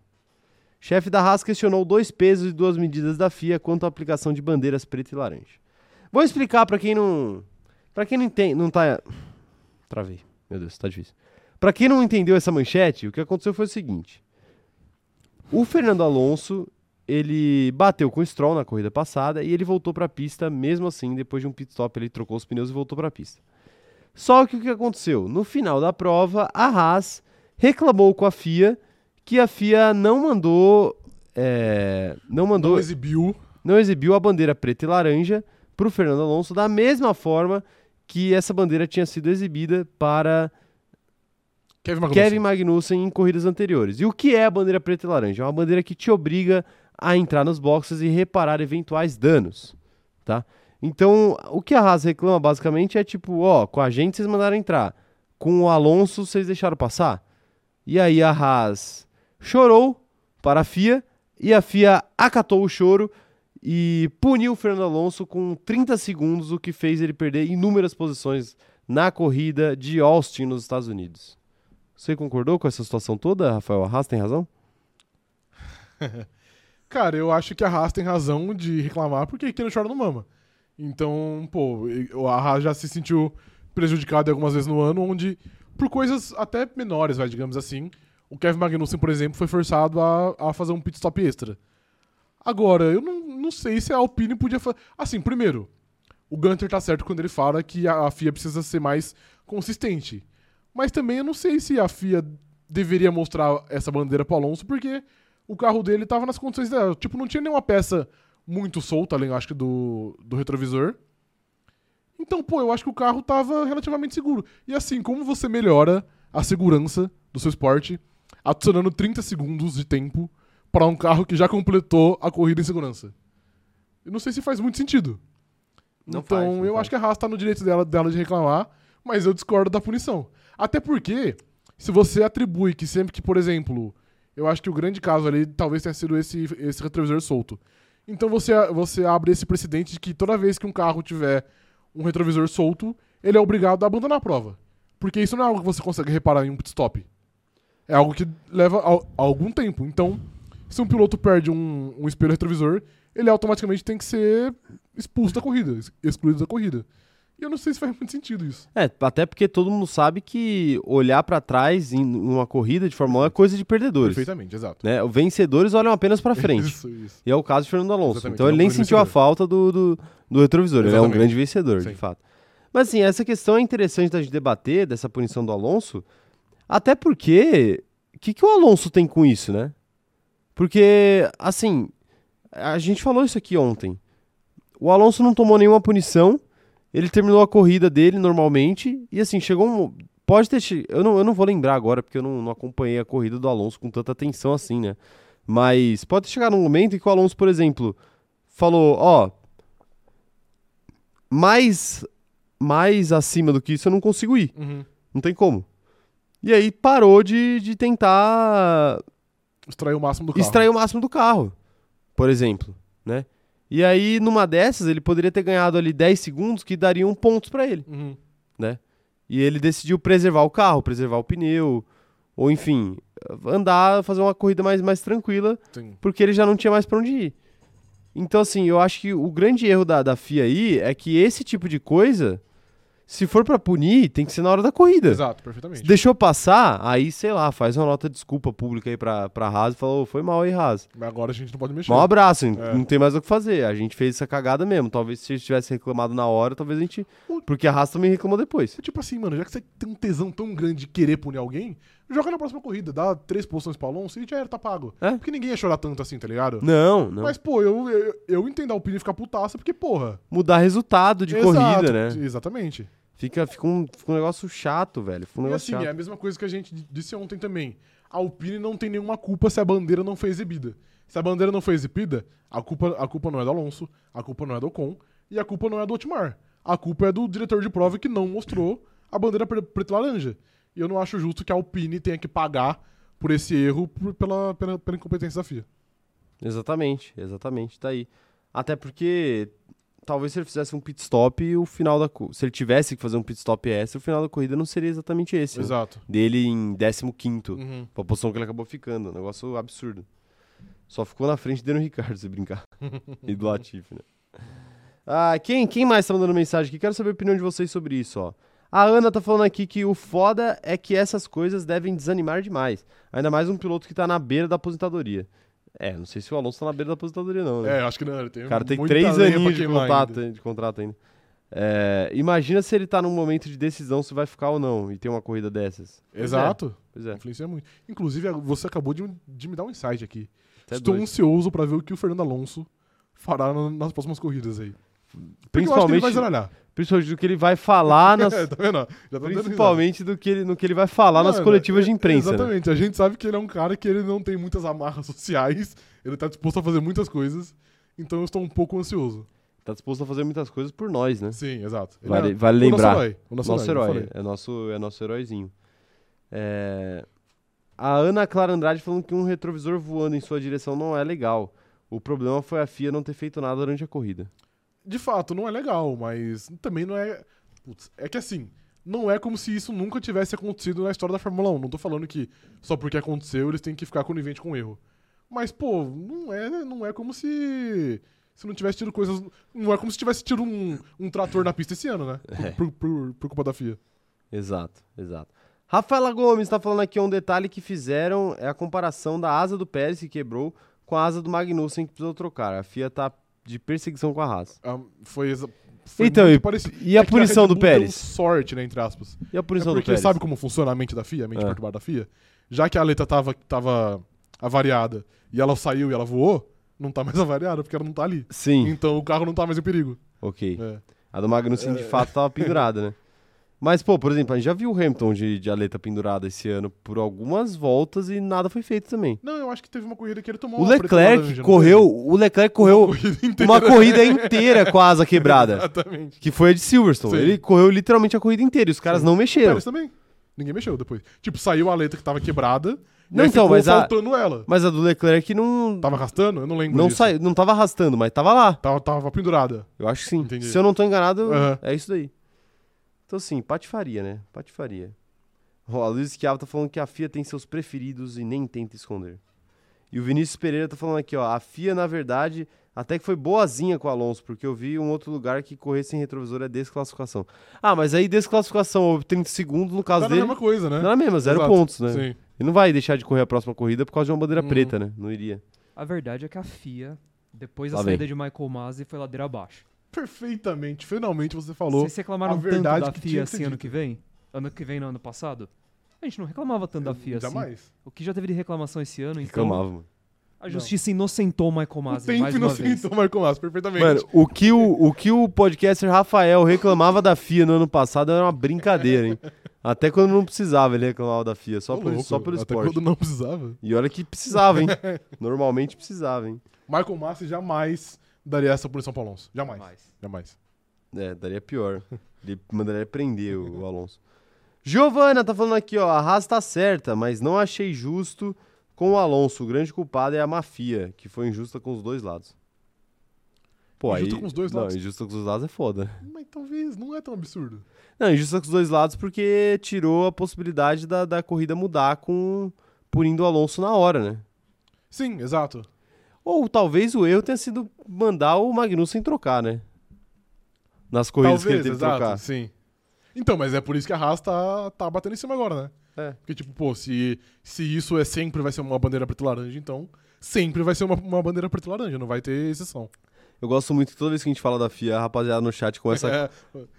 Chefe da Haas questionou dois pesos e duas medidas da FIA quanto à aplicação de bandeiras preta e laranja. Vou explicar para quem não, para quem não entende, não tá Travei. Meu Deus, tá difícil. Para quem não entendeu essa manchete, o que aconteceu foi o seguinte: o Fernando Alonso ele bateu com o Stroll na corrida passada e ele voltou para a pista mesmo assim, depois de um pit stop ele trocou os pneus e voltou para a pista. Só que o que aconteceu? No final da prova, a Haas reclamou com a FIA que a FIA não mandou é, não mandou Não exibiu. não exibiu a bandeira preta e laranja para o Fernando Alonso da mesma forma que essa bandeira tinha sido exibida para Kevin Magnussen. Kevin Magnussen em corridas anteriores. E o que é a bandeira preta e laranja? É uma bandeira que te obriga a entrar nos boxes e reparar eventuais danos, tá? Então, o que a Haas reclama basicamente é tipo, ó, com a gente vocês mandaram entrar, com o Alonso vocês deixaram passar. E aí a Haas chorou para a FIA e a FIA acatou o choro e puniu o Fernando Alonso com 30 segundos, o que fez ele perder inúmeras posições na corrida de Austin nos Estados Unidos. Você concordou com essa situação toda, Rafael? A Haas tem razão? Cara, eu acho que a Haas tem razão de reclamar porque quem não chora não mama. Então, pô, a Haas já se sentiu prejudicada algumas vezes no ano, onde, por coisas até menores, vai, digamos assim, o Kevin Magnussen, por exemplo, foi forçado a, a fazer um pit stop extra. Agora, eu não, não sei se a Alpine podia fazer. Assim, primeiro, o Gunter tá certo quando ele fala que a, a FIA precisa ser mais consistente. Mas também eu não sei se a FIA deveria mostrar essa bandeira pro Alonso, porque o carro dele tava nas condições dela. Tipo, não tinha nenhuma peça muito solta, além, acho que, do, do retrovisor. Então, pô, eu acho que o carro tava relativamente seguro. E assim, como você melhora a segurança do seu esporte adicionando 30 segundos de tempo para um carro que já completou a corrida em segurança? Eu não sei se faz muito sentido. Não então, faz, eu faz. acho que a Haas tá no direito dela, dela de reclamar, mas eu discordo da punição. Até porque, se você atribui que sempre que, por exemplo, eu acho que o grande caso ali talvez tenha sido esse, esse retrovisor solto. Então você, você abre esse precedente de que toda vez que um carro tiver um retrovisor solto, ele é obrigado a abandonar a prova. Porque isso não é algo que você consegue reparar em um pit stop. É algo que leva al- algum tempo. Então, se um piloto perde um, um espelho retrovisor, ele automaticamente tem que ser expulso da corrida, ex- excluído da corrida. E eu não sei se faz muito sentido isso. É, até porque todo mundo sabe que olhar pra trás em uma corrida de Fórmula 1 é coisa de perdedores. Perfeitamente, exato. Né? Vencedores olham apenas pra frente. Isso, isso. E é o caso de Fernando Alonso. Exatamente, Então ele ele é um nem sentiu a falta do, do, do retrovisor. Ele é um Exatamente. grande vencedor, de Sim. fato. Mas assim, essa questão é interessante da gente debater, dessa punição do Alonso, até porque o que, que o Alonso tem com isso, né? Porque, assim, a gente falou isso aqui ontem. O Alonso não tomou nenhuma punição, ele terminou a corrida dele normalmente, e assim, chegou um. Pode ter. Eu não, eu não vou lembrar agora, porque eu não, não acompanhei a corrida do Alonso com tanta atenção assim, né? Mas pode chegar num momento em que o Alonso, por exemplo, falou: Ó, mais, mais acima do que isso eu não consigo ir. Uhum. Não tem como. E aí parou de, de tentar Extrair o máximo do carro. extrair o máximo do carro, por exemplo, né? E aí, numa dessas, ele poderia ter ganhado ali 10 segundos que dariam pontos pra ele, Uhum. né? E ele decidiu preservar o carro, preservar o pneu, ou enfim, andar, fazer uma corrida mais, mais tranquila, Sim. porque ele já não tinha mais pra onde ir. Então, assim, eu acho que o grande erro da, da FIA aí é que esse tipo de coisa, se for pra punir, tem que ser na hora da corrida. Exato, Se perfeitamente. deixou passar, aí, sei lá, faz uma nota de desculpa pública aí pra, pra Haas e fala, "Ô, foi mal aí, Haas. Mas agora a gente não pode mexer. Um abraço, É. não tem mais o que fazer. A gente fez essa cagada mesmo. Talvez se a gente tivesse reclamado na hora, talvez a gente. Porque a Haas também reclamou depois. É tipo assim, mano, já que você tem um tesão tão grande de querer punir alguém, joga na próxima corrida, dá três posições pro Alonso e já era, tá pago. É? Porque ninguém ia chorar tanto assim, tá ligado? Não, não. Mas, pô, eu, eu, eu entendo a opinião ficar putaça, porque, porra. Mudar resultado de Exato, corrida, né? Exatamente. Fica, fica, um, fica um negócio chato, velho. Fica um E negócio assim, é a chato. mesma coisa que a gente disse ontem também. A Alpine não tem nenhuma culpa se a bandeira não foi exibida. Se a bandeira não foi exibida, a culpa, a culpa não é do Alonso, a culpa não é do Ocon e a culpa não é do Otmar. A culpa é do diretor de prova que não mostrou a bandeira pre- preta e eu não acho justo que a Alpine tenha que pagar por esse erro por- pela, pela, pela incompetência da FIA. Exatamente, exatamente. Tá aí. Até porque. Talvez se ele fizesse um pit stop, o final da. Se ele tivesse que fazer um pit stop extra, o final da corrida não seria exatamente esse. né? Exato. Dele em 15, Uhum. pra posição que ele acabou ficando. Um negócio absurdo. Só ficou na frente dele no Ricardo, se brincar. e do Latifi, né? Ah, quem, quem mais tá mandando mensagem aqui? Quero saber a opinião de vocês sobre isso, ó. A Ana tá falando aqui que o foda é que essas coisas devem desanimar demais. Ainda mais um piloto que tá na beira da aposentadoria. É, não sei se o Alonso tá na beira da aposentadoria, não, né? É, acho que não. Ele tem O cara tem três aninhos de ainda. de contrato ainda. É, imagina se ele tá num momento de decisão se vai ficar ou não e tem uma corrida dessas. Pois é, Exato. Pois é. Influencia muito. Inclusive, você acabou de, de me dar um insight aqui. Até Estou doido. ansioso pra ver o que o Fernando Alonso fará na- nas próximas corridas aí. Porque eu acho que ele Principalmente, vai zaralhar. Principalmente do que ele vai falar nas. É, tá vendo? Já tá principalmente do que ele, no que ele vai falar nas Mano, coletivas de é- imprensa. né? Exatamente. A gente sabe que ele é um cara que ele não tem muitas amarras sociais. Ele tá disposto a fazer muitas coisas. Então eu estou um pouco ansioso. Tá disposto a fazer muitas coisas por nós, né? Sim, exato. Ele Vale, é vale o lembrar. Nosso herói. O nosso, Nosso herói. herói. É nosso, é nosso heróizinho. É, A Ana Clara Andrade falando que um retrovisor voando em sua direção não é legal. O problema foi a FIA não ter feito nada durante a corrida. De fato, não é legal, mas também não é. Putz, é que assim, não é como se isso nunca tivesse acontecido na história da Fórmula 1. Não tô falando que só porque aconteceu eles têm que ficar conivente com o erro. Mas, pô, não é, não é como se. Se não tivesse tido coisas. Não é como se tivesse tido um, um trator na pista esse ano, né? Por, É. por, por- por culpa da FIA. Exato, exato. Rafaela Gomes está falando aqui um detalhe que fizeram é a comparação da asa do Pérez que quebrou com a asa do Magnussen que precisou trocar. A FIA tá de perseguição com a Haas. Ah, foi, exa- foi Então, e-. E a É punição Red do deu Pérez? sorte, né, entre aspas. E a É punição do porque Pérez? sabe como funciona a mente da FIA, a mente É. perturbada da FIA? Já que a letra tava, tava avariada e ela saiu e ela voou, não tá mais avariada porque ela não tá ali. Sim, Então o carro não tá mais em perigo. ok. É. A do Magnussen de É. fato tava pendurada, né? Mas, pô, por exemplo, a gente já viu o Hamilton de, de aleta pendurada esse ano por algumas voltas e nada foi feito também. Não, eu acho que teve uma corrida que ele tomou O uma Leclerc correu, o Leclerc correu corrida inteira. uma corrida inteira com a asa quebrada, Exatamente. que foi a de Silverstone. Sim. Ele correu literalmente a corrida inteira e os caras Sim. não mexeram. Pérez também. Ninguém mexeu depois. Tipo, saiu a letra que tava quebrada Não, então, mas a- ela. Mas a do Leclerc não Tava arrastando? Eu não lembro não disso. saiu, não tava arrastando, mas tava lá. Tava, tava pendurada. Eu acho que sim. Entendi. Se eu não tô enganado, Aham. é isso daí. Então, assim, patifaria, né? Patifaria. Ó, a Luiz Schiavo tá falando que a FIA tem seus preferidos e nem tenta esconder. E o Vinícius Pereira tá falando aqui, ó. A FIA, na verdade, até que foi boazinha com o Alonso, porque eu vi um outro lugar que correr sem retrovisor é desclassificação. Ah, mas aí desclassificação ou 30 segundos, no caso Tá dele, mesma coisa, né? não era mesmo, zero Exato. pontos, né? Sim. Ele não vai deixar de correr a próxima corrida por causa de uma bandeira Uhum. preta, né? Não iria. A verdade é que a FIA, depois da Lá saída vem. de Michael Masi, foi ladeira abaixo. Perfeitamente. Finalmente você falou. Vocês reclamaram a tanto verdade da que FIA assim ano que vem? Ano que vem, no ano passado? A gente não reclamava tanto da FIA assim. Jamais. O que já teve de reclamação esse ano, então Reclamava, mano. a justiça inocentou o Michael O Masi tempo mais uma vez. inocentou o Marco Massa, perfeitamente. Mano, o que o, o que o podcaster Rafael reclamava da FIA no ano passado era uma brincadeira, hein? Até quando não precisava ele reclamava da FIA, só, Ô, por, louco, só pelo Até esporte. quando não precisava. E olha que precisava, hein? Normalmente precisava, hein? Michael Massi jamais daria essa punição pro Alonso. Jamais. Mais. Jamais. É, daria pior. Ele mandaria prender o, o Alonso. Giovana tá falando aqui, ó. A Haas tá certa, mas não achei justo com o Alonso. O grande culpado é a mafia, que foi injusta com os dois lados. Pô, Injusta aí... com os dois não, lados? injusta com os dois lados é foda. Mas talvez não é tão absurdo. Não, injusta com os dois lados porque tirou a possibilidade da, da corrida mudar com punindo o Alonso na hora, né? Sim, exato. Ou talvez o erro tenha sido mandar o Magnussen trocar, né? Nas corridas talvez, que ele teve exato. trocar. Sim. Então, mas é por isso que a Haas tá, tá batendo em cima agora, né? É. Porque, tipo, pô, se, se isso é sempre vai ser uma bandeira preta e laranja, então sempre vai ser uma, uma bandeira preta e laranja, não vai ter exceção. Eu gosto muito que toda vez que a gente fala da FIA, a rapaziada no chat começa É,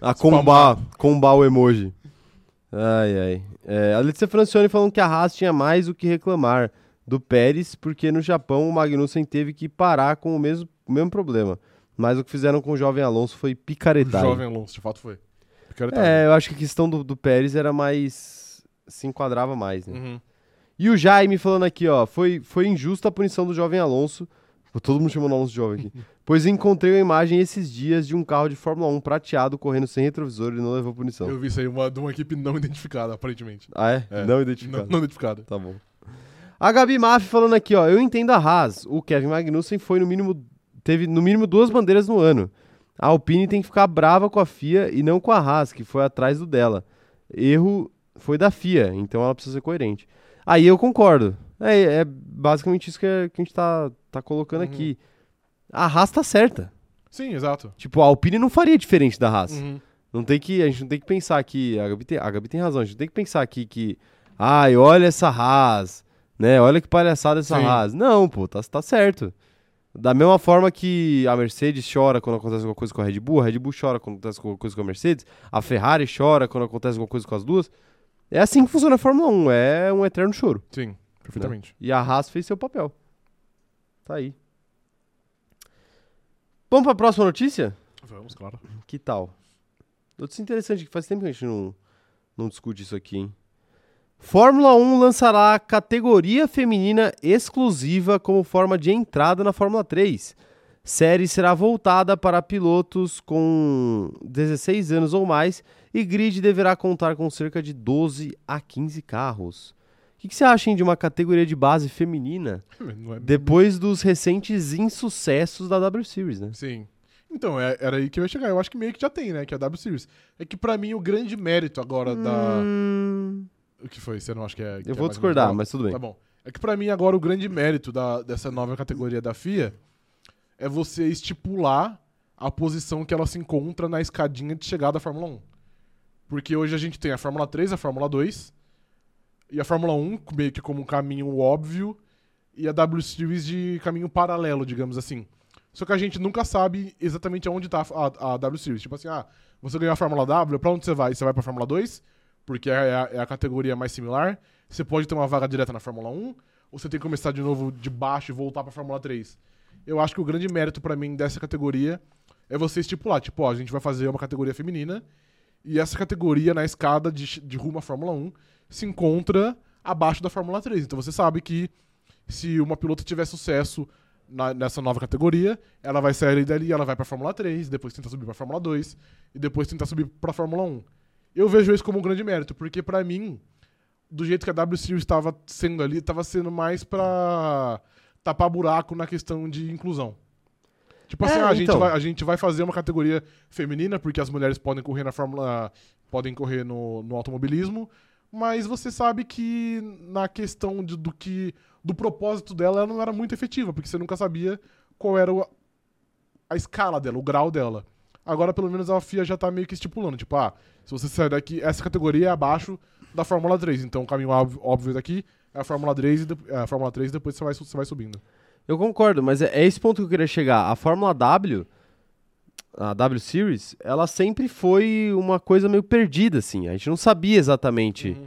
a combar, combar o emoji. Ai, ai. É, a Letícia Francione falando que a Haas tinha mais o que reclamar do Pérez, porque no Japão o Magnussen teve que parar com o mesmo, o mesmo problema. Mas o que fizeram com o jovem Alonso foi o picaretagem. jovem Alonso, de fato foi. Picaretagem. É, eu acho que a questão do, do Pérez era mais. se enquadrava mais, né? Uhum. E o Jaime falando aqui, ó, foi, foi injusta a punição do jovem Alonso. Todo mundo chamando Alonso de jovem aqui. pois encontrei uma imagem esses dias de um carro de Fórmula 1 prateado correndo sem retrovisor e não levou punição. Eu vi isso aí, uma, de uma equipe não identificada, aparentemente. Ah, é? É. Não Não, identificado. não identificada. Tá bom. A Gabi Maff falando aqui, ó, eu entendo a Haas. O Kevin Magnussen foi no mínimo. Teve no mínimo duas bandeiras no ano. A Alpine tem que ficar brava com a FIA e não com a Haas, que foi atrás do dela. Erro foi da FIA, então ela precisa ser coerente. Aí eu concordo. É, é basicamente isso que, é- que a gente tá, tá colocando Uhum. aqui. A Haas tá certa. Sim, exato. Tipo, a Alpine não faria diferente da Haas. Uhum. Não tem que, a gente não tem que pensar que. A Gabi tem, a Gabi tem razão, a gente não tem que pensar aqui que. Ai, olha essa Haas, né? Olha que palhaçada essa Sim. Haas. Não, pô, tá, tá certo. Da mesma forma que a Mercedes chora quando acontece alguma coisa com a Red Bull, a Red Bull chora quando acontece alguma coisa com a Mercedes, a Ferrari chora quando acontece alguma coisa com as duas. É assim que funciona a Fórmula 1, é um eterno choro. Sim, perfeitamente. E a Haas fez seu papel. Tá aí. Vamos pra próxima notícia? Vamos, claro. Que tal? Notícia interessante, que faz tempo que a gente não, não discute isso aqui, hein? Fórmula 1 lançará categoria feminina exclusiva como forma de entrada na Fórmula 3. Série será voltada para pilotos com 16 anos ou mais e grid deverá contar com cerca de 12 a 15 carros. O que, que você acha hein, de uma categoria de base feminina é- depois dos recentes insucessos da W Series, né? Sim. Então, é- era aí que eu ia chegar. Eu acho que meio que já tem, né? Que é a W Series. É que pra mim o grande mérito agora da. O que foi? Você não acha que é. que eu é vou mais discordar, mas tudo bem. Tá bom. É que pra mim agora o grande mérito da, dessa nova categoria da FIA é você estipular a posição que ela se encontra na escadinha de chegada da Fórmula 1. Porque hoje a gente tem a Fórmula 3, a Fórmula 2 e a Fórmula 1 meio que como um caminho óbvio e a W Series de caminho paralelo, digamos assim. Só que a gente nunca sabe exatamente aonde tá a, a W Series. Tipo assim, ah, você ganhou a Fórmula W, pra onde você vai? Você vai pra Fórmula 2? Porque é a, é a categoria mais similar. Você pode ter uma vaga direta na Fórmula 1, ou você tem que começar de novo de baixo e voltar pra Fórmula 3. Eu acho que o grande mérito pra mim dessa categoria é você estipular, tipo, ó, a gente vai fazer uma categoria feminina, e essa categoria na escada de, de rumo à Fórmula 1 se encontra abaixo da Fórmula 3. Então você sabe que se uma pilota tiver sucesso na- nessa nova categoria, ela vai sair dali, ela vai pra Fórmula 3, depois tenta subir pra Fórmula 2 e depois tentar subir pra Fórmula 1. Eu vejo isso como um grande mérito, porque pra mim, do jeito que a W Series estava sendo ali, estava sendo mais pra tapar buraco na questão de inclusão. Tipo assim, É, ah, a, gente então. vai, a gente vai fazer uma categoria feminina, porque as mulheres podem correr na Fórmula. podem correr no, no automobilismo, mas você sabe que na questão de- do que. do propósito dela, ela não era muito efetiva, porque você nunca sabia qual era o- a escala dela, o grau dela. Agora, pelo menos, a FIA já tá meio que estipulando, tipo, ah, se você sair daqui, essa categoria é abaixo da Fórmula 3, então o caminho óbvio, daqui é a Fórmula 3 e de- é a Fórmula 3 e depois você vai, você vai subindo. Eu concordo, mas é, é esse ponto que eu queria chegar. A Fórmula W, a W Series, ela sempre foi uma coisa meio perdida, assim. A gente não sabia exatamente, Uhum.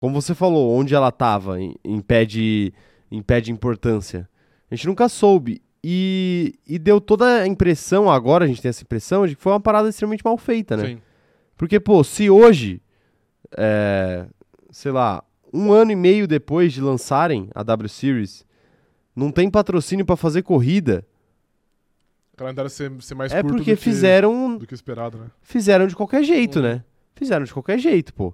como você falou, onde ela estava em, em pé de, em pé de importância. A gente nunca soube. E, e deu toda a impressão, agora a gente tem essa impressão, de que foi uma parada extremamente mal feita, né? Sim. Porque, pô, se hoje, é, sei lá, um ano e meio depois de lançarem a W Series, não tem patrocínio pra fazer corrida, O calendário ser, ser mais é curto porque do que, fizeram, do que esperado, né? fizeram de qualquer jeito, Uhum. né? Fizeram de qualquer jeito, pô.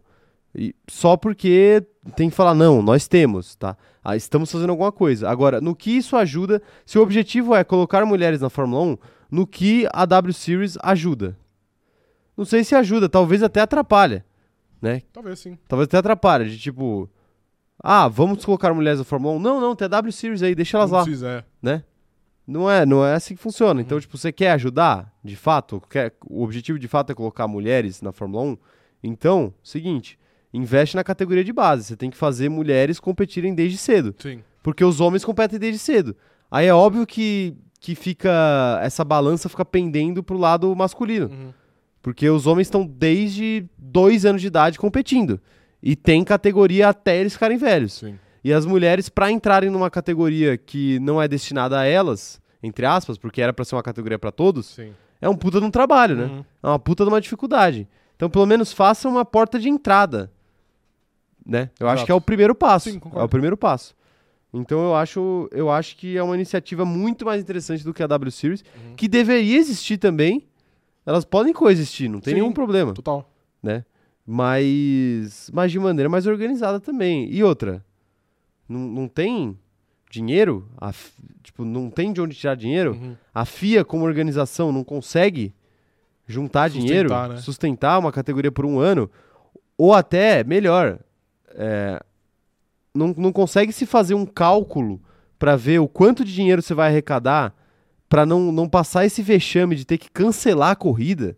E só porque tem que falar, não, nós temos, tá? Ah, estamos fazendo alguma coisa. Agora, no que isso ajuda, se o objetivo é colocar mulheres na Fórmula 1, no que a W Series ajuda? Não sei se ajuda, talvez até atrapalha, né? Talvez sim. Talvez até atrapalhe, de tipo, ah, vamos colocar mulheres na Fórmula 1? Não, não, tem a W Series aí, deixa elas Não lá, precisa, é. né? Não é, não é assim que funciona. Então, Uhum. tipo, você quer ajudar, de fato, quer, o objetivo de fato é colocar mulheres na Fórmula 1? Então, seguinte, investe na categoria de base, você tem que fazer mulheres competirem desde cedo, Sim. porque os homens competem desde cedo. Aí é óbvio que, que fica, essa balança fica pendendo pro lado masculino. Uhum. Porque os homens estão desde dois anos de idade competindo. E tem categoria até eles ficarem velhos. Sim. E as mulheres, para entrarem numa categoria que não é destinada a elas, entre aspas, porque era para ser uma categoria para todos, Sim. é um puta de um trabalho, né? Uhum. É uma puta de uma dificuldade. Então, pelo menos faça uma porta de entrada. Né? Eu acho Exato. que é o primeiro passo. Sim, é o primeiro passo. Então eu acho, eu acho que é uma iniciativa muito mais interessante do que a W Series, Uhum. que deveria existir também. Elas podem coexistir, não tem Sim. nenhum problema Total. né? Mas, mas de maneira mais organizada também. E outra, não, não tem dinheiro, a tipo, não tem de onde tirar dinheiro. Uhum. A FIA, como organização, não consegue juntar Sustentar, dinheiro, né? sustentar uma categoria por um ano, ou até, melhor, é, não, não consegue se fazer um cálculo pra ver o quanto de dinheiro você vai arrecadar pra não, não passar esse vexame de ter que cancelar a corrida.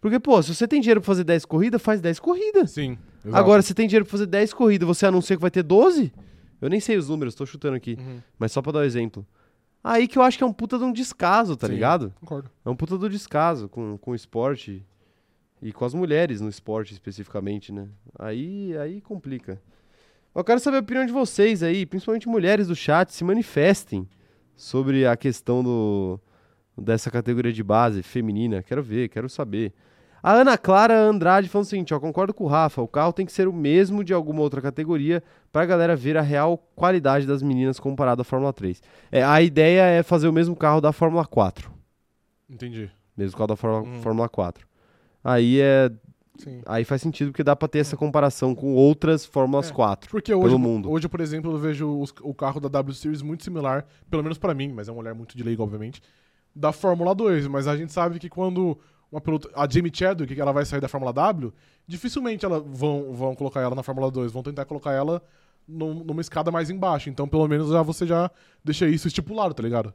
Porque, pô, se você tem dinheiro pra fazer 10 corridas, faz 10 corridas. Sim. exato. Agora, se tem dinheiro pra fazer 10 corridas, você anuncia que vai ter 12? Eu nem sei os números, tô chutando aqui. Uhum. Mas só pra dar um exemplo. Aí que eu acho que é um puta de um descaso, tá Sim. ligado? Concordo. É um puta do descaso com, com o esporte e com as mulheres no esporte especificamente, né? Aí, aí complica. Eu quero saber a opinião de vocês aí, principalmente mulheres do chat, se manifestem sobre a questão do, dessa categoria de base feminina. Quero ver, quero saber. A Ana Clara Andrade falando o seguinte, ó, concordo com o Rafa, o carro tem que ser o mesmo de alguma outra categoria pra galera ver a real qualidade das meninas comparado à Fórmula 3. É, a ideia é fazer o mesmo carro da Fórmula 4. Entendi. Mesmo a da Fórmula, Hum. Fórmula 4. Aí é. Sim. Aí faz sentido porque dá pra ter essa comparação com outras Fórmulas É. 4. Porque hoje, Pelo mundo. hoje, por exemplo, eu vejo os- o carro da W Series muito similar, pelo menos pra mim, mas é uma mulher muito de leiga, obviamente, da Fórmula 2. Mas a gente sabe que quando uma piloto, a Jamie Chadwick, que ela vai sair da Fórmula W, dificilmente ela vão, vão colocar ela na Fórmula 2, vão tentar colocar ela num- numa escada mais embaixo. Então, pelo menos já você já deixa isso estipulado, tá ligado?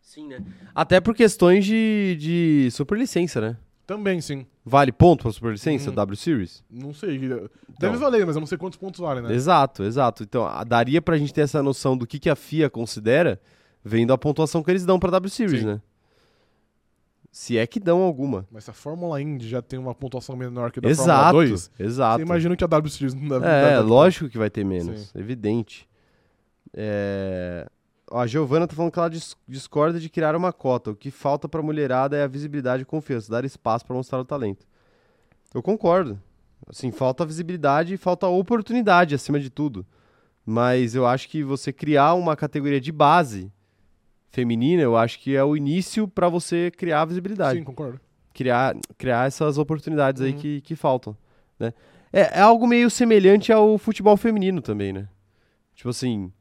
Sim, né? Até por questões de, de superlicença, né? Também, sim. Vale ponto pra superlicença, Uhum. W Series? Não sei. Deve Então. valer, mas eu não sei quantos pontos vale, né? Exato, exato. Então, a- daria pra gente ter essa noção do que, que a FIA considera vendo a pontuação que eles dão pra W Series, Sim. né? Se é que dão alguma. Mas se a Fórmula Indy já tem uma pontuação menor que a da Fórmula Exato, 2, exato. você imagina que a W Series não deve É, deve- lógico que vai ter menos, Sim. evidente. É... Ó, a Giovana tá falando que ela dis- discorda de criar uma cota. O que falta pra mulherada é a visibilidade e confiança, dar espaço pra mostrar o talento. Eu concordo. Assim, falta visibilidade e falta oportunidade acima de tudo. Mas eu acho que você criar uma categoria de base feminina, eu acho que é o início pra você criar a visibilidade Sim, concordo. criar, criar essas oportunidades aí Uhum. que, que faltam, né? É, é algo meio semelhante ao futebol feminino também, né? Tipo assim,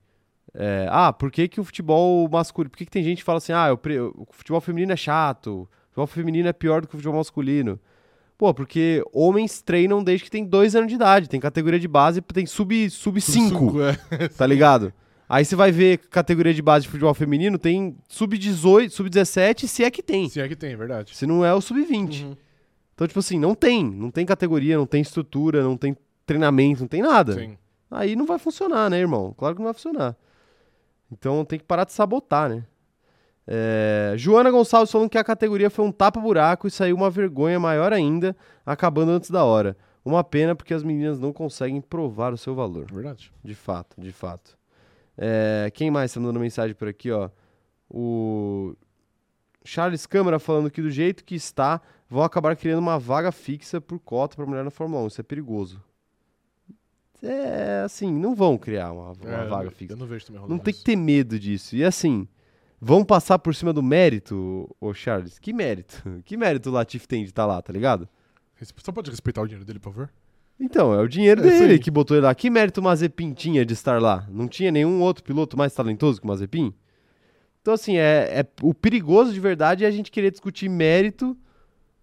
é, ah, por que, que o futebol masculino... Por que, que tem gente que fala assim, ah, pre- o futebol feminino é chato, o futebol feminino é pior do que o futebol masculino? Pô, porque homens treinam desde que tem dois anos de idade, tem categoria de base, tem sub 5, sub cinco, Cinco, é. tá ligado? Aí você vai ver categoria de base de futebol feminino, tem sub-18, sub-17, se é que tem. Se é que tem, verdade. Se não é o sub-20. Uhum. Então, tipo assim, não tem. Não tem categoria, não tem estrutura, não tem treinamento, não tem nada. Sim. Aí não vai funcionar, né, irmão? Claro que não vai funcionar. Então tem que parar de sabotar, né? É, Joana Gonçalves falando que a categoria foi um tapa-buraco e saiu uma vergonha maior ainda, acabando antes da hora. Uma pena porque as meninas não conseguem provar o seu valor. Verdade. De fato, de fato. É, quem mais tá mandando mensagem por aqui, ó? O Charles Câmara falando que do jeito que está, vão acabar criando uma vaga fixa por cota pra mulher na Fórmula 1. Isso é perigoso. É, assim, não vão criar uma, uma É, vaga fixa. Eu não vejo também Não tem que ter medo disso. E assim, vão passar por cima do mérito, ô Charles? Que mérito? Que mérito o Latif tem de estar lá, tá ligado? Só pode respeitar o dinheiro dele, por favor? Então, é o dinheiro É dele que botou ele lá. Que mérito o Mazepin tinha de estar lá? Não tinha nenhum outro piloto mais talentoso que o Mazepin? Então, assim, é, é- o perigoso de verdade é a gente querer discutir mérito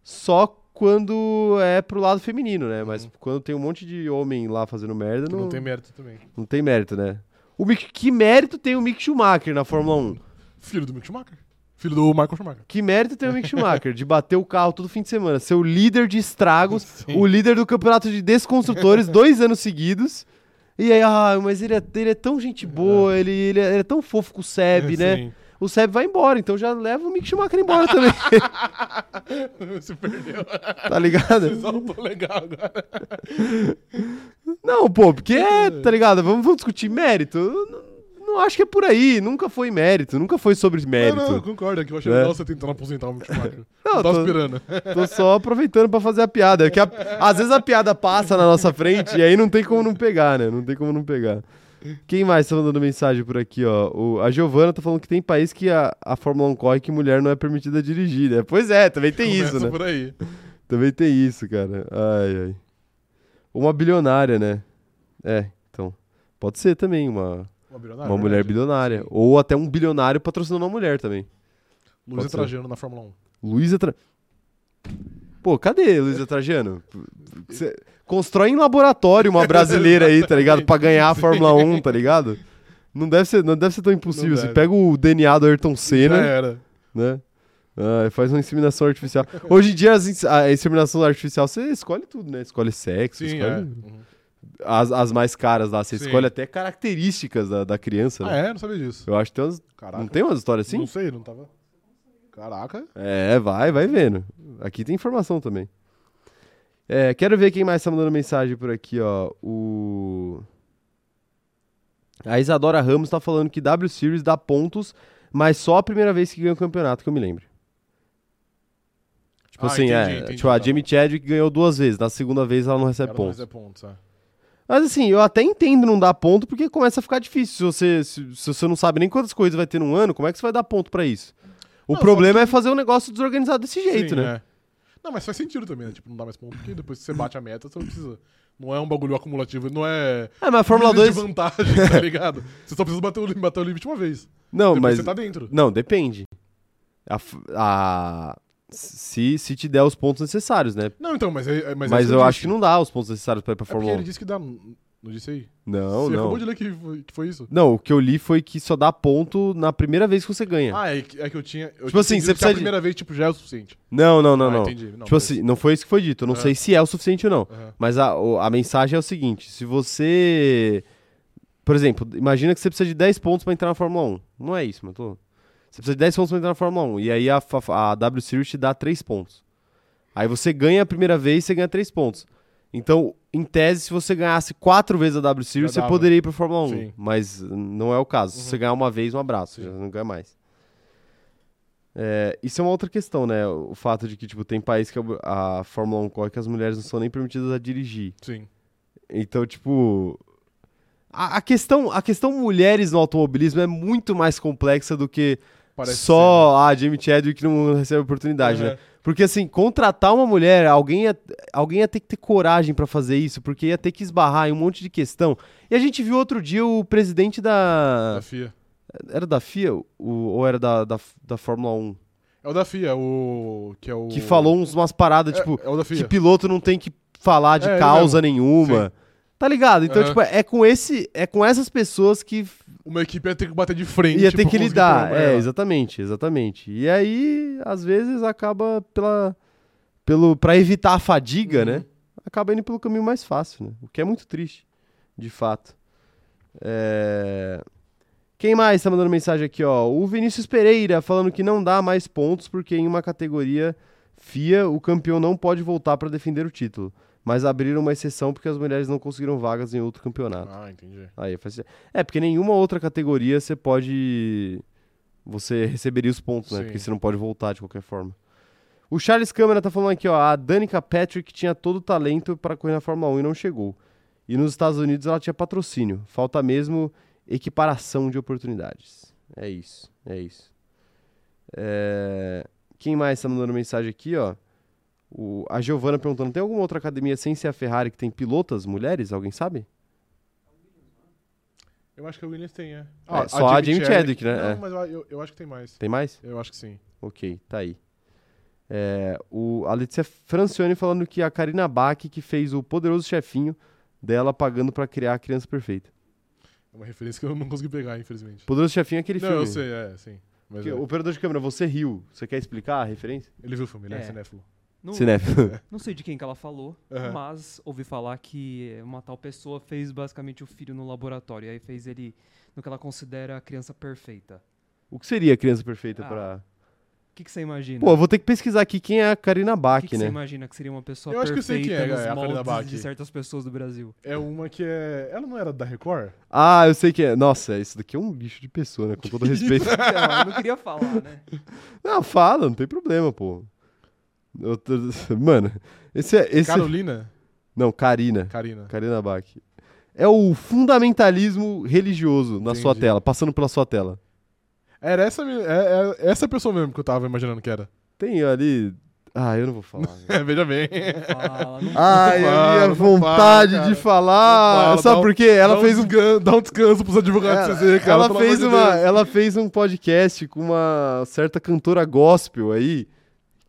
só quando é pro lado feminino, né? Mas Uhum. quando tem um monte de homem lá fazendo merda, não, não tem mérito também. não tem mérito, né? O Mick- que mérito tem o Mick Schumacher na Fórmula 1? Filho do Mick Schumacher. Filho do Michael Schumacher. Que mérito tem o Mick Schumacher de bater o carro todo fim de semana, ser o líder de estragos, Sim. o líder do campeonato de desconstrutores dois anos seguidos. E aí, ah, mas ele é, ele é tão gente boa, ele, ele, é, ele é tão fofo com o Seb, né? Sim. O Seb vai embora, então já leva o Mick Schumacher embora também, Se perdeu. tá ligado? Vocês legal agora. Não, pô, porque é, tá ligado? Vamos, vamos discutir mérito. Não, não acho que é por aí, nunca foi mérito, nunca foi sobre mérito. Não, não, eu concordo. É que eu achei É. legal você tentando aposentar o Mick Schumacher. Não, tô- esperando. Tô só aproveitando pra fazer a piada. É que a- às vezes a piada passa na nossa frente e aí não tem como não pegar, né? Não tem como não pegar. Quem mais tá mandando mensagem por aqui, ó? O- a Giovana tá falando que tem país que a, a Fórmula 1 corre que mulher não é permitida dirigir, né? Pois é, também tem Começa isso, né? por aí. Também tem isso, cara. Ai, ai. Uma bilionária, né? É, então. Pode ser também uma, Uma, bilionária, uma mulher verdade. bilionária. Ou até um bilionário patrocinando uma mulher também. Luísa. Trajano na Fórmula 1. Luísa Tra... Pô, cadê Luísa Trajano? Cê constrói em laboratório uma brasileira aí, tá ligado? Pra ganhar a Fórmula 1, tá ligado? Não deve ser, não deve ser tão impossível. Não Você pega o DNA do Ayrton Já Senna, era. né? Ah, faz uma inseminação artificial. Hoje em dia, as a inseminação artificial, você escolhe tudo, né? Escolhe sexo, Sim, escolhe é. Uhum. as, as mais caras lá. Você Sim. escolhe até características da, da criança, Ah, né? é? Não sabia disso. Eu acho que tem umas, Caraca. não tem umas histórias assim? Não sei, não tava. Caraca. É, vai, vai vendo. Aqui tem informação também. É, quero ver quem mais tá mandando mensagem por aqui, ó. O. A Isadora Ramos tá falando que W Series dá pontos, mas só a primeira vez que ganha o campeonato, que eu me lembro. Tipo Ah, assim, entendi, é. entendi, tipo, a tá Jamie Chadwick ganhou duas vezes, na segunda vez ela não recebe Ela não pontos. recebe pontos, é. Mas assim, eu até entendo não dar ponto, porque começa a ficar difícil. Se você, se, se você não sabe nem quantas coisas vai ter num ano, como é que você vai dar ponto pra isso? O Não, problema é fazer um negócio desorganizado desse jeito, Sim, né? é. Não, mas faz sentido também, né? Tipo, não dá mais ponto, porque depois que você bate a meta, você não precisa. Não é um bagulho acumulativo, não é. É, mas a Fórmula milha 2. de vantagem, tá ligado? Você só precisa bater o, lim- bater o limite uma vez. Não, depois mas. você tá dentro. Não, depende. A, a- se, se te der os pontos necessários, né? Não, então, mas, é, é- mas, Mas, é isso eu acho que não dá os pontos necessários pra ir pra É Fórmula 1. ele disse que dá. Não disse aí? Não, você não. acabou de ler que foi, que foi isso. Não, o que eu li foi que só dá ponto na primeira vez que você ganha. Ah, é, que- é que eu tinha. Eu Tipo tinha assim, você precisa a de- primeira vez, tipo, já é o suficiente. Não, não, não, ah, não. entendi. Não, tipo beleza. assim, não foi isso que foi dito. Eu não Ah. sei se é o suficiente ou não. Aham. Mas a, a mensagem é o seguinte: se você. Por exemplo, imagina que você precisa de 10 pontos pra entrar na Fórmula 1. Não é isso, mas tô. Você precisa de 10 pontos pra entrar na Fórmula 1. E aí a, a W Series te dá 3 pontos. Aí você ganha a primeira vez, você ganha 3 pontos. Então, em tese, se você ganhasse 4 vezes a W Series, você poderia ir pra Fórmula 1. Sim. Mas não é o caso. Se Uhum. você ganhar uma vez, um abraço. Sim. Já não ganha mais. É, isso é uma outra questão, né? O fato de que, tipo, tem país que a, Fórmula 1 corre que as mulheres não são nem permitidas a dirigir. Sim. Então, tipo. A, a questão, a questão mulheres no automobilismo é muito mais complexa do que Parece só a Jamie Chadwick não recebe oportunidade, ser, né? Porque, assim, contratar uma mulher, alguém ia, alguém ia ter que ter coragem pra fazer isso, porque ia ter que esbarrar em um monte de questão. E a gente viu outro dia o presidente Da da. FIA. Era da FIA o, ou era da, da, da Fórmula 1? É o da FIA, o. Que é o. Que falou uns, umas paradas, É, tipo, é o da que piloto não tem que falar de É, causa nenhuma. Tá ligado? Então, Aham. tipo, é com esse, é com essas pessoas que Uma equipe ia ter que bater de frente. ia ter que lidar. É, exatamente, exatamente. E aí, às vezes, acaba pela. Pelo, pra evitar a fadiga, Uhum. né? Acaba indo pelo caminho mais fácil, né? O que é muito triste, de fato. É... Quem mais tá mandando mensagem aqui, ó? O Vinícius Pereira falando que não dá mais pontos porque em uma categoria FIA o campeão não pode voltar pra defender o título. Mas abriram uma exceção porque as mulheres não conseguiram vagas em outro campeonato. Ah, entendi. Aí faz... É, porque nenhuma outra categoria você pode. Você receberia os pontos, né? Sim. Porque você não pode voltar de qualquer forma. O Charles Câmara tá falando aqui, ó. A Danica Patrick tinha todo o talento para correr na Fórmula 1 e não chegou. E nos Estados Unidos ela tinha patrocínio. Falta mesmo equiparação de oportunidades. É isso, é isso. É, Quem mais tá mandando mensagem aqui, ó? O... A Giovana perguntando: tem alguma outra academia sem ser a Ferrari que tem pilotas mulheres? Alguém sabe? Eu acho que a Williams tem, é. É, só a Jamie Chadwick, né? Não, É. mas eu, eu, acho que tem mais. Tem mais? Eu acho que sim. Ok, tá aí. É, o, a Letícia Francione falando que a Karina Bach que fez o poderoso chefinho dela pagando pra criar a criança perfeita. É uma referência que eu não consegui pegar, infelizmente. Poderoso chefinho é aquele não, filme. eu sei, é, sim. Mas Que- é. Operador de câmera, você riu. Você quer explicar a referência? Ele viu o filme, ele é, É. cinéfilo. Não, Cinéfilo. não sei de quem que ela falou, Aham. mas ouvi falar que uma tal pessoa fez basicamente o filho no laboratório. E aí fez ele no que ela considera a criança perfeita. O que seria a criança perfeita Ah, pra. O que, que você imagina? Pô, eu vou ter que pesquisar aqui quem é a Karina o Bach, que, que você né? imagina que seria uma pessoa Eu acho que eu sei perfeita quem é, nos é, a Karina moldes Bach. de certas pessoas do Brasil? É uma que é. Ela não era da Record? Ah, eu sei quem é. Nossa, isso daqui é um lixo de pessoa, né? Com todo respeito. Não, eu não queria falar, né? não, fala, não tem problema, pô. Mano, esse é. Esse... Carolina? Não, Karina. Karina. Karina Bach. É o fundamentalismo religioso na sua tela, passando pela sua tela. Era essa, me- é, é essa pessoa mesmo que eu tava imaginando que era. Tem ali. Ah, eu não vou falar. É, veja bem. Fala, não Ai, a minha vontade fala, de falar. Fala, Sabe um- por quê? Ela dá fez um. descanso, Dá um descanso pros advogados dizer, cara. ela fez de uma, Deus. ela fez um podcast com uma certa cantora gospel aí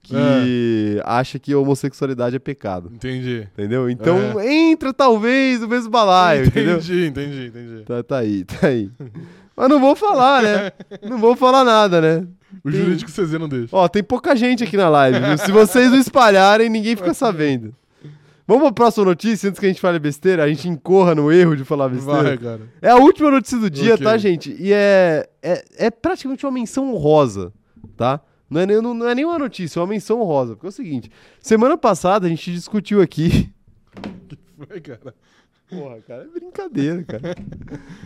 que acha que homossexualidade é pecado. Entendi. Entendeu? Então entra talvez no mesmo balaio, entendeu? entendi, entendi, entendi. Tá, tá aí, tá aí. Mas não vou falar, né? Não vou falar nada, né? O Tem- jurídico CZ não deixa. Ó, tem pouca gente aqui na live, viu? Se vocês não espalharem, ninguém fica sabendo. Vamos pra próxima notícia, antes que a gente fale besteira, a gente incorra no erro de falar besteira. Vai, cara. É a última notícia do dia, Ok. tá, gente? E é, é, é praticamente uma menção honrosa, tá? Não é, nem, não, não é nem uma notícia, é uma menção honrosa. Porque é o seguinte, semana passada a gente discutiu aqui... Vai, cara. Porra, cara, é brincadeira, cara.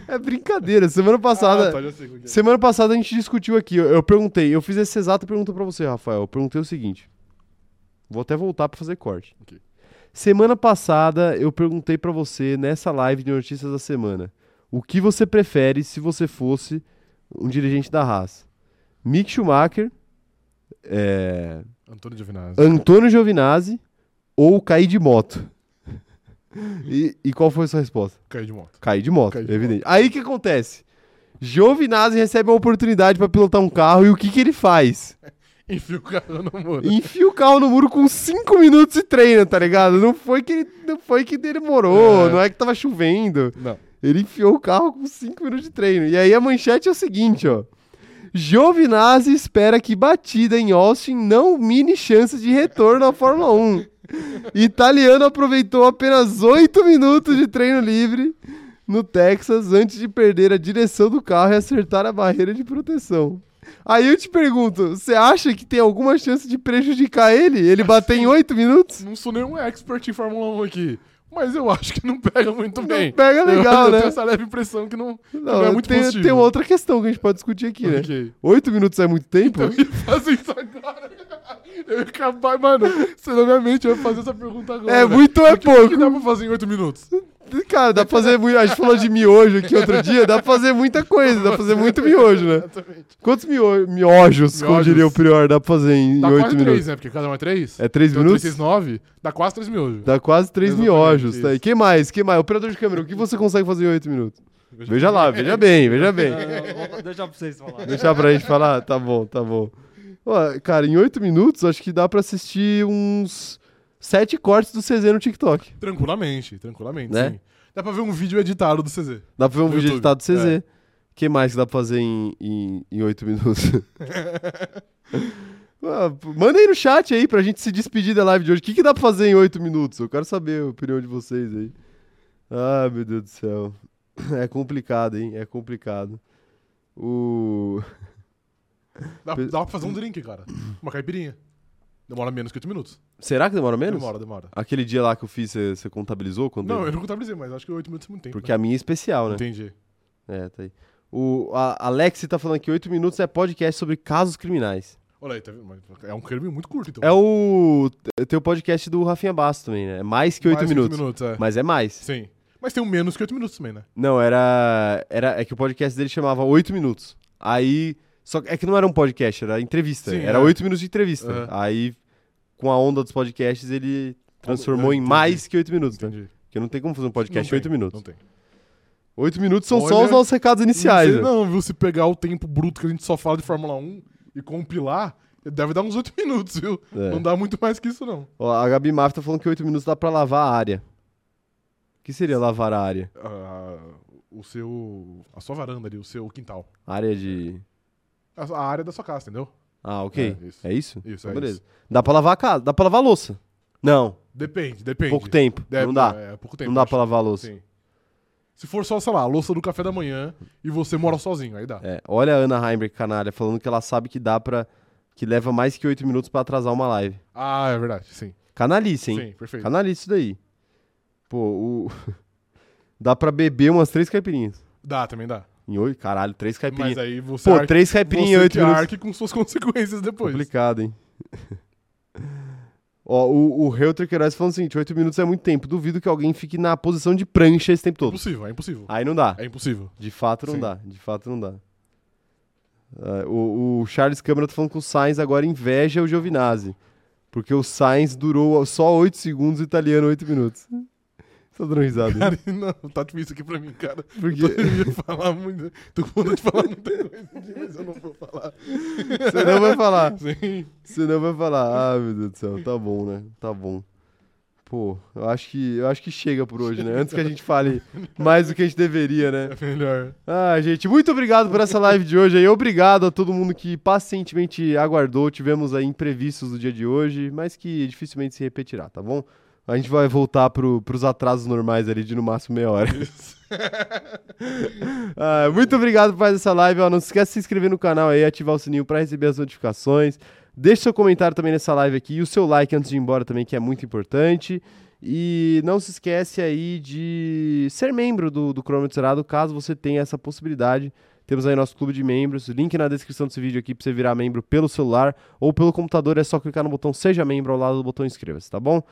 É brincadeira. Semana passada... Ah, tá, que é. Semana passada a gente discutiu aqui. Eu, eu perguntei, eu fiz essa exata pergunta pra você, Rafael. Eu perguntei o seguinte. Vou até voltar pra fazer corte. Ok. Semana passada eu perguntei pra você nessa live de notícias da semana. O que você prefere se você fosse um dirigente da Haas? Mick Schumacher, é, Antônio Giovinazzi. Antônio Giovinazzi ou cair de moto? E, e qual foi a sua resposta? Caiu de moto. Cair de moto, Cair de evidente. Aí o que acontece? Giovinazzi recebe uma oportunidade pra pilotar um carro e o que, que ele faz? Enfia o carro no muro. Enfia o carro no muro com 5 minutos e treina, tá ligado? Não foi que ele, não foi que demorou, É. não é que tava chovendo. Não. Ele enfiou o carro com 5 minutos de treino. E aí a manchete é o seguinte, ó. Giovinazzi espera que batida em Austin não mine chances de retorno à Fórmula 1. Italiano aproveitou apenas 8 minutos de treino livre no Texas antes de perder a direção do carro e acertar a barreira de proteção. Aí eu te pergunto, você acha que tem alguma chance de prejudicar ele? Ele bater em 8 minutos? Não sou nenhum expert em Fórmula 1 aqui. Mas eu acho que não pega muito Não bem. pega legal, eu, eu né? tenho essa leve impressão que não, Não, não é muito tem, positivo. tem outra questão que a gente pode discutir aqui, né? Ok. 8 minutos é muito tempo? Eu ia fazer isso agora. Eu ia acabar, mano. Você na minha mente eu ia fazer essa pergunta agora. É muito ou é O que- O que pouco? dá pra fazer em 8 minutos? Cara, dá pra fazer muito. A gente falou de miojo aqui outro dia, dá pra fazer muita coisa, dá pra fazer muito miojo, né? Exatamente. Quantos mio miojos, como diria o Prior, dá pra fazer em Dá 8 quase minutos? 3, né? Porque cada um é 3. É 3 Então, minutos? 3, 6, 9. Dá quase 3 miojos. Dá quase 3 Exatamente, miojos. Tá aí. isso. que mais? que mais? Operador de câmera, o que você consegue fazer em 8 minutos? Veja lá, veja bem, veja bem. Vou deixar pra vocês falar. Deixar pra gente falar? Tá bom, tá bom. Ó, cara, em 8 minutos, acho que dá pra assistir uns 7 cortes do CZ no TikTok. Tranquilamente, tranquilamente, Né? sim. Dá pra ver um vídeo editado do CZ. Dá pra ver um vídeo YouTube, editado do CZ. é. O que mais que dá pra fazer em, 8 minutos? Manda aí no chat aí pra gente se despedir da live de hoje. O que, que dá pra fazer em 8 minutos? Eu quero saber a opinião de vocês aí. Ah, meu Deus do céu. É complicado, hein? É complicado. O. Dá, dá pra fazer um drink, cara. Uma caipirinha. Demora menos que 8 minutos. Será que demora menos? Demora, demora. Aquele dia lá que eu fiz, você você contabilizou? Quando Não, eu não contabilizei, mas acho que 8 minutos é muito tempo. Porque né? a minha é especial, né? Entendi. É, tá aí. O a Alex tá falando que 8 minutos é podcast sobre casos criminais. Olha aí, tá vendo? É um creme muito curto, então. É o. Tem o podcast do Rafinha Bastos também, né? É mais que 8 Mais minutos. minutos é. Mas é mais. Sim. Mas tem um menos que 8 minutos também, né? Não, era. era é que o podcast dele chamava 8 minutos. Aí. Só que é que não era um podcast, era entrevista. Sim, era é. 8 minutos de entrevista. Aham. Aí, com a onda dos podcasts, ele transformou em mais que 8 minutos, né? Entendi. Porque não tem como fazer um podcast em 8 tem, minutos. Não tem. 8 minutos são só Olha, os nossos recados iniciais. Não sei né? não, viu? Se pegar o tempo bruto que a gente só fala de Fórmula 1 e compilar, deve dar uns 8 minutos, viu? É. Não dá muito mais que isso, não. Ó, a Gabi Maf tá falando que 8 minutos dá pra lavar a área. O que seria lavar a área? Ah, o seu... A sua varanda ali, o seu quintal. Área de. A, a área da sua casa, entendeu? Ah, ok. É, isso. É isso? Isso, Então, é beleza. isso. Dá pra lavar a casa, dá pra lavar a louça. Não, Depende, depende. pouco tempo. Deve- não dá. É, pouco tempo. não dá pra lavar a louça. Sim. Se for só, sei lá, a louça do café da manhã e você mora sozinho, aí dá. É, olha a Ana Heimberg, canalha, falando que ela sabe que dá pra. que leva mais que 8 minutos pra atrasar uma live. Ah, é verdade, sim. Canalice, hein? Sim, perfeito. Canalice isso daí. Pô, o. dá pra beber umas três caipirinhas. Dá, também dá. Em 8? Caralho, três Mas caipirinhas. aí você, Pô, três caipirinhas em você 8 que minutos. arque com suas consequências depois. Complicado, hein? Ó, o, o Helter Queiroz falando o seguinte: 8 minutos é muito tempo. Duvido que alguém fique na posição de prancha esse tempo todo. Impossível, é impossível. Aí não dá. É impossível. De fato não Sim. dá. De fato não dá. Ah, o, o Charles Câmara tá falando que o Sainz agora inveja o Giovinazzi. Porque o Sainz durou só 8 segundos, o italiano 8 minutos. Tá dando risada. Cara, não, tá difícil aqui pra mim, cara. Por Eu quê? tô- eu ia falar muito. Tô com vontade de falar muita coisa aqui, mas eu não vou falar. Você não vai falar. Sim. Você não vai falar. Ah, meu Deus do céu. Tá bom, né? Tá bom. Pô, eu acho que, eu acho que chega por hoje, né? Antes que a gente fale mais do que a gente deveria, né? É melhor. Ah, gente, muito obrigado por essa live de hoje aí. Obrigado a todo mundo que pacientemente aguardou. Tivemos aí imprevistos do dia de hoje, mas que dificilmente se repetirá, tá bom? A gente vai voltar pro, pros atrasos normais ali de no máximo meia hora. Ah, muito obrigado por fazer essa live. Ó, não se esqueça de se inscrever no canal aí, ativar o sininho para receber as notificações. Deixe seu comentário também nessa live aqui e o seu like antes de ir embora também, que é muito importante. E não se esquece aí de ser membro do, do Cronômetro Zerado, caso você tenha essa possibilidade. Temos aí nosso clube de membros, link na descrição desse vídeo aqui para você virar membro pelo celular ou pelo computador, é só clicar no botão Seja Membro ao lado do botão Inscreva-se, tá bom?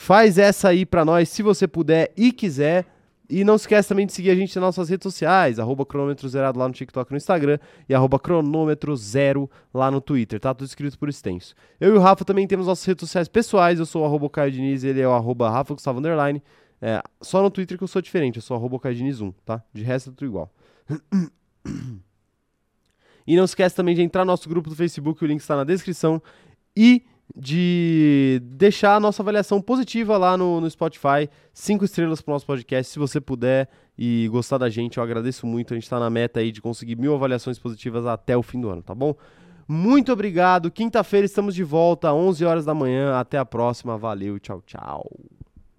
Faz essa aí pra nós, se você puder e quiser. E não esquece também de seguir a gente nas nossas redes sociais, arroba cronômetro zerado lá no TikTok no Instagram, e arroba cronômetro zero lá no Twitter, tá? Tudo escrito por extenso. Eu e o Rafa também temos nossas redes sociais pessoais, eu sou o arroba Caio Diniz, ele é o arroba Rafa Gustavo Underline. É, só no Twitter que eu sou diferente, eu sou arroba Caio Diniz 1, tá? De resto é tudo igual. E não esquece também de entrar no nosso grupo do Facebook, o link está na descrição. E de deixar a nossa avaliação positiva lá no, no Spotify. Cinco estrelas pro nosso podcast, se você puder e gostar da gente, eu agradeço muito. A gente tá na meta aí de conseguir mil avaliações positivas até o fim do ano, tá bom? Muito obrigado. Quinta-feira estamos de volta, 11 horas da manhã. Até a próxima. Valeu, tchau, tchau.